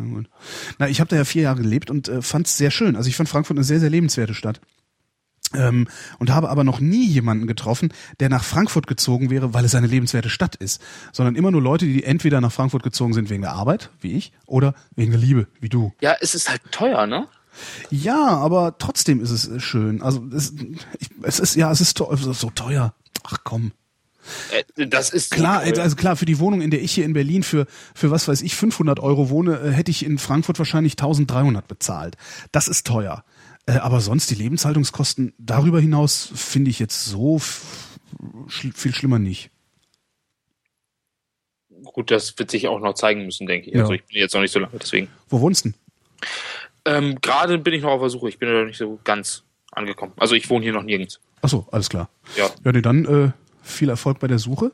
Na, ich habe da ja vier Jahre gelebt und äh, fand es sehr schön. Also ich fand Frankfurt eine sehr, sehr lebenswerte Stadt. Ähm, und habe aber noch nie jemanden getroffen, der nach Frankfurt gezogen wäre, weil es eine lebenswerte Stadt ist, sondern immer nur Leute, die entweder nach Frankfurt gezogen sind wegen der Arbeit, wie ich, oder wegen der Liebe, wie du. Ja, es ist halt teuer, ne? Ja, aber trotzdem ist es schön. Also es, ich, es ist ja, es ist, so teuer. Ach komm. Äh, Das ist Klar, also klar, für die Wohnung, in der ich hier in Berlin für, für was weiß ich, 500 Euro wohne, äh, hätte ich in Frankfurt wahrscheinlich 1300 bezahlt. Das ist teuer. Äh, Aber sonst die Lebenshaltungskosten darüber hinaus finde ich jetzt so schl viel schlimmer nicht. Gut, das wird sich auch noch zeigen müssen, denke ich. Ja. Also ich bin jetzt noch nicht so lange, deswegen. Wo wohnst du denn? Ähm, Gerade bin ich noch auf der Suche. Ich bin noch nicht so ganz angekommen. Also ich wohne hier noch nirgends. Ach so, alles klar. Ja. Ja, nee, dann äh, viel Erfolg bei der Suche.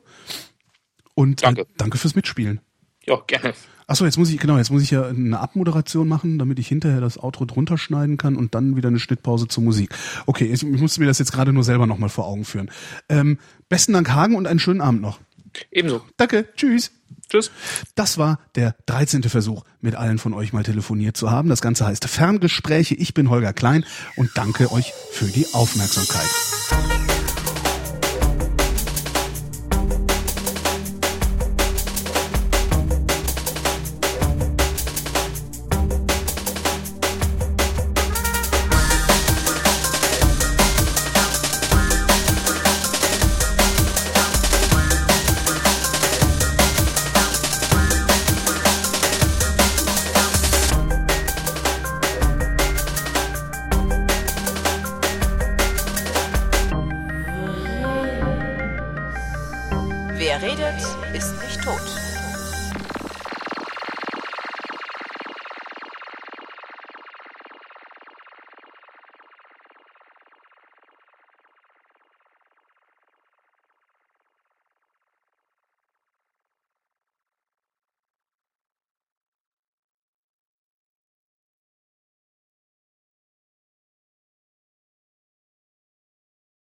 Und Danke. Äh, danke fürs Mitspielen. Ja, gerne. Achso, jetzt muss ich, genau, jetzt muss ich ja eine Abmoderation machen, damit ich hinterher das Outro drunter schneiden kann und dann wieder eine Schnittpause zur Musik. Okay, ich, ich musste mir das jetzt gerade nur selber nochmal vor Augen führen. Ähm, besten Dank, Hagen, und einen schönen Abend noch. Ebenso. Danke, tschüss. Tschüss. Das war der 13. Versuch, mit allen von euch mal telefoniert zu haben. Das Ganze heißt Ferngespräche. Ich bin Holger Klein und danke euch für die Aufmerksamkeit.